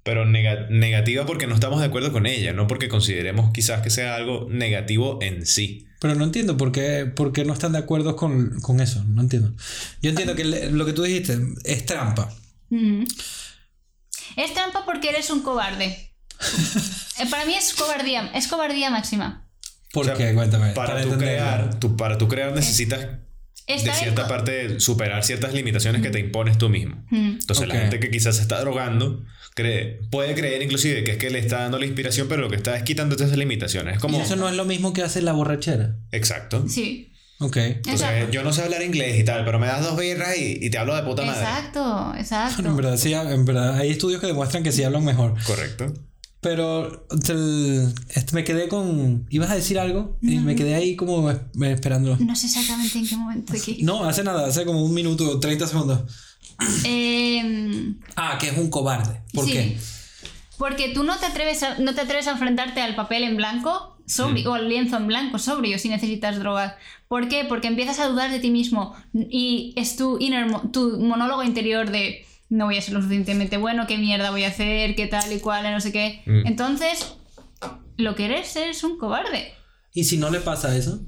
Pero nega- negativa porque no estamos de acuerdo con ella, no porque consideremos quizás que sea algo negativo en sí. Pero no entiendo por qué, por qué no están de acuerdo con, con eso. No entiendo. Yo entiendo que le- lo que tú dijiste es trampa. Mm. Es trampa porque eres un cobarde. Eh, Para mí es cobardía, es cobardía máxima. O ¿Por sea, qué? Cuéntame. Para, tú crear, tú, para tú crear necesitas de cierta parte superar ciertas limitaciones que te impones tú mismo. Mm. Entonces Ok. la gente que quizás se está drogando cree, puede creer inclusive que es que le está dando la inspiración, pero lo que está es quitando esas limitaciones. Es Y como... eso no es lo mismo que hace la borrachera. Exacto. Sí. Ok. Entonces, Exacto. yo no sé hablar inglés y tal, pero me das dos birras y, y te hablo de puta madre. Exacto, exacto. Bueno, en verdad, sí, en verdad, hay estudios que demuestran que sí hablan mejor. Correcto. Pero el- este, me quedé con. ¿Ibas a decir algo? Y me quedé ahí como es- esperándolo. No sé exactamente en qué momento. No, hace nada, hace como un minuto, 30 segundos. Em, Ah, que es un cobarde. ¿Por sí. qué? Porque tú no te atreves a, no te atreves a enfrentarte al papel en blanco sobrio, o al lienzo en blanco sobrio si necesitas drogas. ¿Por qué? Porque empiezas a dudar de ti mismo y es tu, inner tu monólogo interior de no voy a ser lo suficientemente bueno, qué mierda voy a hacer, qué tal y cual, no sé qué. Mm. Entonces, lo que eres es un cobarde. ¿Y si no le pasa eso?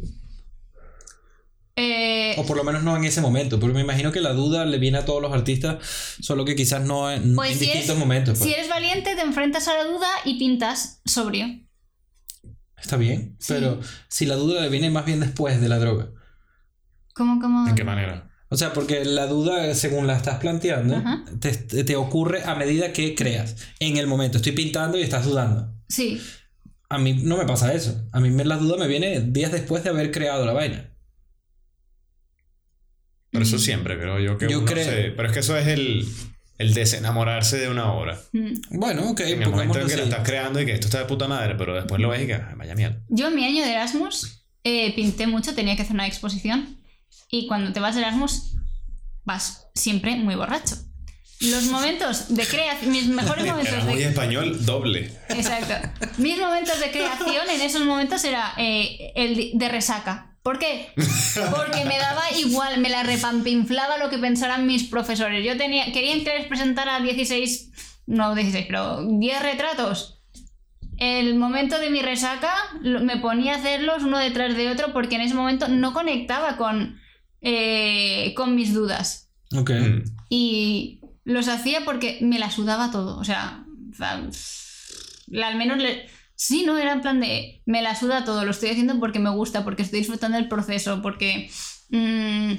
Eh, O por lo menos no en ese momento. Porque me imagino que la duda le viene a todos los artistas, solo que quizás no en, pues en si distintos eres, momentos. pues. si eres valiente, te enfrentas a la duda y pintas sobrio. Está bien. Pero si la duda le viene más bien después de la droga. ¿Cómo, cómo? ¿En qué manera? O sea, porque la duda, según la estás planteando, te, te ocurre a medida que creas. En el momento, estoy pintando y estás dudando. Sí. A mí no me pasa eso. A mí me, la duda me viene días después de haber creado la vaina. Pero eso siempre, creo yo que Yo uno creo- se- Pero es que eso es el, el desenamorarse de una obra. Mm. Bueno, ok. En el momento en que la así. estás creando y que esto está de puta madre, pero después lo ves y que, "Ay, vaya mierda. Yo en mi año de Erasmus eh, pinté mucho, tenía que hacer una exposición y cuando te vas de Erasmus vas siempre muy borracho. Los momentos de creación, mis mejores momentos Era muy de... español doble. Exacto. Mis momentos de creación en esos momentos era eh, el de- resaca. ¿Por qué? Porque me daba igual, me la repampinflaba lo que pensaran mis profesores. Yo tenía, querían que les presentara 16, no 16, pero 10 retratos. El momento de mi resaca me ponía a hacerlos uno detrás de otro porque en ese momento no conectaba con, eh, con mis dudas. Ok. Mm. Y los hacía porque me la sudaba todo. O sea, al menos le... Sí, no, era en plan de... Me la suda todo, lo estoy haciendo porque me gusta, porque estoy disfrutando del proceso, porque... mm,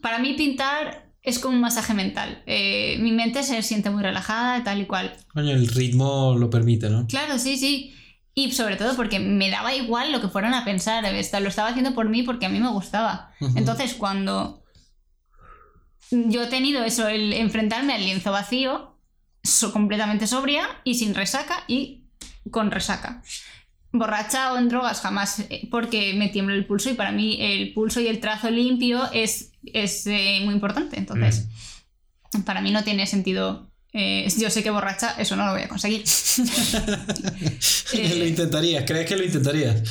para mí pintar es como un masaje mental. Eh, mi mente se siente muy relajada, tal y cual. Coño, el ritmo lo permite, ¿no? Claro, sí, sí. Y sobre todo porque me daba igual lo que fueran a pensar. Lo estaba haciendo por mí porque a mí me gustaba. Entonces, cuando yo he tenido eso, el enfrentarme al lienzo vacío, so- completamente sobria y sin resaca y con resaca. Borracha o en drogas jamás, eh, porque me tiembla el pulso y para mí el pulso y el trazo limpio es, es eh, muy importante. Entonces, para mí no tiene sentido. Eh, yo sé que borracha eso no lo voy a conseguir. Eh, lo intentarías, ¿crees que lo intentarías?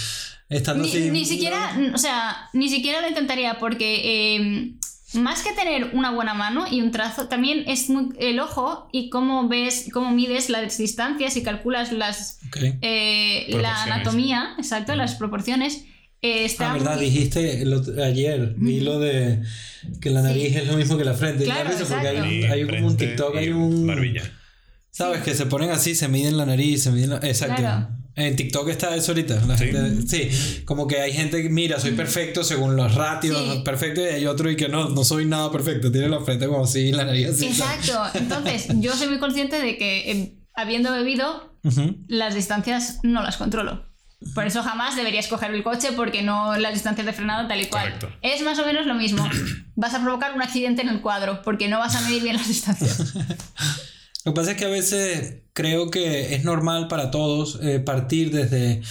Estando Ni, siquiera, o sea, ni siquiera lo intentaría porque eh, más que tener una buena mano y un trazo, también es muy- el ojo y cómo ves, cómo mides las distancias y calculas las, Ok. eh, la anatomía, exacto, las proporciones. Eh, está Ah, verdad, muy- dijiste otro- ayer, vi lo de que la nariz es lo mismo que la frente. Claro, risa porque hay, hay como un TikTok, hay un... Barbilla. ¿Sabes? Que se ponen así, se miden la nariz, se miden la... Exacto. Claro. En TikTok está eso ahorita. La ¿Sí? gente- sí, como que hay gente que mira, soy perfecto según los ratios, Sí. perfecto, y hay otro y que no, no soy nada perfecto. Tiene la frente como así, la nariz así. ¿sabes? Exacto. Entonces, yo soy muy consciente de que eh, habiendo bebido, Ujú. las distancias no las controlo. Por eso jamás deberías coger el coche porque no las distancias de frenado tal y cual. Correcto. Es más o menos lo mismo. Vas a provocar un accidente en el cuadro porque no vas a medir bien las distancias. Lo que pasa es que a veces creo que es normal para todos eh, partir desde,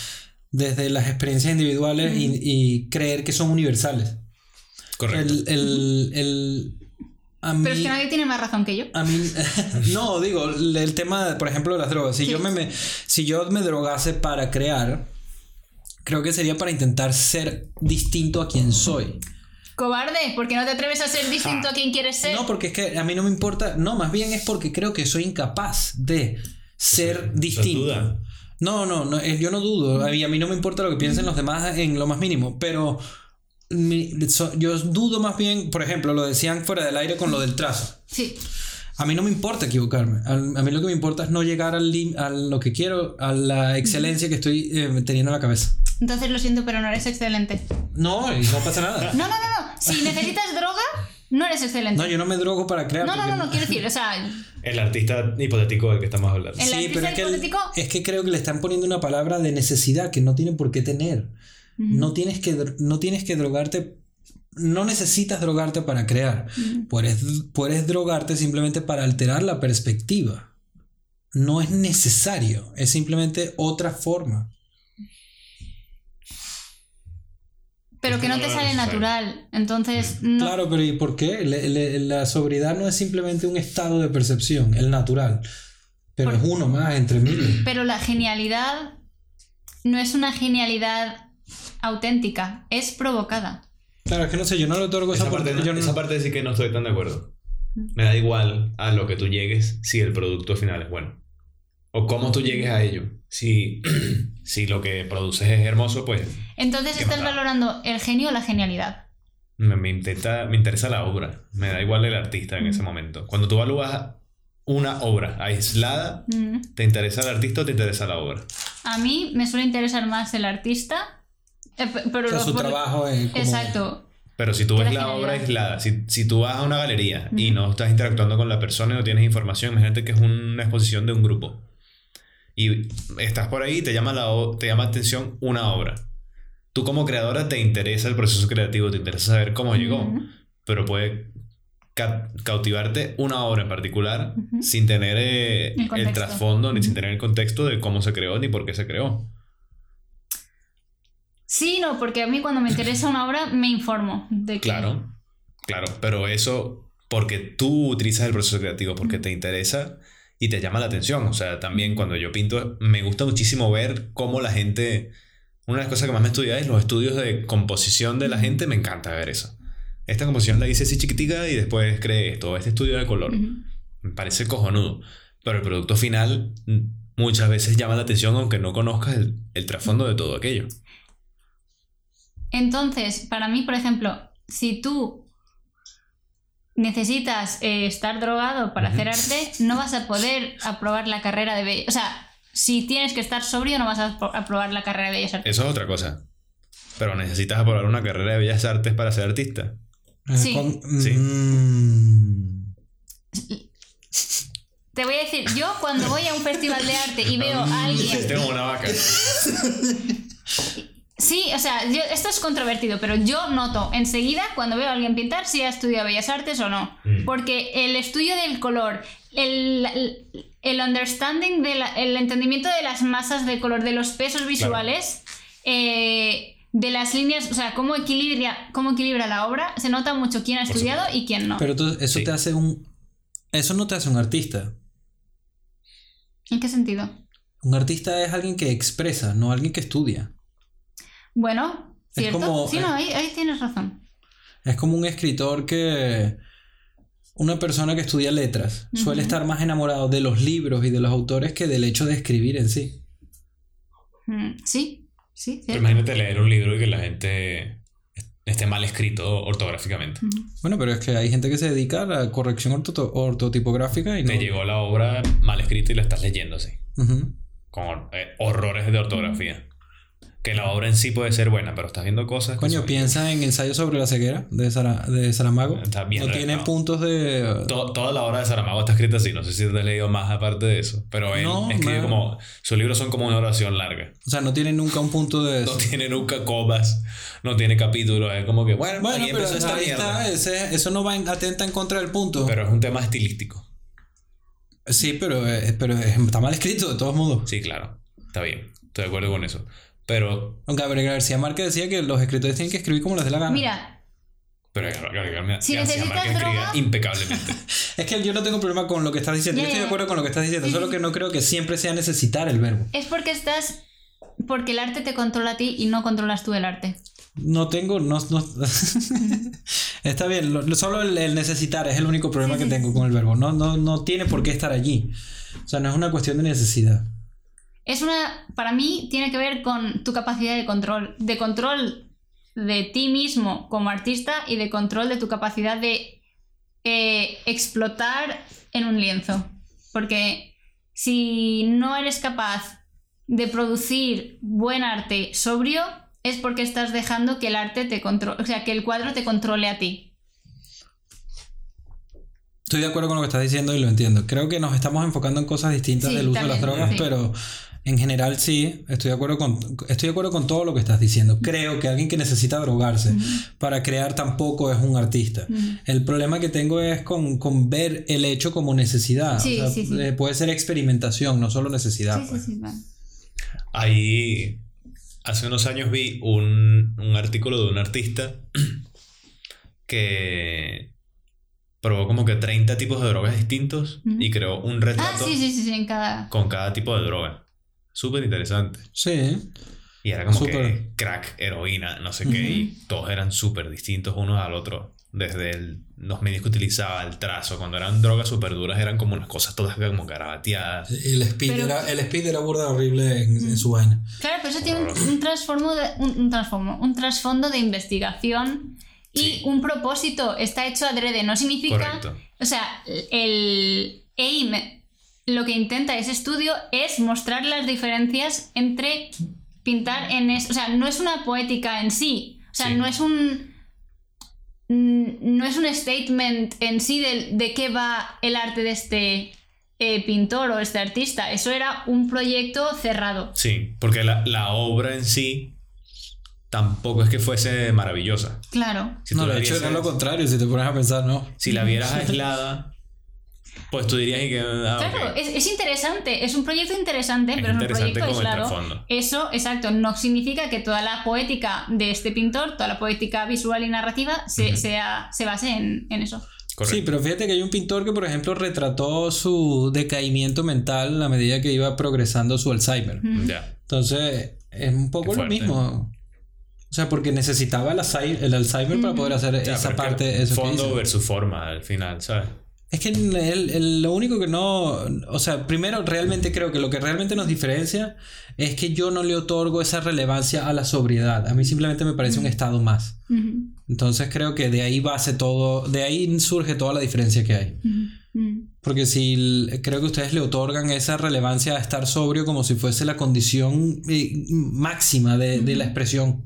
desde las experiencias individuales y, y creer que son universales. Correcto. El, el, el- a mí, Pero es que nadie tiene más razón que yo. a mí no, digo, el, el tema, por ejemplo, de las drogas. Si, Sí. yo me, me- si yo me drogase para crear, creo que sería para intentar ser distinto a quien soy. Cobarde, porque no te atreves a ser distinto a quien quieres ser. No, porque es que a mí no me importa. No, más bien es porque creo que soy incapaz de ser distinto. duda. No, no, no, eh, yo no dudo. A mí, a mí no me importa lo que piensen los demás en lo más mínimo. Pero mi- so- yo dudo más bien, por ejemplo, lo decían fuera del aire con lo del trazo. Sí. A mí no me importa equivocarme. A, a mí lo que me importa es no llegar al a lo que quiero, a la excelencia que estoy eh, teniendo en la cabeza. Entonces lo siento, pero no eres excelente. No, y no pasa nada. No, no, no, no. Si necesitas droga, no eres excelente. No, yo no me drogo para crear. No, no, no, no, quiero decir, o sea, El artista hipotético del que estamos hablando. El Sí, artista pero es que, el- hipotético- es que creo que le están poniendo una palabra de necesidad que no tiene por qué tener. No, tienes que, no tienes que drogarte. No necesitas drogarte para crear. Puedes, puedes drogarte simplemente para alterar la perspectiva. No es necesario. Es simplemente otra forma. Pero que no te No, no, sale no, no. natural. Entonces, no. Claro, pero ¿y por qué? Le- le- la sobriedad no es simplemente un estado de percepción, el natural. Pero Por- es uno más entre miles. Pero la genialidad no es una genialidad auténtica, es provocada. Claro, es que no sé, yo no le otorgo esa, Esa parte, parte. yo no- esa parte sí que no estoy tan de acuerdo. Me da igual a lo que tú llegues si el producto final es bueno. O cómo tú llegues a ello. Si, si lo que produces es hermoso, pues Entonces estás valorando el genio o la genialidad. me, me intenta, me interesa la obra. Me da igual el artista en ese momento. Cuando tú evalúas una obra aislada, Mm. ¿te interesa el artista o te interesa la obra? A mí me suele interesar más el artista, eh, pe- pero o sea, lo- su por- trabajo es como... Exacto. Pero si tú ves la la obra aislada, si, si tú vas a una galería y Ujú. no estás interactuando con la persona y no tienes información, imagínate que es una exposición de un grupo. Y estás por ahí y te llama, la, te llama atención una obra. Tú como creadora te interesa el proceso creativo, te interesa saber cómo llegó, pero puede ca- cautivarte una obra en particular sin tener eh, El trasfondo ni sin tener el contexto de cómo se creó ni por qué se creó. Sí, no, porque a mí cuando me interesa una obra me informo de que... Claro, claro, pero eso porque tú utilizas el proceso creativo, porque te interesa y te llama la atención. O sea, también cuando yo pinto, me gusta muchísimo ver cómo la gente... Una de las cosas que más me estudia es los estudios de composición de la gente, me encanta ver eso. Esta composición la hice así chiquitica y después creé esto, este estudio de color. Me parece cojonudo. Pero el producto final mm, muchas veces llama la atención aunque no conozcas el, el trasfondo de todo aquello. Entonces, para mí, por ejemplo, si tú necesitas eh, estar drogado para hacer arte, no vas a poder aprobar la carrera de Bellas O sea, si tienes que estar sobrio, no vas a apro- aprobar la carrera de Bellas Artes. Eso es otra cosa. Pero necesitas aprobar una carrera de bellas artes para ser artista. Eh, Sí. Mm. Te voy a decir, yo cuando voy a un festival de arte y veo a alguien... Tengo una vaca. Sí, o sea, yo- esto es controvertido, pero yo noto enseguida cuando veo a alguien pintar si ha estudiado Bellas Artes o no. Mm. Porque el estudio del color, el, el, el understanding, de la- el entendimiento de las masas de color, de los pesos visuales, eh, de las líneas, o sea, cómo equilibra, cómo equilibra la obra, se nota mucho quién ha estudiado y quién no. Pero tú- eso Sí. te hace un... Eso no te hace un artista. ¿En qué sentido? Un artista es alguien que expresa, no alguien que estudia. Bueno, Es ¿cierto? como- sí, no, ahí, ahí tienes razón. Es como un escritor que... Una persona que estudia letras suele estar más enamorado de los libros y de los autores que del hecho de escribir en sí. Mm, sí, Sí, Pero imagínate leer un libro y que la gente esté mal escrito ortográficamente. Bueno, pero es que hay gente que se dedica a la corrección orto- ortotipográfica y no. Te llegó la obra mal escrita y la estás leyendo así, Ujú. con eh, horrores de ortografía. Que la obra en sí puede ser buena, pero estás viendo cosas. que Coño, son- piensa en Ensayo sobre la ceguera de, Sara- de Saramago. Está bien no tiene puntos de. To- toda la obra de Saramago está escrita así. No sé si te has leído más aparte de eso. Pero él No, escribe como. Sus libros son como una oración larga. O sea, no tiene nunca un punto de. No tiene nunca comas. No tiene capítulos. Es como que, bueno, Bueno, aquí pero empezó esta ahí mierda. está, ese- eso no va en- atenta en contra del punto. Pero es un tema estilístico. sí, pero, eh, pero es- está mal escrito de todos modos. Sí, claro. Está bien. Estoy de acuerdo con eso. Pero. Gabriel García Márquez decía que los escritores tienen que escribir como les dé la gana. Mira, Pero García Si García necesitas Márquez escribía impecablemente. Es que yo no tengo problema con lo que estás diciendo. Yo estoy de acuerdo con lo que estás diciendo, Sí, solo sí, que no creo que siempre sea necesitar el verbo. es porque estás. Porque el arte te controla a ti y no controlas tú el arte. No tengo, no, no- está bien, lo- lo- solo el, el necesitar es el único problema que tengo con el verbo. No, no, no tiene por qué estar allí. O sea, no es una cuestión de necesidad. Es una. Para mí, tiene que ver con tu capacidad de control. De control de ti mismo como artista y de control de tu capacidad de eh, explotar en un lienzo. Porque si no eres capaz de producir buen arte sobrio, es porque estás dejando que el arte te controle. O sea, que el cuadro te controle a ti. Estoy de acuerdo con lo que estás diciendo y lo entiendo. Creo que nos estamos enfocando en cosas distintas Sí, del uso de las drogas, sí. pero en general sí, estoy de acuerdo con estoy de acuerdo con todo lo que estás diciendo. Creo que alguien que necesita drogarse para crear tampoco es un artista. El problema que tengo es con, con ver el hecho como necesidad. Sí, O sea, sí, sí. eh, Puede ser experimentación, no solo necesidad. Sí, sí, pues. sí, vale. Ahí, hace unos años vi un, un artículo de un artista que probó como que 30 tipos de drogas distintos y creó un Ah, retrato sí, sí, sí, sí, en cada. con cada tipo de droga. Súper interesante. Sí. Y era como que Súper. crack, heroína, no sé qué, y todos eran súper distintos unos al otro. Desde el- los medios que utilizaba, el trazo, cuando eran drogas súper duras, eran como unas cosas todas como garabateadas. El speed, Pero- era, el speed era burda horrible en, en su vaina. Claro, pero eso tiene un, un transformo de, un, un un trasfondo de investigación y Sí. un propósito. Está hecho adrede. No significa. Correcto. O sea, el AIM lo que intenta ese estudio es mostrar las diferencias entre pintar en es, o sea, no es una poética en sí, o sea, Sí. no es un mm, no es un statement en sí de, de qué va el arte de este eh, pintor o este artista, eso era un proyecto cerrado. Sí, porque la, la obra en sí tampoco es que fuese maravillosa. Claro. Si, no, de hecho era vieses- lo contrario, si te pones a pensar, ¿no? si la vieras aislada, pues tú dirías y que... ah, Claro, ok. es, es interesante, es un proyecto interesante, Es pero es un interesante proyecto el aislado. Eso, exacto, no significa que toda la poética de este pintor, toda la poética visual y narrativa, se, Ujú. sea, se base en, en eso. Correcto. Sí, pero fíjate que hay un pintor que, por ejemplo, retrató su decaimiento mental a medida que iba progresando su Alzheimer. Ujú. Ya. Entonces, es un poco lo mismo. O sea, porque necesitaba el, Alzheimer, el Alzheimer para poder hacer Ya, esa parte. Eso que fondo versus forma al final, ¿sabes? Es que el- el- lo único que no. O sea, primero, realmente creo que lo que realmente nos diferencia es que yo no le otorgo esa relevancia a la sobriedad. A mí simplemente me parece un estado más. Entonces creo que de ahí base todo. De ahí surge toda la diferencia que hay. Ujú. Porque si creo que ustedes le otorgan esa relevancia a estar sobrio como si fuese la condición eh, máxima de, de la expresión.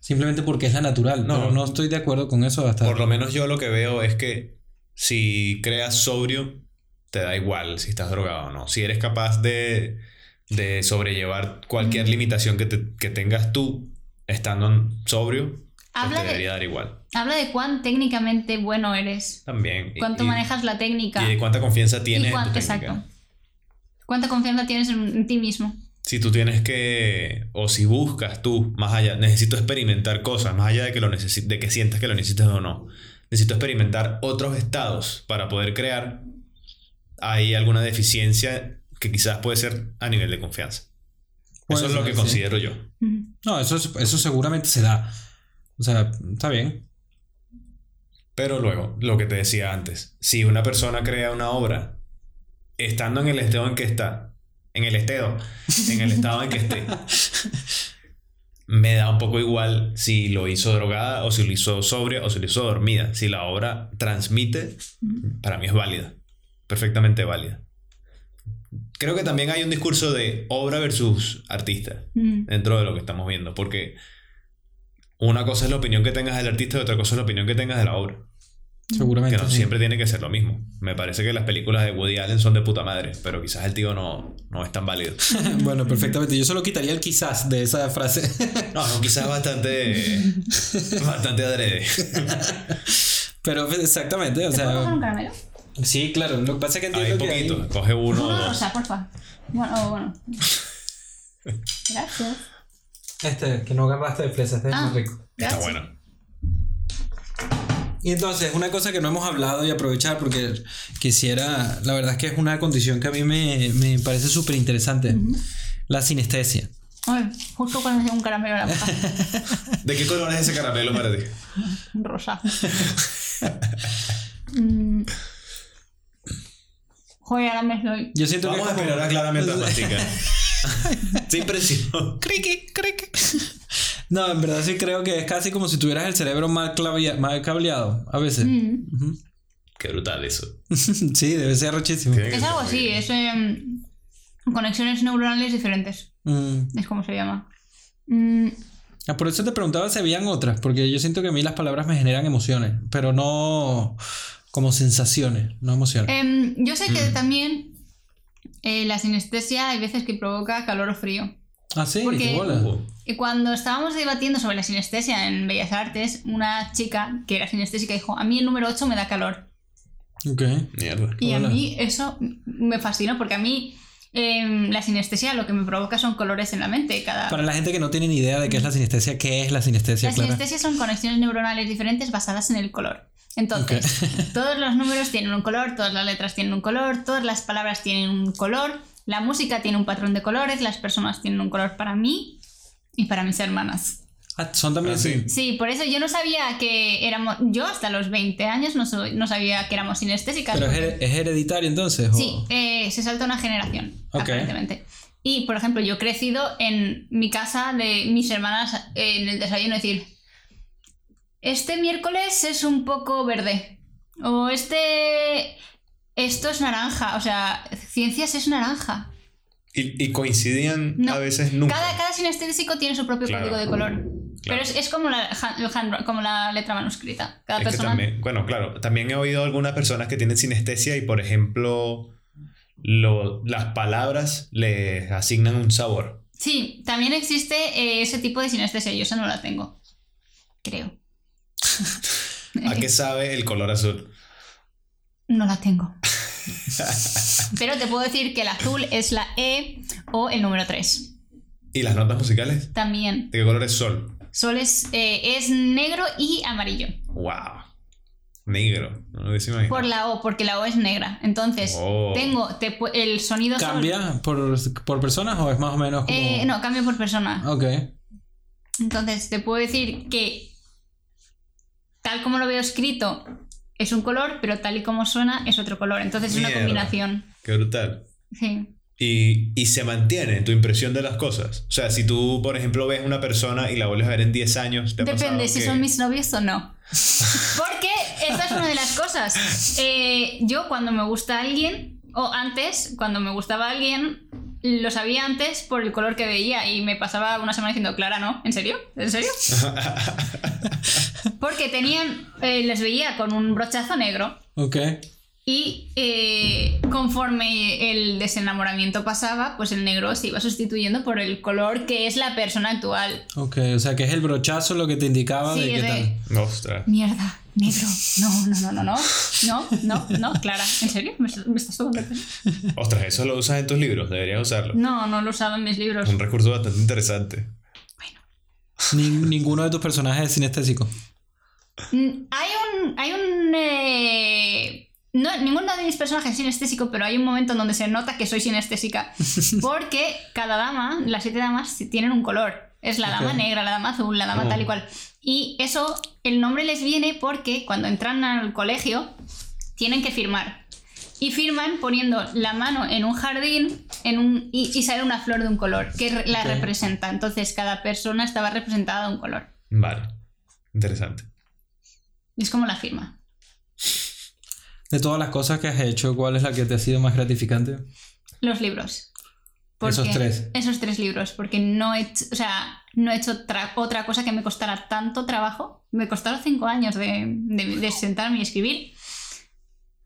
Simplemente porque es la natural. No. pero no estoy de acuerdo con eso hasta. Por lo menos yo lo que veo es que si creas sobrio, te da igual si estás drogado o no. Si eres capaz de, de sobrellevar cualquier limitación que, te- que tengas tú estando sobrio, pues Habla te de- debería dar igual. Habla de cuán técnicamente bueno eres, También. Y- cuánto y, manejas la técnica. y de cuánta confianza y tienes cuán- en tu técnica. exacto. Cuánta confianza tienes en, en ti mismo. Si tú tienes que, o si buscas tú, más allá, necesito experimentar cosas, más allá de que, lo necesi- de que sientas que lo necesitas o no, necesito experimentar otros estados para poder crear, hay alguna deficiencia que quizás puede ser a nivel de confianza. Puede Eso es lo que sí. considero yo. No, eso, es- eso seguramente se da. O sea, está bien. Pero luego, lo que te decía antes, si una persona crea una obra estando en el estado en que está, en el estado, en el estado en que esté, me da un poco igual si lo hizo drogada o si lo hizo sobria o si lo hizo dormida. Si la obra transmite, para mí es válida. Perfectamente válida. Creo que también hay un discurso de obra versus artista Mm. dentro de lo que estamos viendo, porque una cosa es la opinión que tengas del artista y otra cosa es la opinión que tengas de la obra. Seguramente. Que no sí. siempre tiene que ser lo mismo. Me parece que las películas de Woody Allen son de puta madre, pero quizás el tío no, no es tan válido. bueno, perfectamente. Yo solo quitaría el quizás de esa frase. No, no, quizás bastante. bastante adrede. Pero exactamente, o ¿Te puedo coger un sea. caramelo? Sí, claro. Lo que pasa es que Hay entiendo que. hay- poquito. Coge uno o Uno dos. rosa, porfa. Bueno, oh, bueno. Gracias. Este, que no agarraste de fresa, este es Ah. más rico. Está Gracias. bueno. Y entonces, una cosa que no hemos hablado y aprovechar porque quisiera, la verdad es que es una condición que a mí me, me parece súper interesante. La sinestesia. Ay, justo cuando un caramelo en la boca. ¿De qué color es ese caramelo para ti? Rosa. Mm. Joder, ahora me estoy. Yo siento Vamos que a esperar a Clara mientras mastica. Sin presión. Criqui, criqui. No, en verdad sí creo que es casi como si tuvieras el cerebro mal, cableado, a veces. Mm. Qué brutal eso. sí, debe ser que Es algo así, es em, conexiones neuronales diferentes. Mm. Es como se llama. Mm, Ah, Por eso te preguntaba si habían otras, porque yo siento que a mí las palabras me generan emociones, pero no como sensaciones, no emociones. em, yo sé Mm. que también eh, la sinestesia hay veces que provoca calor o frío. Ah, sí, porque- bola. Y cuando estábamos debatiendo sobre la sinestesia en Bellas Artes, una chica que era sinestésica dijo, a mí el número 8 me da calor. Ok. mierda. Y Hola. a mí eso me fascinó porque a mí em, la sinestesia lo que me provoca son colores en la mente. Cada... Para la gente que no tiene ni idea de qué es la sinestesia, ¿qué es la sinestesia, Las Clara? sinestesias son conexiones neuronales diferentes basadas en el color. Entonces, todos los números tienen un color, todas las letras tienen un color, todas las palabras tienen un color, la música tiene un patrón de colores, las personas tienen un color para mí y para mis hermanas. Ah, son también Ah, sí. sí. Por eso yo no sabía que éramos. Yo hasta los 20 años no, soy- no sabía que éramos sinestésicas. Pero es, porque- her- es hereditario entonces. ¿o? Sí, eh, se salta una generación, Ok. aparentemente. Y, por ejemplo, yo he crecido en mi casa de mis hermanas eh, en el desayuno decir, este miércoles es un poco verde. O este... Esto es naranja. O sea, ciencias es naranja. Y, y coincidían No. a veces nunca. Cada, cada sinestésico tiene su propio Claro. código de color. Claro. Pero es, es como, la, hand- como la letra manuscrita. Cada Es persona... también, bueno, claro, también he oído algunas personas que tienen sinestesia y, por ejemplo, lo- las palabras les asignan un sabor. Sí, también existe eh, ese tipo de sinestesia. Yo esa no la tengo. Creo. ¿A qué sabe el color azul? No la tengo. Pero te puedo decir que el azul es la E o el número 3. ¿Y las notas musicales? También. ¿De qué color es sol? Sol es, eh, es negro y amarillo. ¡Wow! Negro. No lo hubiese imaginado. Por la O, porque la O es negra. Entonces, Oh. tengo te el sonido sol. ¿Cambia por, por personas o es más o menos como.? Eh, no, cambia por persona. Ok. Entonces, te puedo decir que tal como lo veo escrito es un color, pero tal y como suena es otro color. Entonces es una combinación. Qué brutal. Sí. Y, y se mantiene tu impresión de las cosas. O sea, si tú, por ejemplo, ves una persona y la vuelves a ver en 10 años, ¿te Depende si que- son mis novios o no. Porque esta es una de las cosas. Eh, yo cuando me gusta alguien, o antes, cuando me gustaba alguien, lo sabía antes por el color que veía y me pasaba una semana diciendo, Clara, ¿no? ¿En serio? ¿En serio? Porque tenían, eh, les veía con un brochazo negro Ok. y eh, conforme el desenamoramiento pasaba, pues el negro se iba sustituyendo por el color que es la persona actual. Ok. O sea que es el brochazo lo que te indicaba Sí, de qué de- tal. Ostras. Mierda, negro. No, no, no, no, no. No, no, no, Clara. ¿En serio? ¿Me, estás- me estás tomando el pelo? Ostras, eso lo usas en tus libros. Deberías usarlo. No, no lo usaba en mis libros. Un recurso bastante interesante. Ni- ninguno de tus personajes es sinestésico. Mm, Hay un. Hay un. eh, No, ninguno de mis personajes es sinestésico, pero hay un momento en donde se nota que soy sinestésica. Porque cada dama, las siete damas, tienen un color. Es la dama negra, la dama azul, la dama Oh. tal y cual. Y eso, el nombre les viene porque cuando entran al colegio, tienen que firmar. Y firman poniendo la mano en un jardín en un, y, y sale una flor de un color que la representa. Entonces cada persona estaba representada de un color. Vale. Interesante. Y es como la firma. De todas las cosas que has hecho, ¿cuál es la que te ha sido más gratificante? Los libros. Esos tres. Esos tres libros, porque no he hecho, o sea, no he hecho tra- otra cosa que me costara tanto trabajo. Me costaron cinco años de, de- de sentarme y escribir.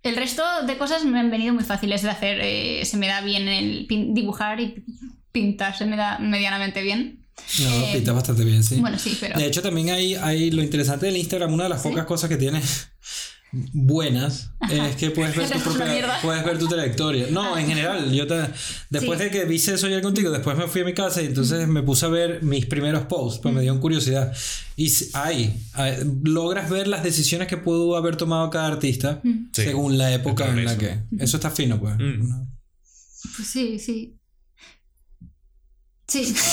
El resto de cosas me han venido muy fáciles de hacer. eh, se me da bien el dibujar y pintar, se me da medianamente bien. No, Eh, pintas bastante bien, sí. Bueno, sí, pero... De hecho, también hay, hay lo interesante del Instagram, una de las ¿Sí? pocas cosas que tiene buenas es que puedes ver, tu propia- puedes ver tu trayectoria. No, en general, yo te, después Sí. de que hice eso ya contigo, después me fui a mi casa y entonces me puse a ver mis primeros posts, pues me dio curiosidad. Y hay, logras ver las decisiones que pudo haber tomado cada artista Sí, según la época el en la que. Eso está fino, pues. Mm. ¿no? Pues sí, sí. Sí.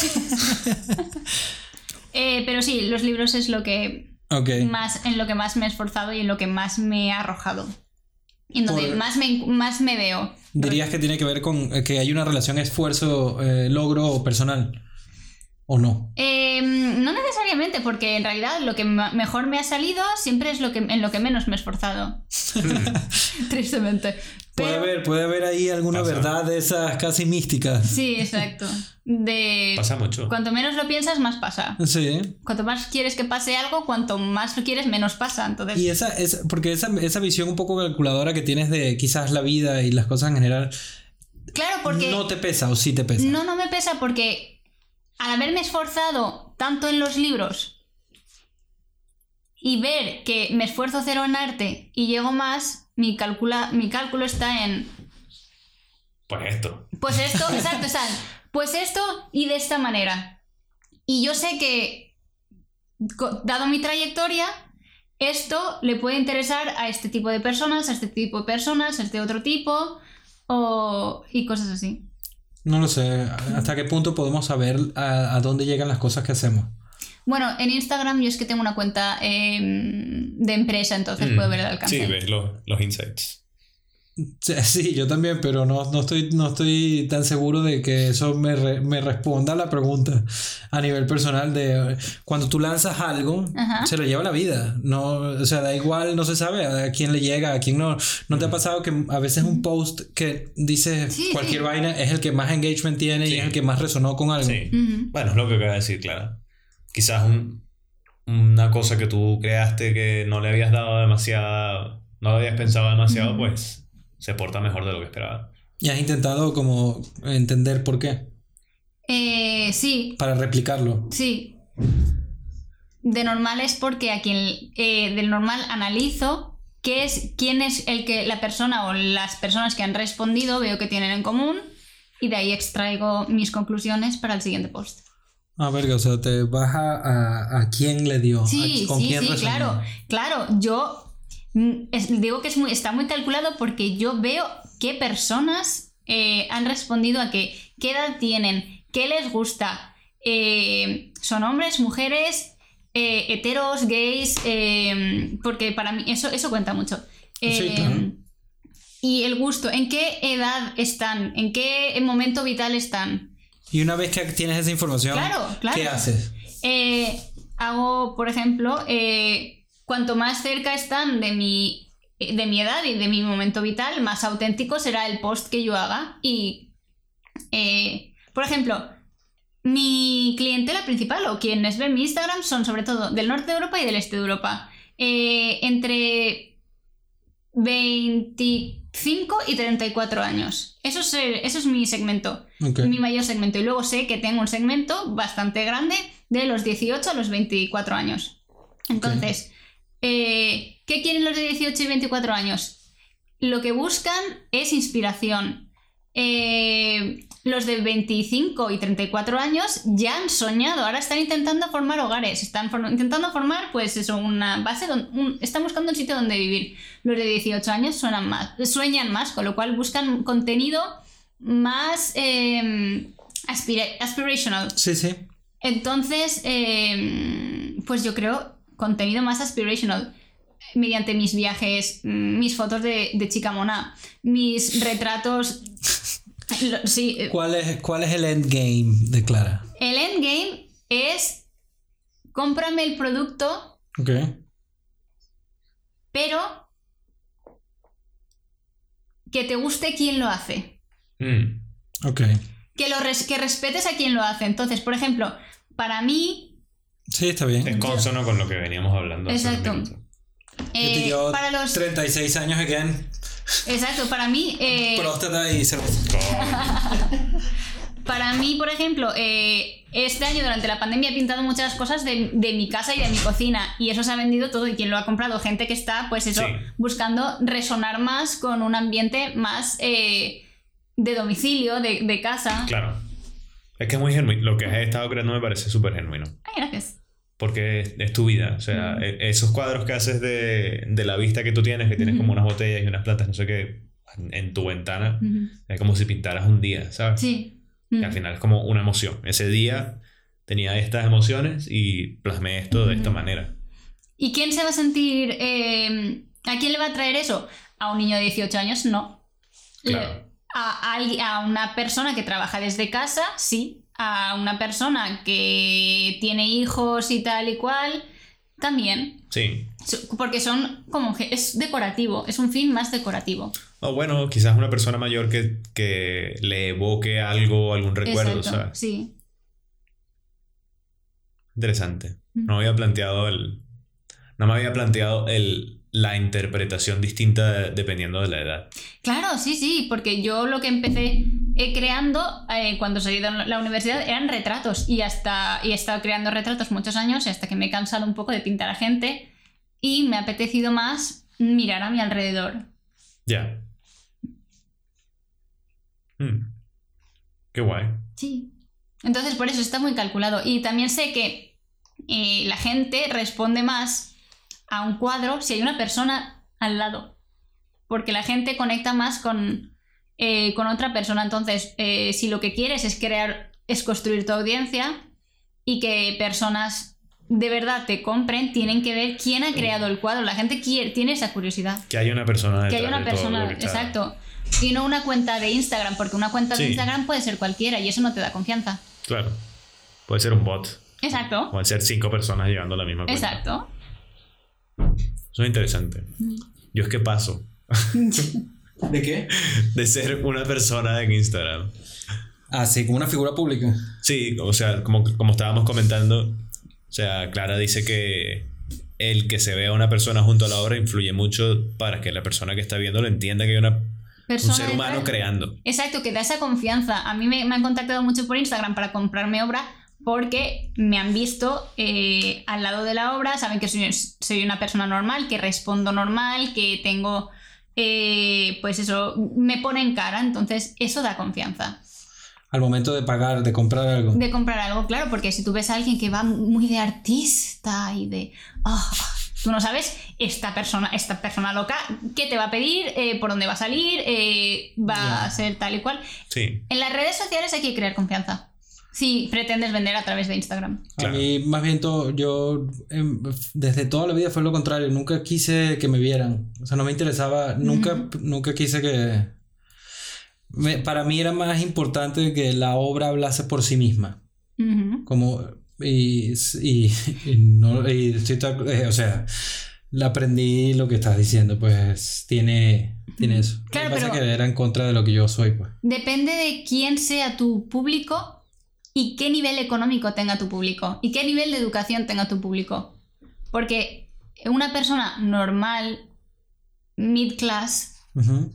Eh, pero sí, los libros es lo que Más, en lo que más me he esforzado y en lo que más me he arrojado. Y en donde Por- más, me, más me veo. ¿Dirías que tiene que ver con eh, que hay una relación esfuerzo-logro personal? ¿O no? Eh, no necesariamente, porque en realidad lo que mejor me ha salido siempre es lo que, en lo que menos me he esforzado. Tristemente. Puede haber, puede haber ahí alguna Pasa. verdad de esas casi místicas. Sí, exacto. De Pasa mucho. cuanto menos lo piensas, más pasa. Sí. Cuanto más quieres que pase algo, cuanto más lo quieres, menos pasa. Entonces, Y esa, esa porque esa, esa visión un poco calculadora que tienes de quizás la vida y las cosas en general, claro, porque no te pesa o sí te pesa. no, no me pesa porque al haberme esforzado tanto en los libros y ver que me esfuerzo cero en arte y llego más, mi, calcula, mi cálculo está en Pues esto. Pues esto, exacto, exacto. Pues esto y de esta manera. Y yo sé que, dado mi trayectoria, esto le puede interesar a este tipo de personas, a este tipo de personas, a este otro tipo, o, y cosas así. No lo sé. ¿Hasta qué punto podemos saber a, a dónde llegan las cosas que hacemos? Bueno, en Instagram yo es que tengo una cuenta eh, de empresa, entonces Mm. puedo ver el alcance. Sí, ves los, los insights. Sí, yo también, pero no, no, estoy, no estoy tan seguro de que eso me, re- me responda a la pregunta a nivel personal de cuando tú lanzas algo, Ajá. se lo lleva la vida. No, o sea, da igual, no se sabe a quién le llega, a quién no. ¿No te ha pasado que a veces un post que dice Sí, cualquier sí. vaina es el que más engagement tiene y Sí. es el que más resonó con algo? Sí. Ujú. Bueno, es lo que acaba de decir, Clara. Quizás un- una cosa que tú creaste que no le habías dado demasiada. No lo habías pensado demasiado, Ujú. pues se porta mejor de lo que esperaba. Y has intentado como entender por qué, Eh, sí, para replicarlo. Sí. De normal es porque a quien eh, del normal analizo qué es, quién es el que la persona o las personas que han respondido veo que tienen en común y de ahí extraigo mis conclusiones para el siguiente post. Ah, verga, o sea, te vas a, a, quién le dio. Sí, a, con sí, quién sí, resonó. claro. Claro, yo mm, es- digo que es muy, está muy calculado porque yo veo qué personas eh, han respondido a qué, qué edad tienen, qué les gusta. Eh, son hombres, mujeres, eh, heteros, gays, eh, porque para mí eso, eso cuenta mucho. Sí, Eh, claro. Y el gusto, en qué edad están, en qué momento vital están. Y una vez que tienes esa información, claro, ¿qué haces? Eh, hago, por ejemplo, eh, cuanto más cerca están de mi, de mi edad y de mi momento vital, más auténtico será el post que yo haga. Y, eh, por ejemplo, mi clientela principal o quienes ven mi Instagram son sobre todo del norte de Europa y del este de Europa. entre 20 5 y 34 años. Eso es, eh, eso es mi segmento, mi mayor segmento. Y luego sé que tengo un segmento bastante grande de los 18 a los 24 años. Entonces, eh, ¿qué quieren los de 18 y 24 años? Lo que buscan es inspiración, eh, los de 25 y 34 años ya han soñado, ahora están intentando formar hogares, están for- intentando formar, pues eso, una base, un- están buscando un sitio donde vivir. Los de 18 años suenan más, sueñan más, con lo cual buscan contenido más eh, aspira- aspirational. Sí, sí. Entonces, eh, pues yo creo contenido más aspirational. mediante mis viajes, mis fotos de, de chica mona, mis retratos. Lo- Sí, eh, ¿Cuál es, ¿Cuál es el endgame de Clara? el endgame es cómprame el producto, Ok. pero que te guste quien lo hace. Mm. Ok. Que, lo res- que respetes a quien lo hace. Entonces, por ejemplo, para mí, Sí, está bien. Es consono con lo que veníamos hablando. hace un Exacto. eh, Yo, para los... 36 años again. Exacto, para mí... eh, Próstata y cerveza. Para mí, por ejemplo, eh, este año durante la pandemia he pintado muchas cosas de, de mi casa y de mi cocina y eso se ha vendido todo y quien lo ha comprado, gente que está, pues eso, Sí. buscando resonar más con un ambiente más eh, de domicilio, de, de casa. Claro. Es que es muy genuino. Lo que has estado creando me parece súper genuino. Ay, gracias. Porque es, es tu vida. O sea, e- esos cuadros que haces de, de la vista que tú tienes, que tienes como unas botellas y unas plantas, no sé qué, en, en tu ventana, es como si pintaras un día, ¿sabes? Sí. Y al final es como una emoción. Ese día tenía estas emociones y plasmé esto de esta manera. ¿Y quién se va a sentir... eh, ¿A quién le va a traer eso? ¿A un niño de 18 años? No. Claro. Le- a, alguien- a una persona que trabaja desde casa, sí. A una persona que tiene hijos y tal y cual, también. Sí. Porque son como que es decorativo, es un fin más decorativo. O bueno, quizás una persona mayor que, que le evoque algo, algún recuerdo, Exacto, ¿sabes? Sí. Interesante. Mm. No había planteado el. No me había planteado el, la interpretación distinta de- dependiendo de la edad. Claro, sí, sí, porque yo lo que empecé eh, creando eh, cuando salí de la universidad eran retratos y hasta y he estado creando retratos muchos años hasta que me he cansado un poco de pintar a gente y me ha apetecido más mirar a mi alrededor. Ya. Mm. Qué guay. Sí. Entonces por eso está muy calculado y también sé que eh, la gente responde más a un cuadro si hay una persona al lado, porque la gente conecta más con, eh, con otra persona. Entonces, eh, si lo que quieres es crear, es construir tu audiencia y que personas de verdad te compren, tienen que ver quién ha creado el cuadro. La gente quiere, tiene esa curiosidad. Que haya una persona Que haya una de persona, exacto. Y no una cuenta de Instagram, porque una cuenta de. Instagram puede ser cualquiera y eso no te da confianza. Claro. Puede ser un bot. Exacto. Pueden ser cinco personas llevando la misma cuenta. Exacto. Eso es interesante. Yo es que paso ¿De qué? de ser una persona en Instagram. Ah, sí, como una figura pública. Sí, o sea, como, como estábamos comentando, o sea, Clara dice que el que se vea una persona junto a la obra influye mucho para que la persona que está viendo lo entienda que hay una, un Persona ser humano creando. Exacto, que da esa confianza. A mí me, me han contactado mucho por Instagram para comprarme obra porque me han visto eh, al lado de la obra, saben que soy, soy una persona normal, que respondo normal, que tengo, eh, pues eso, me pone en cara, entonces eso da confianza. Al momento de pagar, de comprar algo. De comprar algo, claro, porque si tú ves a alguien que va muy de artista y de... ah, tú no sabes, esta persona, esta persona loca, ¿qué te va a pedir? Eh, ¿Por dónde va a salir? Eh, ¿Va Ya. a ser tal y cual? Sí, En las redes sociales hay que crear confianza. Si pretendes vender a través de Instagram. Claro. A mí, más bien, todo, yo em, desde toda la vida fue lo contrario. Nunca quise que me vieran. O sea, no me interesaba. Nunca, nunca quise que. me- para mí era más importante que la obra hablase por sí misma. Como. Y, y, y no, y eh, o sea, le aprendí lo que estás diciendo. Pues tiene, tiene eso. Claro, lo que pasa pero- es que era en contra de lo que yo soy, pues. Depende de quién sea tu público y qué nivel económico tenga tu público y qué nivel de educación tenga tu público. Porque una persona normal, mid-class, Ujú.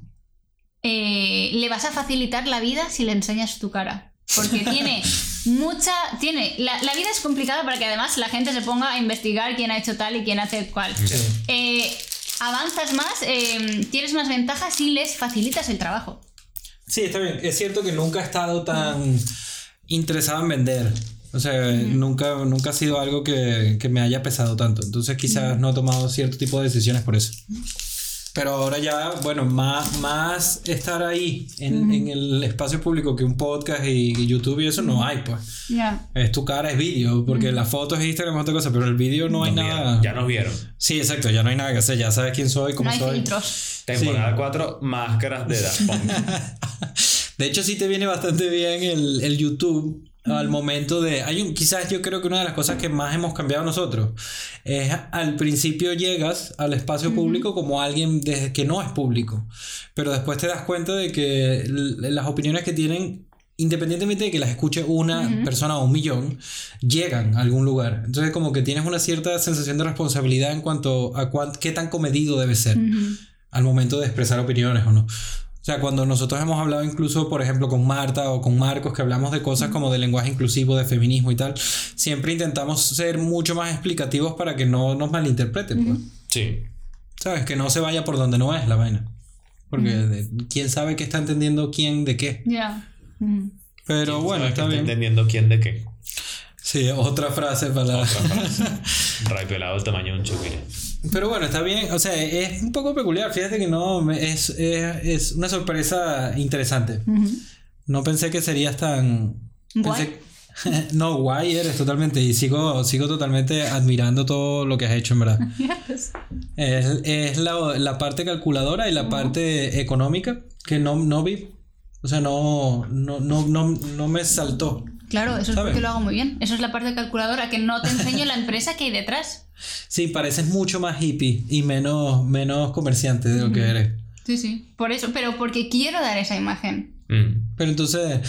eh, le vas a facilitar la vida si le enseñas tu cara. Porque tiene mucha. Tiene. La, la vida es complicada para que además la gente se ponga a investigar quién ha hecho tal y quién hace cual. Sí. Eh, avanzas más, eh, tienes más ventajas y les facilitas el trabajo. Sí, está bien. Es cierto que nunca he estado tan interesado en vender. O sea, nunca, nunca ha sido algo que, que me haya pesado tanto. Entonces quizás no he tomado cierto tipo de decisiones por eso. Pero ahora ya, bueno, más, más estar ahí en, en el espacio público que un podcast y YouTube y eso no hay, pues. Ya. Es tu cara, es vídeo, porque las fotos es Instagram es otra cosa, pero el vídeo no hay Nos nada. vieron, Ya nos vieron. Sí, exacto, ya no hay nada que hacer, ya sabes quién soy, cómo No hay soy. filtros. Temporada 4, máscaras de Daft Punk. De hecho, sí te viene bastante bien el, el YouTube al momento de... Hay un, quizás yo creo que una de las cosas que más hemos cambiado nosotros es al principio llegas al espacio público como alguien que no es público, pero después te das cuenta de que las opiniones que tienen... Independientemente de que las escuche una persona o un millón, llegan a algún lugar. Entonces como que tienes una cierta sensación de responsabilidad en cuanto a cuán- qué tan comedido debe ser al momento de expresar opiniones o no. O sea, cuando nosotros hemos hablado incluso, por ejemplo, con Marta o con Marcos, que hablamos de cosas como de lenguaje inclusivo, de feminismo y tal, siempre intentamos ser mucho más explicativos para que no nos malinterpreten. pues. Sí. ¿Sabes? Que no se vaya por donde no es la vaina. Porque de- quién sabe qué está entendiendo quién de qué. Ya. Mm. Pero bueno, ¿Sabes está bien. entendiendo quién de qué. Sí, otra frase para... Otra frase. Ray pelado del tamaño de un chupire. Pero bueno, está bien. O sea, es un poco peculiar. Fíjate que no, es, es, es una sorpresa interesante. No pensé que serías tan... Guay. pensé- no, guay eres totalmente. Y sigo, sigo totalmente admirando todo lo que has hecho, en verdad. es es la, la parte calculadora y la parte económica que no, no vi. O sea, no, no, no, no, no me saltó. Claro, eso es ¿Sabes? porque lo hago muy bien. Eso es la parte calculadora que no te enseño la empresa que hay detrás. Sí, pareces mucho más hippie y menos, menos comerciante de lo que eres. Sí, sí. Por eso, pero porque quiero dar esa imagen. Mm. Pero entonces,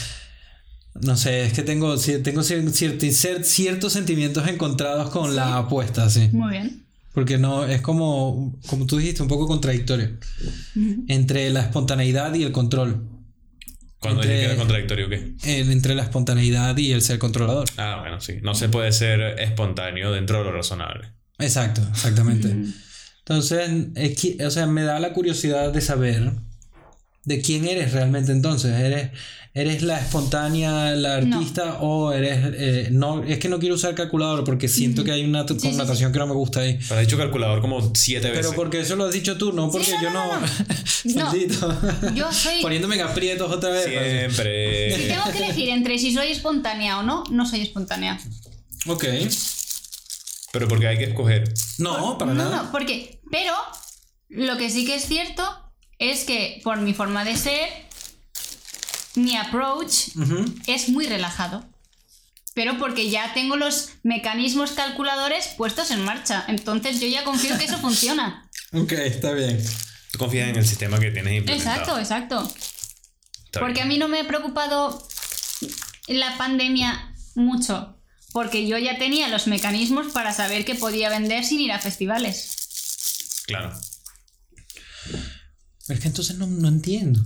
no sé, es que tengo, tengo cier- cier- cier- ciertos sentimientos encontrados con la apuesta, sí. Muy bien. Porque no, es como, como tú dijiste, un poco contradictorio. Entre la espontaneidad y el control. Cuando dije que era contradictorio, ¿qué? El- entre la espontaneidad y el ser controlador. Ah, bueno, sí. No se puede ser espontáneo dentro de lo razonable. Exacto, exactamente. Entonces, es que- o sea, me da la curiosidad de saber de quién eres realmente entonces. ¿Eres, eres la espontánea, la No. artista o eres... eh, no, es que no quiero usar calculador porque siento que hay una sí, connotación que no me gusta ahí. Pero has dicho calculador como siete veces. Pero porque eso lo has dicho tú, no porque no, yo no, no... no, No. Maldito. Yo soy. Poniéndome en aprietos otra vez. Si Siempre. tengo que elegir entre si soy espontánea o no, no soy espontánea. Ok. Pero porque hay que escoger. No, para no, nada. no, porque. Pero lo que sí que es cierto es que por mi forma de ser, mi approach es muy relajado. Pero porque ya tengo los mecanismos calculadores puestos en marcha. Entonces yo ya confío que eso funciona. Ok, está bien. Tú confías en el sistema que tienes implementado. Exacto, exacto. Está Porque a mí no me ha preocupado la pandemia mucho. Porque yo ya tenía los mecanismos para saber que podía vender sin ir a festivales. Claro. Es que entonces no, no entiendo.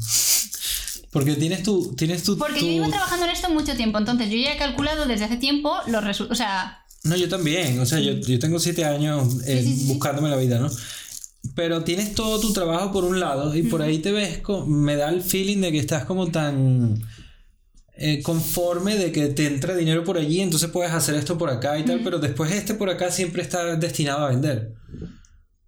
Porque tienes tu... Tienes tu, Porque tu- yo llevo trabajando en esto mucho tiempo. Entonces yo ya he calculado desde hace tiempo los resultados. O sea, No, yo también. O sea, yo, yo tengo siete años eh, Sí, sí, sí, sí. buscándome la vida, ¿no? Pero tienes todo tu trabajo por un lado y por ahí te ves, co- me da el feeling de que estás como tan eh, conforme de que te entra dinero por allí, entonces puedes hacer esto por acá y tal, pero después este por acá siempre está destinado a vender.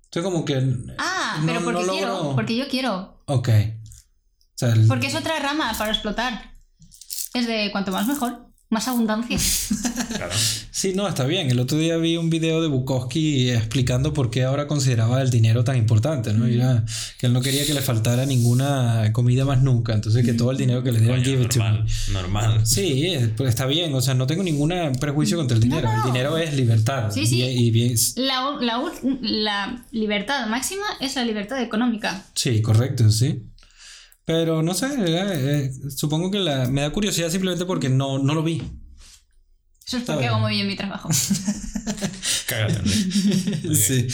Entonces como que... ah, no- pero porque no quiero. logro- Porque yo quiero. Ok. O sea, el- Porque es otra rama para explotar. Es de cuanto más mejor. Más abundancia. Claro. Sí, no, está bien. El otro día vi un video de Bukowski explicando por qué ahora consideraba el dinero tan importante, ¿no? Y era que él no quería que le faltara ninguna comida más nunca, entonces que todo el dinero que le dieran Coño, give it to normal. me. Normal. Sí, eh, pues está bien, o sea, no tengo ningún prejuicio contra el dinero. El dinero es libertad. Sí, sí. Y, y bien, La, la, la libertad máxima es la libertad económica. sí, correcto, sí. Pero no sé, eh, eh, supongo que la- me da curiosidad simplemente porque no, no lo vi. Eso es porque hago muy bien mi trabajo. Cágate, bien. Sí.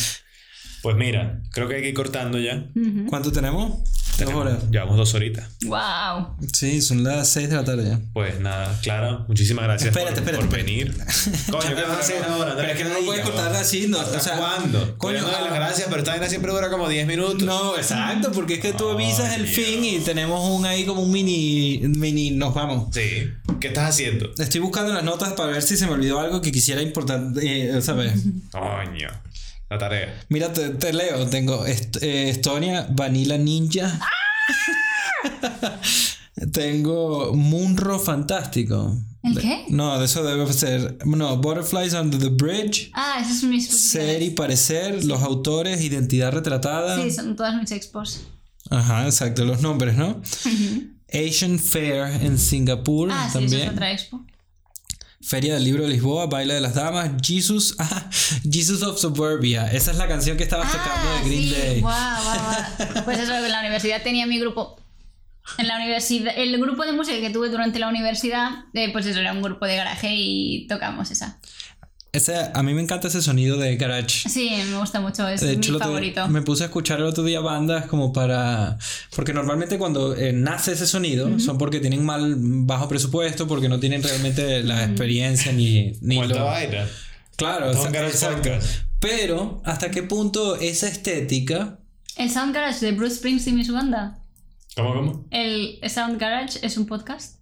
Pues mira, creo que hay que ir cortando ya. ¿Cuánto tenemos? Dos Tenemos- horas. Llevamos dos horitas. ¡Wow! Sí, son las seis de la tarde ya. Pues nada, Clara, muchísimas gracias Espérate, por, espérate, por espérate. venir. Coño, ¿qué vas a hacer ahora? Pero es que no lo puedes cortar así, no, ¿Hasta o sea, cuándo? coño, Coño, ah. las gracias, pero esta vaina siempre dura como 10 minutos. No, exacto, porque es que tú avisas el Ay, fin y tenemos un ahí como un mini, mini, nos vamos. Sí. ¿Qué estás haciendo? Estoy buscando las notas para ver si se me olvidó algo que quisiera importante, eh, ¿sabes? Coño. La tarea. Mira, te, te leo. Tengo est- eh, Estonia, Vanilla Ninja. Tengo Munro Fantástico. ¿El qué? No, de eso debe ser. No, Butterflies Under the Bridge. Ah, esos son mis Ser y parecer, los autores, identidad retratada. Sí, son todas mis expos. Ajá, exacto, los nombres, ¿no? Asian Fair en Singapur Ah, sí, eso es también. otra expo. Feria del Libro de Lisboa, Baile de las Damas, Jesus, ah, Jesus of Suburbia. Esa es la canción que estabas tocando Ah, de Green sí. Day. Guau, guau, guau. Pues eso, en la universidad tenía mi grupo. En la universidad, el grupo de música que tuve durante la universidad, eh, pues eso era un grupo de garaje y tocamos esa. Ese- a mí me encanta ese sonido de garage. Sí, me gusta mucho, es De hecho, mi favorito. me puse a escuchar el otro día bandas como para... Porque normalmente cuando eh, nace ese sonido son porque tienen mal bajo presupuesto, porque no tienen realmente la experiencia ni, ni ¿Cuánta lo- vaina? Claro, un garage exacto. Pero, ¿hasta qué punto esa estética... El Sound Garage de Bruce Springsteen y su banda. ¿Cómo, cómo? El Sound Garage es un podcast.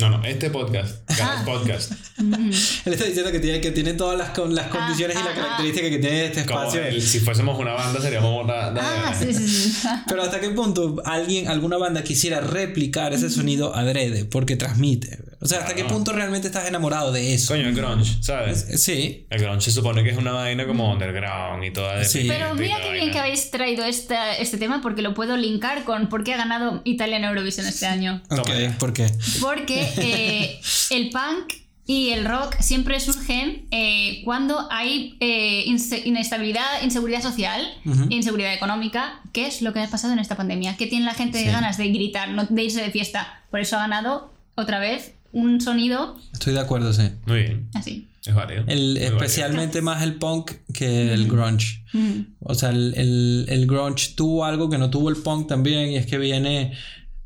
No, no, este podcast. Garage Podcast. Él está diciendo que tiene, que tiene todas las, con- las condiciones y ah, las ah. características que tiene este espacio. el- si fuésemos una banda seríamos una... una- Ah, sí, sí, sí. Pero hasta qué punto alguien, alguna banda quisiera replicar ese sonido adrede porque transmite. O sea, hasta qué punto realmente estás enamorado de eso. Coño, el grunge, ¿sabes? Sí. El grunge se supone que es una vaina como underground y toda de Sí. Pero mira qué bien que habéis traído esta, este tema porque lo puedo linkar con por qué ha ganado Italia en Eurovisión este año. Ok, Toma ya. ¿por qué? Porque eh, el punk y el rock siempre surgen eh, cuando hay eh, inse- inestabilidad, inseguridad social, inseguridad económica. ¿Qué es lo que ha pasado en esta pandemia? ¿Qué tiene la gente Sí. ganas de gritar, no de irse de fiesta? Por eso ha ganado otra vez un sonido Estoy de acuerdo, sí. Muy bien. así. Es válido. El, Muy especialmente más el punk que el grunge. Mm. O sea, el, el, el grunge tuvo algo que no tuvo el punk también y es que viene,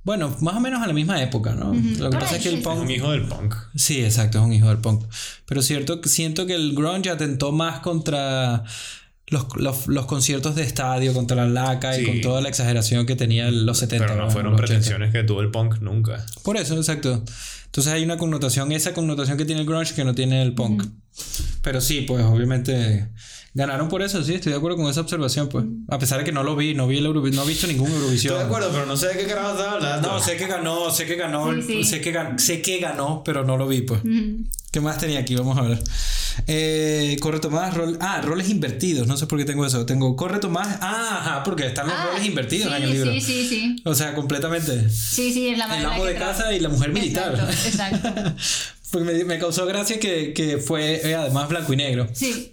bueno, más o menos a la misma época, ¿no? Lo que Por pasa es que el punk... Un hijo del punk. Sí, exacto, es un hijo del punk. Pero cierto, siento que el grunge atentó más contra los, los, los conciertos de estadio, contra la laca y con toda la exageración que tenía en los 70. Pero no fueron los 80. pretensiones que tuvo el punk nunca. Por eso, exacto. Entonces hay una connotación, esa connotación que tiene el grunge que no tiene el punk. Pero sí, pues obviamente ganaron por eso, sí, estoy de acuerdo con esa observación, pues. A pesar de que no lo vi, no vi el Eurovi- no he visto ningún Eurovisión. pero no sé de qué carajo estás hablando. No, sé que ganó, sé que ganó, Sí, sí. Sé, que gan- sé que ganó, pero no lo vi, pues. ¿Qué más tenía aquí? Vamos a ver. Eh, corre Tomás, rol, ah, roles invertidos. No sé por qué tengo eso. Tengo corre Tomás. Ah, ajá, porque están los Ah, roles invertidos sí, en el libro. Sí, sí, sí. O sea, completamente. Sí, sí, es la El amo de casa y la mujer militar. Exacto. Porque me, me causó gracia que, que fue eh, además blanco y negro. Sí.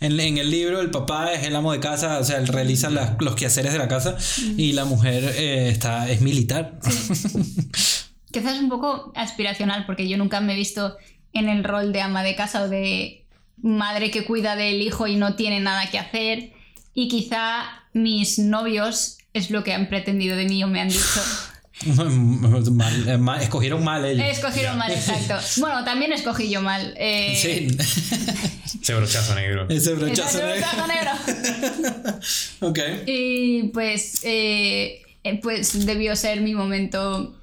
En, en el libro el papá es el amo de casa, o sea, él realiza las- los quehaceres de la casa y la mujer eh, está, es militar. Quizás es un poco aspiracional, porque yo nunca me he visto en el rol de ama de casa o de madre que cuida del hijo y no tiene nada que hacer. Y quizá mis novios es lo que han pretendido de mí o me han dicho. Mal- eh, mal- escogieron mal ellos. Escogieron mal, exacto. Bueno, también escogí yo mal. Eh, Sí, Ese brochazo negro. ese brochazo negro. brochazo negro. Ok. Y pues, eh, eh, pues debió ser mi momento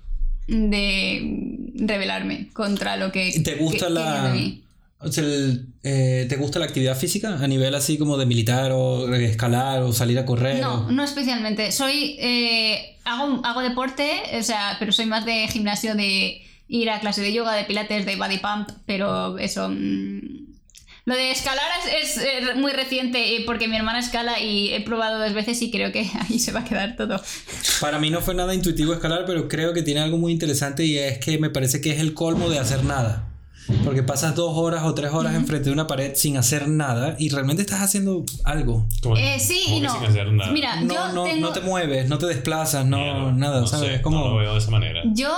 de rebelarme contra lo que, ¿Te gusta que la... mí. O sea, el- eh, ¿Te gusta la actividad física a nivel así como de militar o escalar o salir a correr? No, o- no especialmente. Soy. eh, hago, hago deporte, o sea, pero soy más de gimnasio, de ir a clase de yoga, de pilates, de body pump, pero eso. mm, lo de escalar es, es, eh, muy reciente eh, porque mi hermana escala y he probado dos veces y creo que ahí se va a quedar todo. Para mí no fue nada intuitivo escalar, pero creo que tiene algo muy interesante y es que me parece que es el colmo de hacer nada. Porque pasas dos horas o tres horas enfrente de una pared sin hacer nada y realmente estás haciendo algo. Eh, sí y no. sin hacer nada. Mira, No, yo no, tengo. no te mueves, no te desplazas, no, nada, no ¿sabes? sé, es como... No lo veo de esa manera. Yo,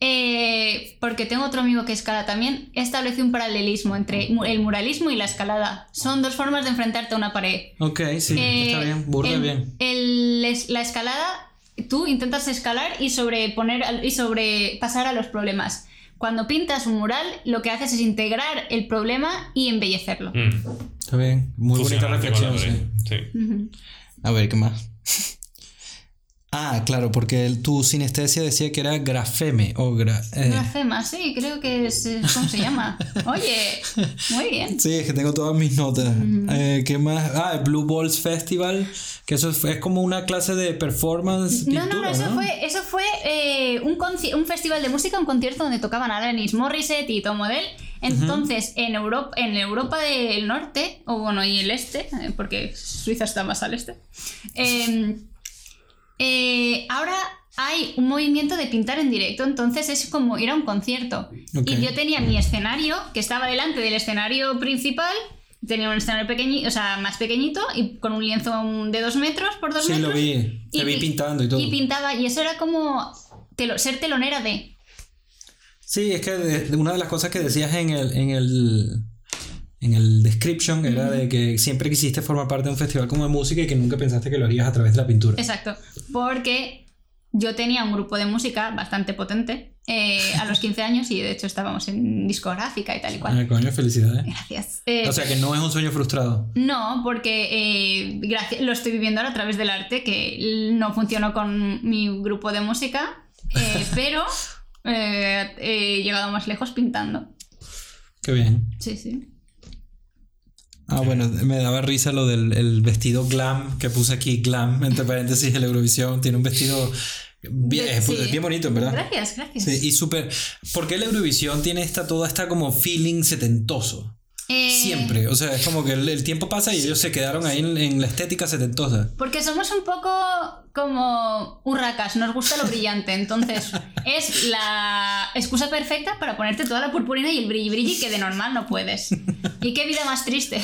eh, porque tengo otro amigo que escala también, he establecido un paralelismo entre el muralismo y la escalada. Son dos formas de enfrentarte a una pared. Ok, sí, Eh, está bien, burde el- bien. el- la escalada, tú intentas escalar y sobreponer y sobrepasar a los problemas. Cuando pintas un mural, lo que haces es integrar el problema y embellecerlo. Mm. Está bien, muy bonita Fusionarte con reflexión, sí. A ver, ¿qué más? Ah, claro, porque el- tu sinestesia decía que era grafeme o gra... eh, Grafema, sí, creo que es. es- ¿Cómo se llama? Oye, muy bien. Sí, es que tengo todas mis notas. Eh, ¿Qué más? Ah, el Blue Balls Festival, que eso es, es como una clase de performance. No, no, no, eso fue, eso fue eh, un, un festival de música, un concierto donde tocaban Alanis Morissette y Tom Odell. Entonces, en, Europa, en Europa del Norte, o bueno, y el Este, eh, porque Suiza está más al este, eh, eh, ahora hay un movimiento de pintar en directo, entonces es como ir a un concierto. Y yo tenía mi escenario, que estaba delante del escenario principal, tenía un escenario pequeñito, o sea, más pequeñito, y con un lienzo de dos metros por dos Sí, metros. lo vi. Te vi pi- pintando y todo. Y pintaba, y eso era como telo- ser telonera de. Sí, es que de- de una de las cosas que decías en el, en el, en el description era de que siempre quisiste formar parte de un festival como de música y que nunca pensaste que lo harías a través de la pintura. Exacto. Porque yo tenía un grupo de música bastante potente eh, a los 15 años y de hecho estábamos en discográfica y tal y cual. Ah, coño, felicidades. Gracias. Eh, O sea que no es un sueño frustrado. no, porque eh, lo estoy viviendo ahora a través del arte, que no funcionó con mi grupo de música, eh, pero he llegado más lejos pintando. Qué bien. Sí, sí. Ah, bueno, me daba risa lo del el vestido glam que puse aquí, glam, entre paréntesis, el Eurovisión. Tiene un vestido bien, sí. es bien bonito, ¿verdad? Gracias, gracias. Sí, y súper. ¿Por qué la Eurovisión tiene esta, toda esta como feeling setentoso? Eh, Siempre. O sea, es como que el, el tiempo pasa y ellos se quedaron ahí en, en la estética setentosa. Porque somos un poco como urracas, nos gusta lo brillante, entonces es la excusa perfecta para ponerte toda la purpurina y el brilli brilli que de normal no puedes. Y qué vida más triste.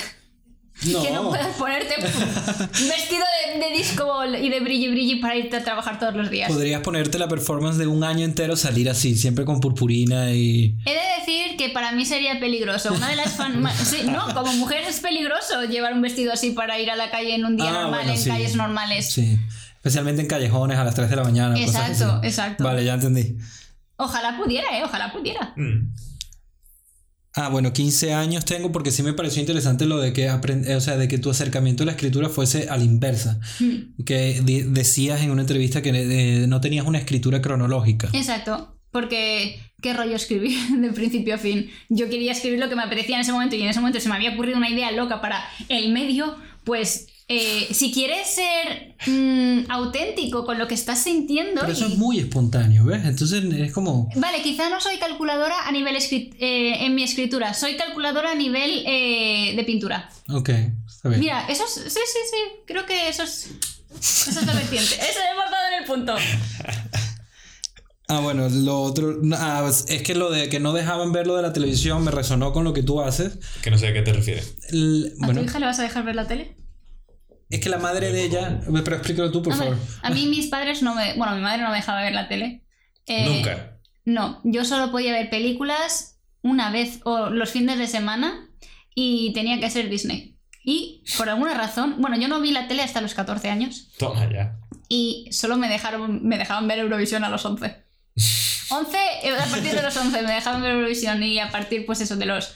No. Que no puedas ponerte un vestido de, de disco ball y de brilli brilli para irte a trabajar todos los días. Podrías ponerte la performance de un año entero, salir así, siempre con purpurina y. He de decir que para mí sería peligroso. Una de las fan... sí, no, como mujer es peligroso llevar un vestido así para ir a la calle en un día Ah, normal, bueno, en sí. calles normales. Sí. Especialmente en callejones a las 3 de la mañana. cosas Exacto, así. exacto. Vale, ya entendí. Ojalá pudiera, eh, ojalá pudiera. Mm. Ah, bueno, 15 años tengo porque sí me pareció interesante lo de que aprend- eh, o sea, de que tu acercamiento a la escritura fuese a la inversa. Hmm. Que decías en una entrevista que eh, no tenías una escritura cronológica. Exacto, porque qué rollo escribir de principio a fin. Yo quería escribir lo que me apetecía en ese momento y en ese momento se me había ocurrido una idea loca para el medio, pues eh, si quieres ser mm, auténtico con lo que estás sintiendo... Pero eso y- es muy espontáneo, ¿ves? Entonces es como... Vale, quizá no soy calculadora a nivel eh, en mi escritura, soy calculadora a nivel eh, de pintura. Ok, está bien. Mira, eso es, sí, sí, sí, creo que eso es, eso es la vertiente. Eso hemos dado en el punto. Ah, bueno, lo otro... ah, es que lo de que no dejaban ver lo de la televisión me resonó con lo que tú haces. Que no sé a qué te refieres. El- ¿A bueno, tu hija le vas a dejar ver la tele? es que la madre de ella... Pero explícalo tú, por A, ver, favor. a mí mis padres no me... Bueno, mi madre no me dejaba ver la tele. Eh, Nunca. No, yo solo podía ver películas una vez o los fines de semana y tenía que ser Disney. Y por alguna razón, bueno, yo no vi la tele hasta los 14 años Toma ya. y solo me dejaron me dejaban ver Eurovisión a los 11. 11, eh, a partir de los 11 me dejaban ver Eurovisión y a partir pues eso de los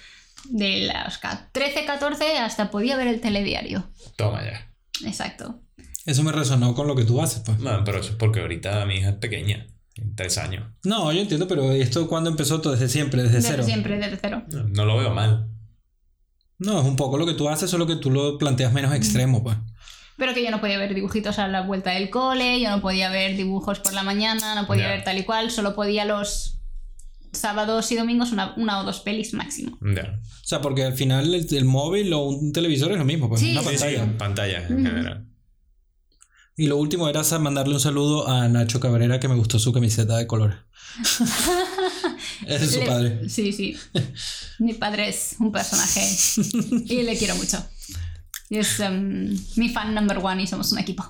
de los ca- 13, 14 hasta podía ver el telediario. Toma ya. Exacto. Eso me resonó con lo que tú haces, pues. Bueno, pero eso es porque ahorita mi hija es pequeña. Tiene Tres años. No, yo entiendo, pero esto cuando empezó todo desde siempre, desde, Desde cero. siempre, desde cero. No, no lo veo mal. No, es un poco lo que tú haces, solo que tú lo planteas menos extremo, pues. Pero que yo no podía ver dibujitos a la vuelta del cole, yo no podía ver dibujos por la mañana, no podía Ya. ver tal y cual, solo podía los sábados y domingos una, una o dos pelis máximo. Ya. O sea, porque al final el, el móvil o un televisor es lo mismo, pues. Sí, una sí, Sí, sí, pantalla. pantalla en general. Y lo último era mandarle un saludo a Nacho Cabrera, que me gustó su camiseta de color. Ese es su Le- padre. Sí, sí. Mi padre es un personaje y le quiero mucho. Y es em, mi fan number one y somos un equipo.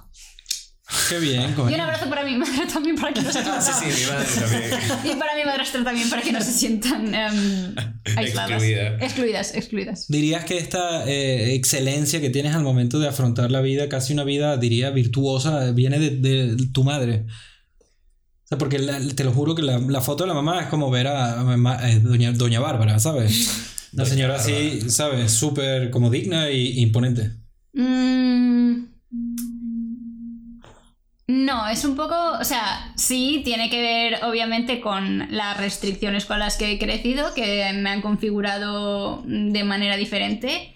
Qué bien, Y coño. un abrazo para mi madre también para que no se Ah, sí, sí, mi madre también. Y para mi madrastra también para que no se sientan em, aisladas. Excluida. Excluidas, excluidas. Dirías que esta eh, excelencia que tienes al momento de afrontar la vida, casi una vida, diría, virtuosa, viene de, de tu madre. O sea, porque la- te lo juro que la, la foto de la mamá es como ver a, a mamá- eh, doña, doña Bárbara, ¿sabes? Doña señora así, ¿sabes? Súper como digna e imponente. Mm, No, es un poco, o sea, sí, tiene que ver obviamente con las restricciones con las que he crecido, que me han configurado de manera diferente,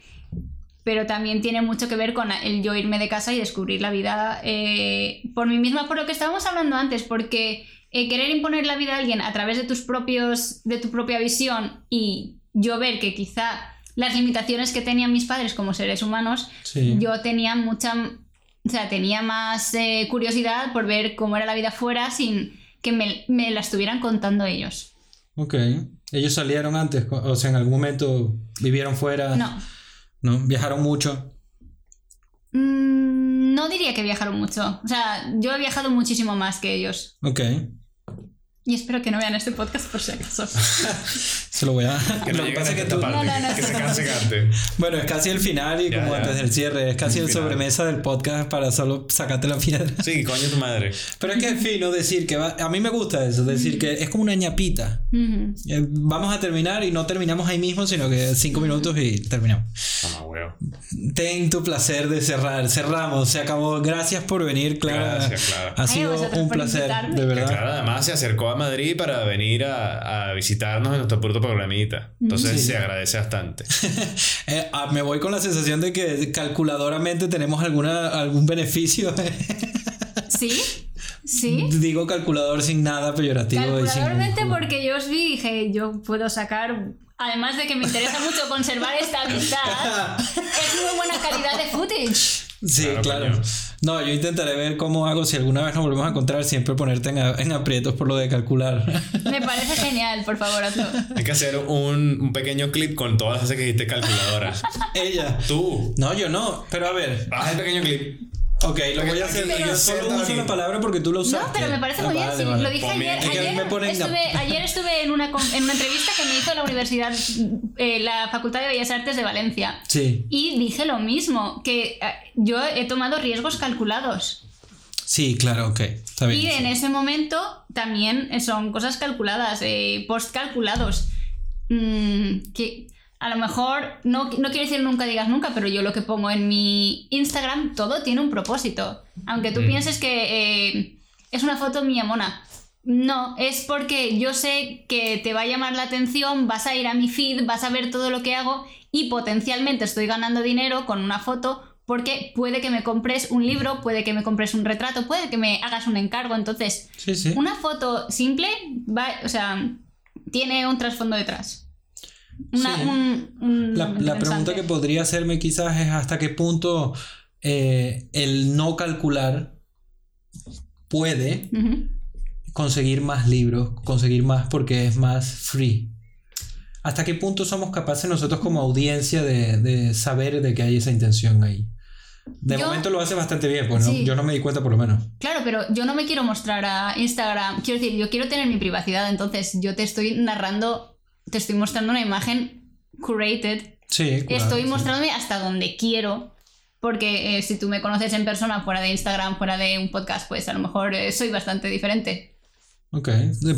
pero también tiene mucho que ver con el yo irme de casa y descubrir la vida eh, por mí misma, por lo que estábamos hablando antes, porque eh, querer imponer la vida a alguien a través de tus propios, de tu propia visión y yo ver que quizá las limitaciones que tenían mis padres como seres humanos, Sí. yo tenía mucha, o sea, tenía más eh, curiosidad por ver cómo era la vida fuera sin que me, me la estuvieran contando ellos. Ok. Ellos salieron antes, o sea, en algún momento vivieron fuera. No. ¿No? Viajaron mucho. Mm, no diría que viajaron mucho. O sea, yo he viajado muchísimo más que ellos. Ok. Y espero que no vean este podcast por si acaso. Se lo voy a. Que no lo pasa que tú- parte, No, no, no, que se canse cante. Bueno, es casi el final y Ya, como ya. antes del cierre, es casi El el sobremesa del podcast para solo sacarte la piedra. Sí, coño tu madre. Pero es que es fino decir que va, a mí me gusta eso, decir que es como una ñapita. Ujú. Eh, Vamos a terminar y no terminamos ahí mismo, sino que cinco minutos y terminamos. Mamá, huevo. Ten tu placer de cerrar. Cerramos, se acabó. Gracias por venir, Clara. Gracias, Clara. Ha Ay, sido vosotros un placer, de Que verdad. claro, además se acercó a Madrid para venir a, a visitarnos en nuestro puerto programita. Entonces Sí. se agradece bastante. Eh, ah, me voy con la sensación de que calculadoramente tenemos alguna, algún beneficio. ¿Sí? ¿Sí? Digo calculador sin nada peyorativo. y sin- Calculadormente porque yo os vi y dije, yo puedo sacar, además de que me interesa mucho conservar esta amistad, es muy buena calidad de footage. Sí, Claro. No, yo intentaré ver cómo hago si alguna vez nos volvemos a encontrar, siempre ponerte en, a- en aprietos por lo de calcular. Me parece genial, por favor. Hay que hacer un, un pequeño clip con todas las veces que dijiste calculadora. Ella. Tú. No, yo no. Pero a ver. Haz el pequeño clip. Ok, lo voy a hacer. Pero- Yo solo uso la palabra porque tú lo usaste. No, pero me parece Ah, muy bien. vale. Lo dije ayer. Ayer, me ponen- estuve, ayer estuve en una, en una entrevista que me hizo la Universidad, eh, la Facultad de Bellas Artes de Valencia. Sí, Y dije lo mismo, que eh, yo he tomado riesgos calculados. sí, claro, ok. Está bien. Y en ese momento también son cosas calculadas, eh, post calculados. Mm, que a lo mejor, no, no quiero decir nunca digas nunca, pero yo lo que pongo en mi Instagram, todo tiene un propósito. Aunque tú Mm. pienses que eh, es una foto mía mona. No, es porque yo sé que te va a llamar la atención, vas a ir a mi feed, vas a ver todo lo que hago y potencialmente estoy ganando dinero con una foto porque puede que me compres un libro, puede que me compres un retrato, puede que me hagas un encargo. Entonces, Sí, sí. una foto simple, va, o sea, tiene un trasfondo detrás. Una, Sí. un, un- La, la pregunta que podría hacerme quizás es hasta qué punto eh, el no calcular puede conseguir más libros, conseguir más porque es más free. ¿Hasta qué punto somos capaces nosotros como audiencia de, de saber de que hay esa intención ahí? De Yo- momento lo hace bastante bien, pues ¿no? Sí. yo no me di cuenta por lo menos. Claro, pero yo no me quiero mostrar a Instagram. Quiero decir, yo quiero tener mi privacidad, entonces yo te estoy narrando, te estoy mostrando una imagen curated. Sí, claro, estoy sí. mostrándome hasta donde quiero. Porque eh, si tú me conoces en persona, fuera de Instagram, fuera de un podcast, pues a lo mejor eh, soy bastante diferente. Ok,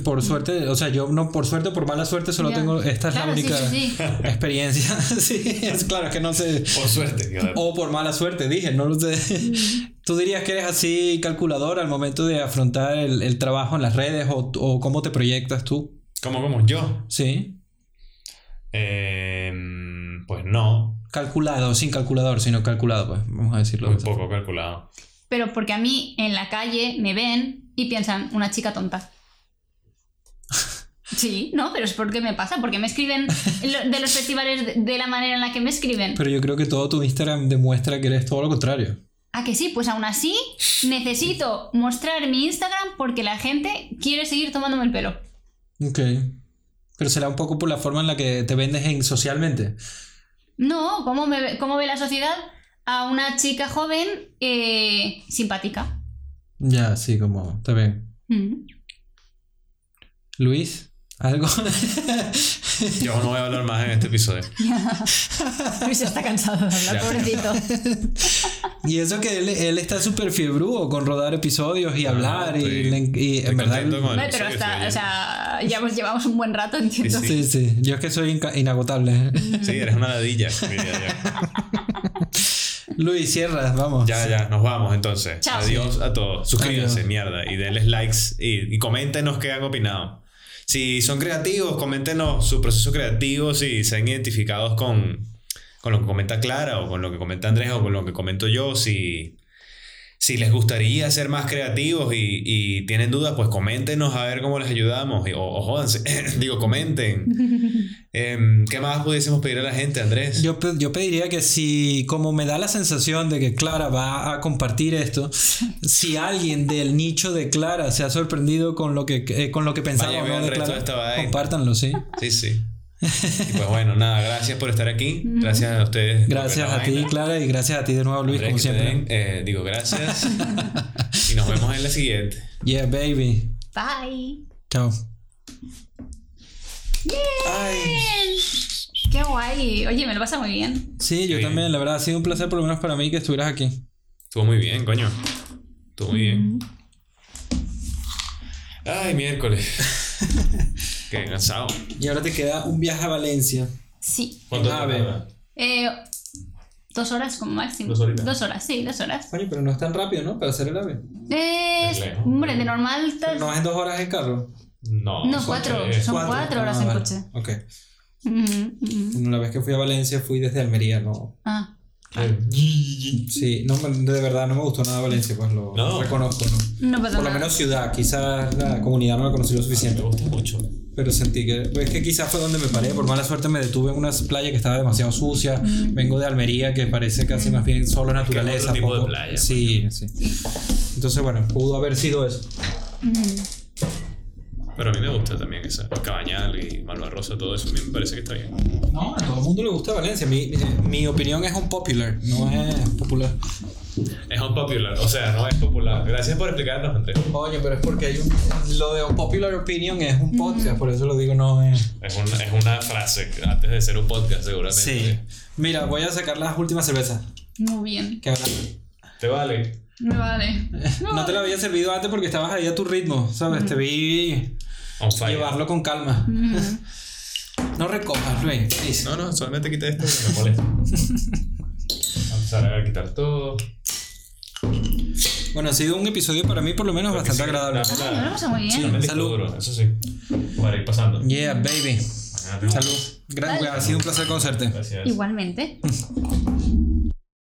por suerte, o sea, yo no por suerte, por mala suerte solo. Ya. tengo, esta es Claro, la sí, única sí, sí. experiencia. sí, es claro es que no sé. Por suerte. claro. O por mala suerte, dije, no lo sé. Mm. ¿Tú dirías que eres así calculador al momento de afrontar el, el trabajo en las redes o, o cómo te proyectas tú? ¿Cómo, cómo? ¿Yo? Sí. Eh, pues no. Calculado, sin calculador, sino calculado, pues, vamos a decirlo. Esa poco calculado. Pero porque a mí en la calle me ven y piensan, una chica tonta. Sí, no, pero es porque me pasa, porque me escriben de los festivales de- la manera en la que me escriben. Pero yo creo que todo tu Instagram demuestra que eres todo lo contrario. ¿A que sí? Pues aún así necesito mostrar mi Instagram porque la gente quiere seguir tomándome el pelo. Ok. Pero será un poco por la forma en la que te vendes en socialmente. No, ¿cómo, me, cómo ve la sociedad a una chica joven eh, simpática? Ya, sí, como, está bien. Mm. Luis, ¿algo? Yo no voy a hablar más en este episodio. Luis está cansado de hablar, pobrecito. y eso que él, él está súper fiebrudo con rodar episodios y hablar y, estoy- le- y estoy en verdad... pero está, o sea, ya pues llevamos un buen rato, entiendo. Sí, Sí, sí, yo es que soy inagotable. Sí, eres una ladilla. Luis, cierra, vamos. Ya, ya, nos vamos entonces. Chao. Adiós a todos. Suscríbanse, Adiós. mierda. Y denles likes y, y coméntenos qué han opinado. Si son creativos, coméntenos su proceso creativo, si se han identificados con, con lo que comenta Clara o con lo que comenta Andrés o con lo que comento yo, si, si les gustaría ser más creativos y, y tienen dudas, pues coméntenos a ver cómo les ayudamos. O, o jódanse, digo, comenten. Em, ¿Qué más pudiésemos pedir a la gente, Andrés? Yo, yo pediría que si, como me da la sensación de que Clara va a compartir esto, si alguien del nicho de Clara se ha sorprendido con lo que, eh, con lo que no de Clara, de compártanlo, sí. Sí, sí. Y pues bueno, nada, gracias por estar aquí. Gracias a ustedes. Gracias a ti, vaina. Clara, y gracias a ti de nuevo, Luis, Andrés, como siempre. den, eh, digo gracias. y nos vemos en la siguiente. Yeah, baby. Bye. Chao. Qué guay. Oye, me lo pasa muy bien. Sí, yo también, la verdad, ha sido un placer por lo menos para mí que estuvieras aquí. Estuvo muy bien, coño. Estuvo muy bien. Ay, miércoles. Qué cansado. Y ahora te queda un viaje a Valencia. Sí. ¿Cuánto? Eh, dos horas como máximo. Dos horitas. Dos horas, sí, dos horas. Coño, pero no es tan rápido, ¿no? Para hacer el ave. Eh, Es lejos. hombre, de normal. No es en dos horas en carro. No, No, son cuatro. tres. Son cuatro horas Ah, en vale. coche. Ok. La vez que fui a Valencia fui desde Almería, no. Ah, Sí, no, me- de verdad no me gustó nada Valencia, pues lo No. reconozco, ¿no? no pasa Por lo nada. menos ciudad, quizás la comunidad no la conocí lo Me suficiente. gusta mucho. Pero sentí que, pues, es que quizás fue donde me paré. Por mala suerte me detuve en una playa que estaba demasiado sucia. Vengo de Almería, que parece casi más bien solo naturaleza. otro tipo de playa, Sí, sí. Entonces, bueno, pudo haber sido eso. Ujú. Pero a mí me gusta también esa. Cabañal y Malvarrosa, todo eso a mí me parece que está bien. No, a todo el mundo le gusta Valencia. Mi, mi, mi opinión es un popular, no es popular. Es un popular, o sea, no es popular. Gracias por explicarnos, Andrés. Oye, pero es porque hay un. Lo de un popular opinion es un podcast, por eso lo digo, no es. Es una, es una frase antes de ser un podcast, seguramente. Sí. Mira, voy a sacar las últimas cervezas. Muy bien. Que ahora- ¿Te vale? Me vale. No te lo había servido antes porque estabas ahí a tu ritmo, ¿sabes? Te vi. Llevarlo con calma. No recojas, Luis. please. No, no, solamente quita esto que me molesta. Vamos a quitar todo. Bueno, ha sido un episodio para mí por lo menos bastante agradable. Dame Ah, me lo pasa muy bien. disco Salud. duro, eso sí. Para ir pasando. Yeah, baby. Salud. Gracias, ha sido un placer conocerte. Gracias. Igualmente.